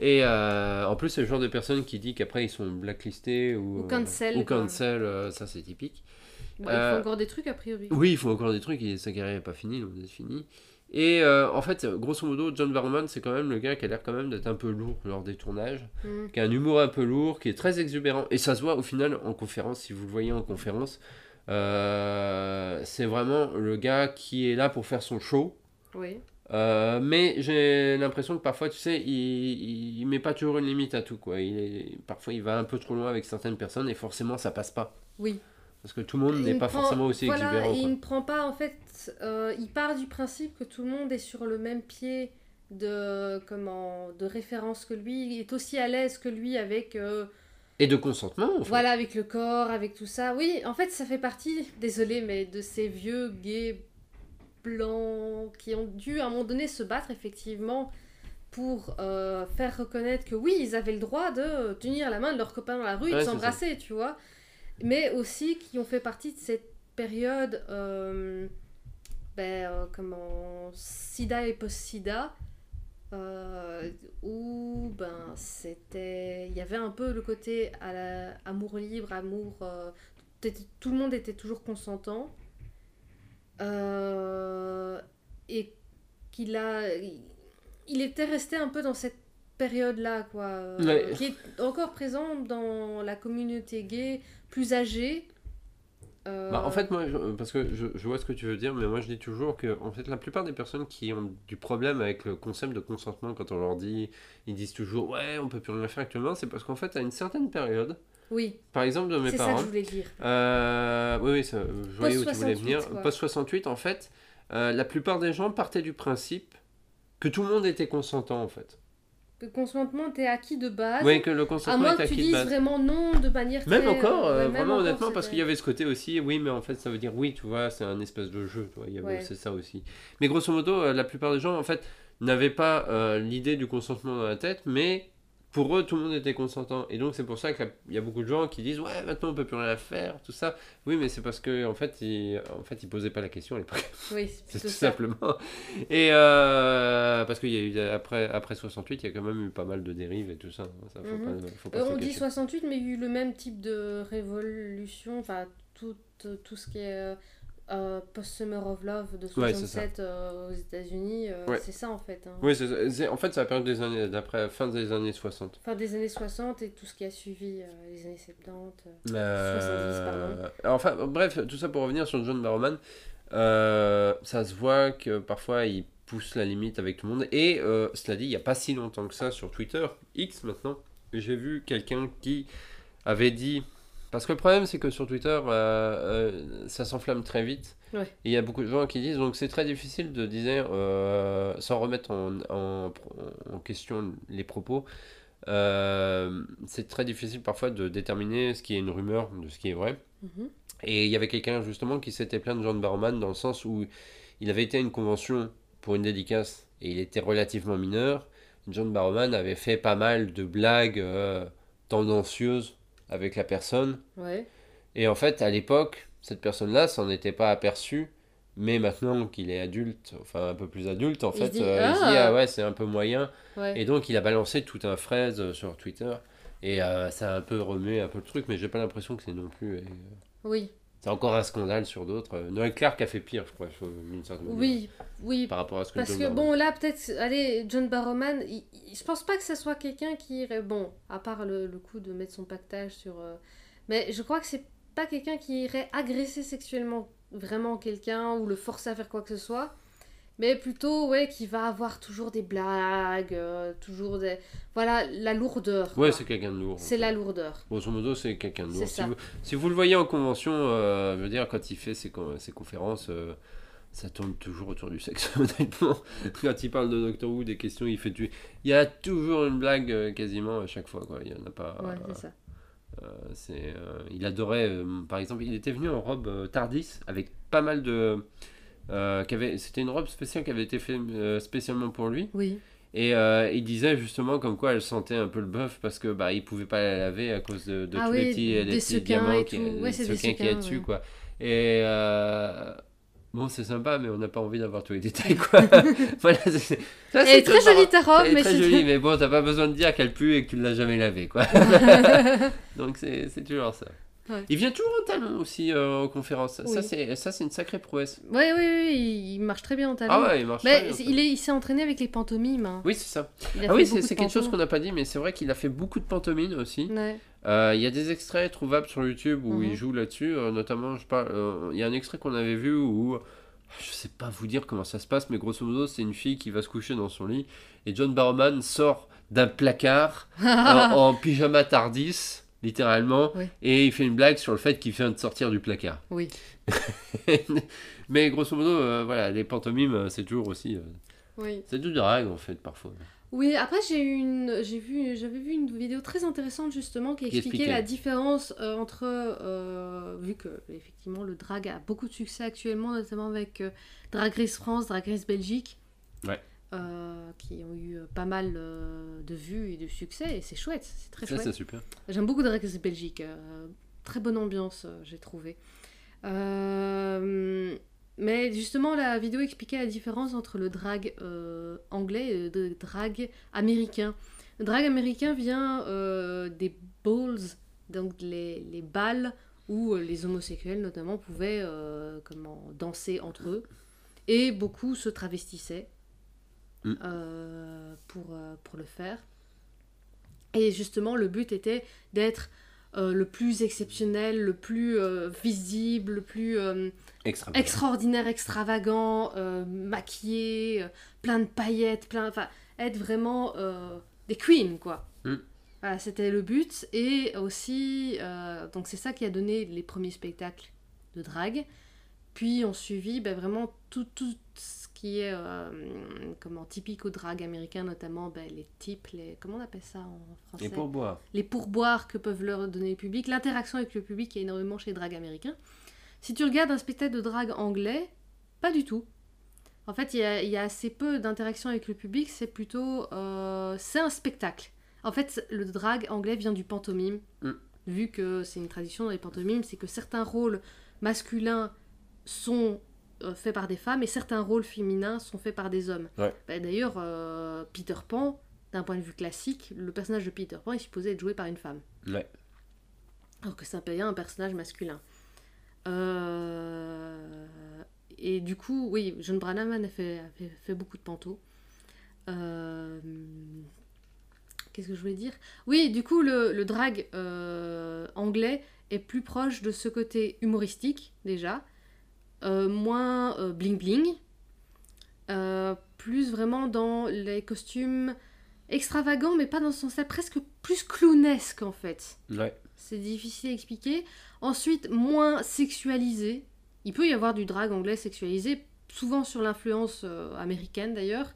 Et en plus, c'est le genre de personne qui dit qu'après ils sont blacklistés ou, Ou cancel, ou quoi. cancel, ça c'est typique. bon, il Euh, faut encore des trucs a priori. Oui, il faut encore des trucs, et sa carrière n'est pas finie, donc c'est fini. Et euh, en fait, grosso modo, John Barrowman, c'est quand même le gars qui a l'air quand même d'être un peu lourd lors des tournages, Mhm. qui a un humour un peu lourd, qui est très exubérant. Et ça se voit au final en conférence, si vous le voyez en conférence. Euh, c'est vraiment le gars qui est là pour faire son show. Oui. Euh, mais j'ai l'impression que parfois, tu sais, il, il, il met pas toujours une limite à tout. Quoi. Il est, parfois, il va un peu trop loin avec certaines personnes et forcément, ça passe pas. Oui. Parce que tout le monde Il n'est ne pas prend- forcément aussi voilà, exubérant. Il quoi. ne prend pas, en fait, euh, il part du principe que tout le monde est sur le même pied de, comment, de référence que lui, il est aussi à l'aise que lui avec, euh, Et de consentement, en fait. voilà, avec le corps, avec tout ça. Oui, en fait, ça fait partie, désolé, mais de ces vieux gays blancs qui ont dû à un moment donné se battre effectivement pour euh, faire reconnaître que oui, ils avaient le droit de tenir la main de leurs copains dans la rue et Ouais, de s'embrasser, tu vois. Mais aussi qui ont fait partie de cette période, euh, ben, euh, comment, sida et post-sida, euh, où ben, c'était, il y avait un peu le côté à la- amour libre, amour, tout le monde était toujours consentant. Et qu'il a il était resté un peu dans cette période-là, quoi, Ouais. qui est encore présent dans la communauté gay plus âgée. Euh, Bah, en fait, moi, je- parce que je, je vois ce que tu veux dire, mais moi je dis toujours que en fait, la plupart des personnes qui ont du problème avec le concept de consentement, quand on leur dit, ils disent toujours ouais, on peut plus rien faire actuellement, c'est parce qu'en fait, à une certaine période, oui, par exemple de mes c'est ça que parents, je voulais dire. euh, oui, oui, ça, je voyais où tu voulais 68, venir, quoi. post 68, en fait, euh, la plupart des gens partaient du principe que tout le monde était consentant en fait. Que le consentement était acquis de base. Oui, que le à consentement moins est que tu de dises base. vraiment non de manière Même très, encore, euh, euh, ouais, même vraiment encore, honnêtement, parce qu'il y avait ce côté aussi, oui, mais en fait, ça veut dire oui, tu vois, c'est un espèce de jeu, tu vois, Ouais. c'est ça aussi. Mais grosso modo, euh, la plupart des gens, en fait, n'avaient pas euh, l'idée du consentement dans la tête, mais pour eux, tout le monde était consentant. Et donc, c'est pour ça qu'il y a beaucoup de gens qui disent, ouais, maintenant, on peut plus rien faire, tout ça. Oui, mais c'est parce que en fait, ils, en fait, ils posaient pas la question à l'époque. Oui, C'est tout ça. simplement. Et euh, parce qu'il y a eu, après, après 68, il y a quand même eu pas mal de dérives et tout ça. hein, Ça, faut Mhm. pas, faut pas Euh, on dit cacher. 68, mais il y a eu le même type de révolution, enfin tout, euh, tout ce qui est euh, post-Summer of Love de Ouais, c'est ça. 67 euh, aux États-Unis, euh, Ouais. c'est ça en fait. hein. Oui, c'est en fait, c'est la période des années, d'après, fin des années 60. Fin des années 60 et tout ce qui a suivi euh, les années 70. euh. Euh, 70, enfin, bref, tout ça pour revenir sur John Barrowman, ça se voit que parfois il pousse la limite avec tout le monde. Et cela dit, il n'y a pas si longtemps que ça sur Twitter, X maintenant, j'ai vu quelqu'un qui avait dit Parce que le problème, c'est que sur Twitter, euh, euh, ça s'enflamme très vite. Ouais. Et il y a beaucoup de gens qui disent, donc c'est très difficile de dire, euh, sans remettre en, en- en question les propos, c'est très difficile parfois de déterminer ce qui est une rumeur de ce qui est vrai. Mhm. Et il y avait quelqu'un justement qui s'était plaint de John Barrowman dans le sens où il avait été à une convention pour une dédicace et il était relativement mineur. John Barrowman avait fait pas mal de blagues tendancieuses avec la personne. Ouais. Et en fait, à l'époque, cette personne-là s'en était pas aperçue. Mais maintenant qu'il est adulte, enfin un peu plus adulte, en Il fait, dit, euh, il se dit Ah ah ouais, c'est un peu moyen. Ouais. Et donc il a balancé tout un fraise euh, sur Twitter. Et euh, ça a un peu remué un peu le truc, mais j'ai pas l'impression que c'est non plus. euh, Oui. C'est encore un scandale sur d'autres. Euh, Noël Clark a fait pire, je crois, d'une certaine manière, Oui. Oui. par rapport à ce que Parce John que Barrowman- bon, là, peut-être, allez, John Barrowman, il- il- je pense pas que ça soit quelqu'un qui irait, bon, à part le, le coup de mettre son pactage sur... euh, mais je crois que c'est pas quelqu'un qui irait agresser sexuellement vraiment quelqu'un ou le forcer à faire quoi que ce soit. Mais plutôt, ouais, qui va avoir toujours des blagues, euh, toujours des... Voilà, la lourdeur. Ouais, c'est quelqu'un de lourd. C'est la lourdeur. Grosso modo, c'est quelqu'un de lourd. Si vous, si vous le voyez en convention, euh, je veux dire, quand il fait ses, ses conférences, euh, ça tourne toujours autour du sexe, honnêtement. Quand il parle de Doctor Who, des questions, il fait du... Il y a toujours une blague quasiment à chaque fois, quoi. Il y en a pas... Ouais, c'est ça. C'est, il adorait, par exemple, il était venu en robe Tardis avec pas mal de. Euh, c'était une robe spéciale qui avait été faite euh, spécialement pour lui. Oui. Et euh, il disait justement comme quoi elle sentait un peu le bœuf parce que bah il pouvait pas la laver à cause de, de Ah tous oui, les petits, les des petits diamants qui, Ouais, des y a dessus ouais. quoi. Et euh, bon c'est sympa mais on n'a pas envie d'avoir tous les détails quoi. voilà, c'est- Elle est très jolie ta robe, mais très c'est... jolie, mais bon, t'as pas besoin de dire qu'elle pue et que tu l'as jamais lavée, quoi. Donc c'est c'est toujours ça. Ouais. Il vient toujours en talon aussi euh, aux conférences. Ça, c'est ça, c'est une sacrée prouesse. Oui, oui, oui, il marche très bien en talon. Ah ouais, il marche Mais très bien, il est- il s'est entraîné avec les pantomimes. hein. Oui, c'est ça. Ah oui, c'est quelque chose qu'on n'a pas dit, mais c'est vrai qu'il a fait beaucoup de pantomimes aussi. Ouais. Euh, Il y a des extraits trouvables sur YouTube où Mhm. il joue là-dessus, euh, notamment, je euh, il y a un extrait qu'on avait vu où, je sais pas vous dire comment ça se passe, mais grosso modo, c'est une fille qui va se coucher dans son lit et John Barrowman sort d'un placard en, en pyjama tardis, littéralement, Oui. et il fait une blague sur le fait qu'il vient de sortir du placard. Oui. mais grosso modo, euh, voilà, les pantomimes, euh, c'est toujours aussi, euh, Oui. c'est du drag en fait parfois. Oui, après j'ai une j'ai vu j'avais vu une vidéo très intéressante justement qui Qui expliquait expliquait. la différence euh, entre euh, vu que effectivement le drag a beaucoup de succès actuellement notamment avec euh, Drag Race France, Drag Race Belgique. Ouais. Euh, qui ont eu euh, pas mal euh, de vues et de succès et c'est chouette, c'est très Ça, chouette. c'est super. J'aime beaucoup Drag Race Belgique. euh, très bonne ambiance, j'ai trouvé. Mais justement, la vidéo expliquait la différence entre le drag anglais et le drag américain. Le drag américain vient des balls, donc les, les balles où les homosexuels notamment pouvaient comment, danser entre eux. Et beaucoup se travestissaient Mm. euh, pour, euh, pour le faire. Et justement, le but était d'être euh, le plus exceptionnel, le plus euh, visible, le plus euh, Extra. extraordinaire, extravagant, maquillé, plein de paillettes, plein, enfin, être vraiment des queens, quoi. Mm. Voilà, c'était le but. Et aussi, donc c'est ça qui a donné les premiers spectacles de drague. Puis on suivi ben, vraiment tout, tout ce qui est euh, comment, typique au drag américain, notamment ben, les types, les, comment on appelle ça en français? Et pour boire. les pourboires que peuvent leur donner le public, l'interaction avec le public est énormément chez les drags américains. Si tu regardes un spectacle de drague anglais, pas du tout. En fait, il y a, il y a assez peu d'interaction avec le public, c'est plutôt... euh, c'est un spectacle. En fait, le drag anglais vient du pantomime, Mm. vu que c'est une tradition dans les pantomimes, c'est que certains rôles masculins sont faits par des femmes et certains rôles féminins sont faits par des hommes. Ouais. Bah, D'ailleurs, euh, Peter Pan, d'un point de vue classique, le personnage de Peter Pan est supposé être joué par une femme. Ouais. Alors que c'est un personnage masculin. Euh, Et du coup, oui, John Branham a fait, a fait, fait beaucoup de pantos. Euh, Qu'est-ce que je voulais dire? Oui, du coup, le, le drag euh, anglais est plus proche de ce côté humoristique, déjà. Euh, moins bling bling. plus vraiment dans les costumes extravagant, mais pas dans ce sens-là, presque plus clownesque en fait. Ouais. C'est difficile à expliquer. Ensuite, moins sexualisé. Il peut y avoir du drag anglais sexualisé, souvent sur l'influence euh, américaine d'ailleurs,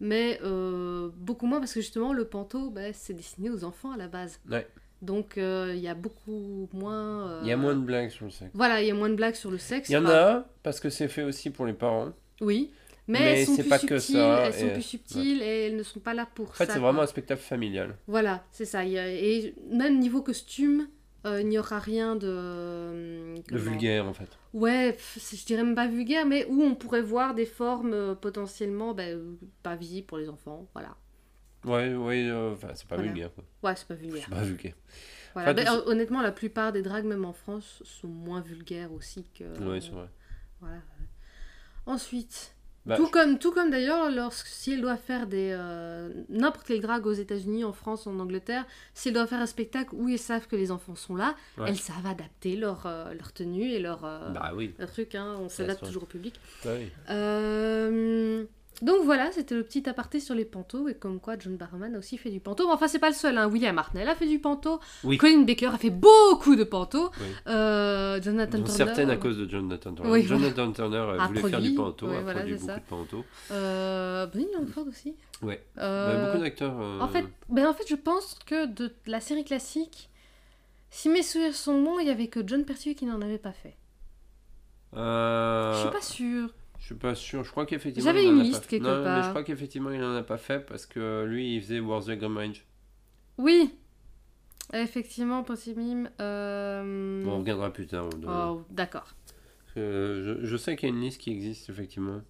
mais euh, beaucoup moins parce que justement le panto, bah, c'est destiné aux enfants à la base. Ouais. Donc euh, il y a beaucoup moins. euh, Il y a moins de blagues sur le sexe. Voilà, il y a moins de blagues sur le sexe. Il y en a, parce que c'est fait aussi pour les parents. Oui. Mais, Mais elles sont plus pas que subtiles, ça, elles sont et- plus subtiles et elles ne sont pas là pour En fait, ça. c'est vraiment un spectacle familial. Voilà, c'est ça. Et même niveau costume, euh, il n'y aura rien de. euh, De comment- vulgaire, en fait. Ouais, je dirais même pas vulgaire, mais où on pourrait voir des formes euh, potentiellement ben, euh, pas visibles pour les enfants. Voilà. Ouais, ouais, euh, enfin, c'est pas Voilà. vulgaire. quoi. Ouais, c'est pas vulgaire. C'est pas vulgaire. Voilà. Enfin, Ben, honnêtement, la plupart des drags, même en France, sont moins vulgaires aussi que. Ouais, c'est vrai. Voilà. Ensuite, Bah, tout comme, tout comme d'ailleurs, elle doit faire des euh, n'importe quel drag aux États-Unis, en France, en Angleterre, si elle doit faire un spectacle où ils savent que les enfants sont là, Ouais. elles savent adapter leur, euh, leur tenue et leur, euh, Bah oui. leur truc. Hein, on s'adapte toujours au public. Bah oui. Euh, donc voilà, c'était le petit aparté sur les pantos et comme quoi John Barrowman a aussi fait du panto. Enfin, c'est pas le seul. Hein. William Hartnell a fait du panto. Oui. Colin Baker a fait beaucoup de panto. Oui. Euh, Jonathan Dont Turner. certaines à cause de Jonathan Turner. Oui, Jonathan Turner euh, A voulait faire du panto, a voilà, produit beaucoup ça. de panto. Euh, Langford aussi. Ouais. Euh, Bah, beaucoup d'acteurs. euh, En fait, ben en fait, je pense que de la série classique, si mes souvenirs sont bons, il y avait que John Pertwee qui n'en avait pas fait. euh, Je suis pas sûre. Je suis pas sûr. Je crois qu'effectivement. J'avais une a liste pas... quelque non, mais je crois qu'effectivement il en a pas fait parce que lui il faisait Wars the Range. Oui, effectivement, possible. Euh... Bon, on regardera plus tard. Oh, d'accord. Euh, je, je sais qu'il y a une liste qui existe effectivement.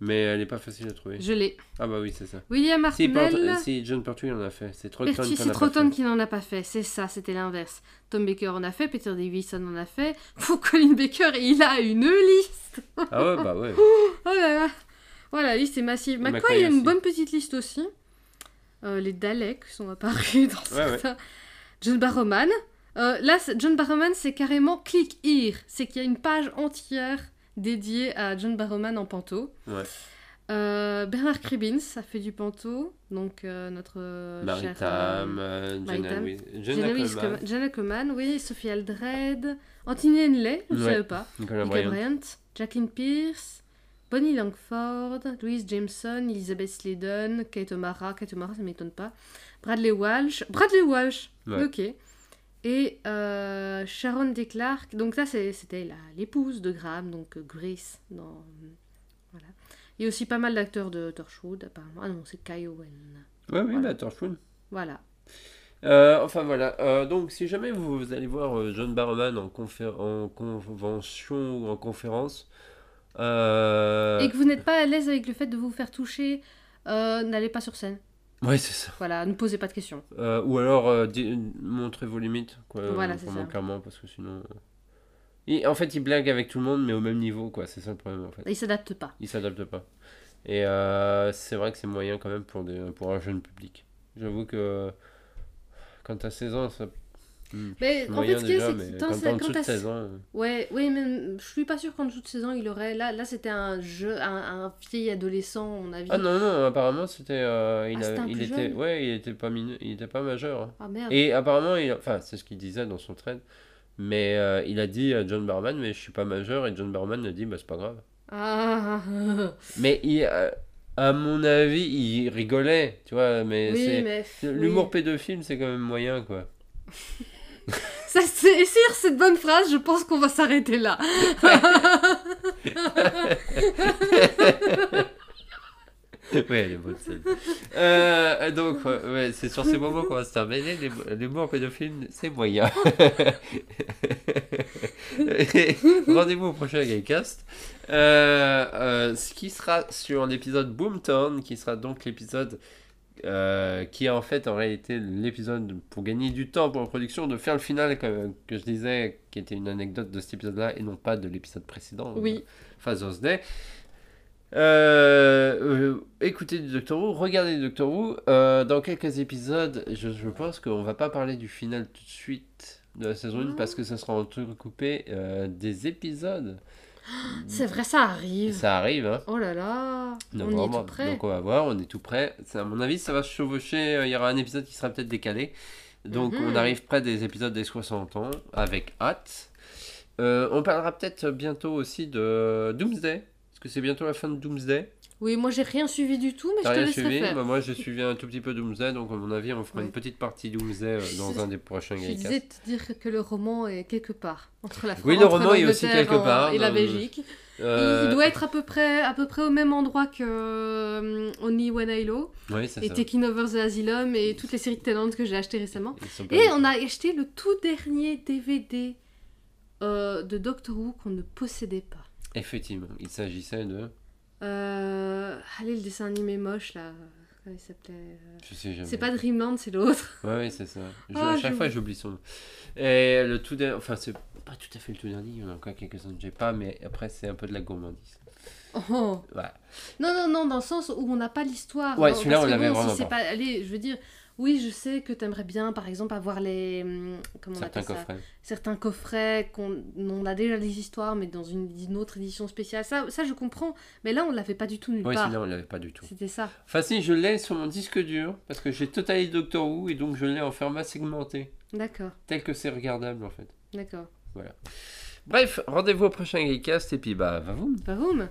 Mais elle est pas facile à trouver. Je l'ai. Ah bah oui, c'est ça. William Si, Hartnell. Port- si John Pertwee en a fait. C'est Pertwee, qui en c'est a pas fait. qui n'en a pas fait, c'est ça, c'était l'inverse. Tom Baker en a fait, Peter Davison en a fait. Pour Colin Baker, il a une liste. Ah ouais, bah ouais. Oh là là. Voilà, la liste est massive. McCoy, McCoy il y a une bonne petite liste aussi. Euh, les Daleks sont apparus dans Ouais, ouais. certains. John Barrowman. Euh, là, John Barrowman, c'est carrément click here. C'est qu'il y a une page entière dédiée à John Barrowman en panto. Ouais. Euh, Bernard Cribbins a fait du panto, donc euh, notre euh, cher, euh, euh, Jenna Coleman, oui, Sophie Aldred, Anthony Henley, je ne Ouais. pas, Nicolas Bryant. Bryant, Jacqueline Pierce, Bonnie Langford, Louise Jameson, Elizabeth Sladen, Kate O'Mara, Kate O'Mara, ça m'étonne pas, Bradley Walsh, Bradley Walsh, Ouais. ok, et euh, Sharon DeClark, donc ça c'était l'épouse de Graham, donc euh, Grace, dans, voilà. Il y a aussi pas mal d'acteurs de Torchwood, apparemment. Ah non, c'est Kai Owen. Ouais, oui, Voilà. bah Torchwood. Voilà. Euh, enfin voilà, Euh, donc si jamais vous, vous allez voir John Barrowman en, en convention ou en conférence. Et que vous n'êtes pas à l'aise avec le fait de vous faire toucher, n'allez pas sur scène. Ouais c'est ça. Voilà, ne posez pas de questions. Euh, ou alors euh, montrez vos limites, quoi, Voilà, euh, c'est ça. clairement, parce que sinon. il- en fait, il blague avec tout le monde, mais au même niveau, quoi. C'est ça le problème, en fait. Il s'adapte pas. Il s'adapte pas. Et euh, c'est vrai que c'est moyen quand même pour, des, pour un jeune public. J'avoue que quand t'as 16 ans, ça. Hmm, Mais en fait, ce déjà, a, c'est mais quand quand t'as- 16 ans. euh, Ouais, oui, mais je suis pas sûre qu'en dessous de 16 ans, il aurait. Là, là c'était un jeu, un, un vieil adolescent, on a vu. Ah non, non, apparemment c'était. euh, il Ah, il était, ouais, il était pas, il était pas majeur. hein. Ah merde. Et apparemment, il, enfin, c'est ce qu'il disait dans son thread. Mais euh, il a dit à John Barman, mais je suis pas majeur. Et John Barman a dit, bah c'est pas grave. Ah, Mais il, euh, à mon avis, il rigolait, tu vois. Mais oui, c'est. mais. L'humour oui. pédophile, c'est quand même moyen, quoi. Ça, c'est sur cette bonne phrase, je pense qu'on va s'arrêter là. ouais, elle est bonne. Euh, donc, ouais, c'est sur ces moments qu'on va se terminer. L'hum- L'humour pédophile, c'est moyen. Rendez-vous au prochain Gaycast. Euh, euh, ce qui sera sur l'épisode Boomtown, qui sera donc l'épisode euh, qui est en fait en réalité l'épisode pour gagner du temps pour la production, de faire le final que, que je disais, qui était une anecdote de cet épisode-là et non pas de l'épisode précédent. Oui. Father's Day. Euh, euh, écoutez du Doctor Who, regardez du Doctor Who. Euh, dans quelques épisodes, je, je pense qu'on va pas parler du final tout de suite de la saison 1 Ah. parce que ça sera entrecoupé euh, des épisodes C'est vrai, ça arrive. Ça arrive, hein. Oh là là, on est tout. Donc on va voir, on est tout prêt. Ça, À mon avis, ça va se chevaucher. euh, Il y aura un épisode qui sera peut-être décalé. Donc Mhm. on arrive près des épisodes des 60 ans, avec hâte. Euh, on parlera peut-être bientôt aussi de Doomsday. Parce que c'est bientôt la fin de Doomsday. Oui, moi j'ai rien suivi du tout, mais je te rien laisserai suivi faire. Bah, Moi j'ai suivi un tout petit peu Doomsday, donc à mon avis on fera Ouais. une petite partie Doomsday euh, dans un des prochains Je Gaïkas. disais te dire que le roman est quelque part entre la France Oui, le roman est aussi quelque euh, part, et la dans- Belgique. Euh, Il doit être à peu près à peu près au même endroit que euh, Only When I Low Oui, et ça. Taking Over the Asylum et toutes les séries de Tennant que j'ai achetées récemment. Et on a acheté le tout dernier DVD euh, de Doctor Who qu'on ne possédait pas. Effectivement, il s'agissait de. Euh, allez, le dessin animé moche là. Comment il s'appelait euh, Je sais jamais. C'est pas Dreamland, c'est l'autre. Ouais, ouais, c'est ça. Je- Ah, à chaque fois, j'oublie son nom. Et le tout dernier, enfin, c'est pas tout à fait le tout dernier, il y en a encore quelques-uns que j'ai pas, mais après, c'est un peu de la gourmandise. Oh. Voilà. Non, non, non, dans le sens où on n'a pas l'histoire. Ouais, celui-là, on l'avait bon, vraiment si c'est pas. pas. Allez, je veux dire, oui, je sais que t'aimerais bien, par exemple, avoir les. hum, Comment on Certains appelle ça coffrets. Certains coffrets, qu'on on a déjà les histoires, mais dans une, une autre édition spéciale. Ça, ça, je comprends. Mais là, on l'avait pas du tout nulle Ouais, part. celui-là, on l'avait pas du tout. C'était ça. Enfin, si, je l'ai sur mon disque dur, parce que j'ai Total Doctor Who, et donc je l'ai en format segmenté, D'accord, tel que c'est regardable en fait. d'accord. Bref, rendez-vous au prochain Gaycast, et puis bah, va vous Bah, boum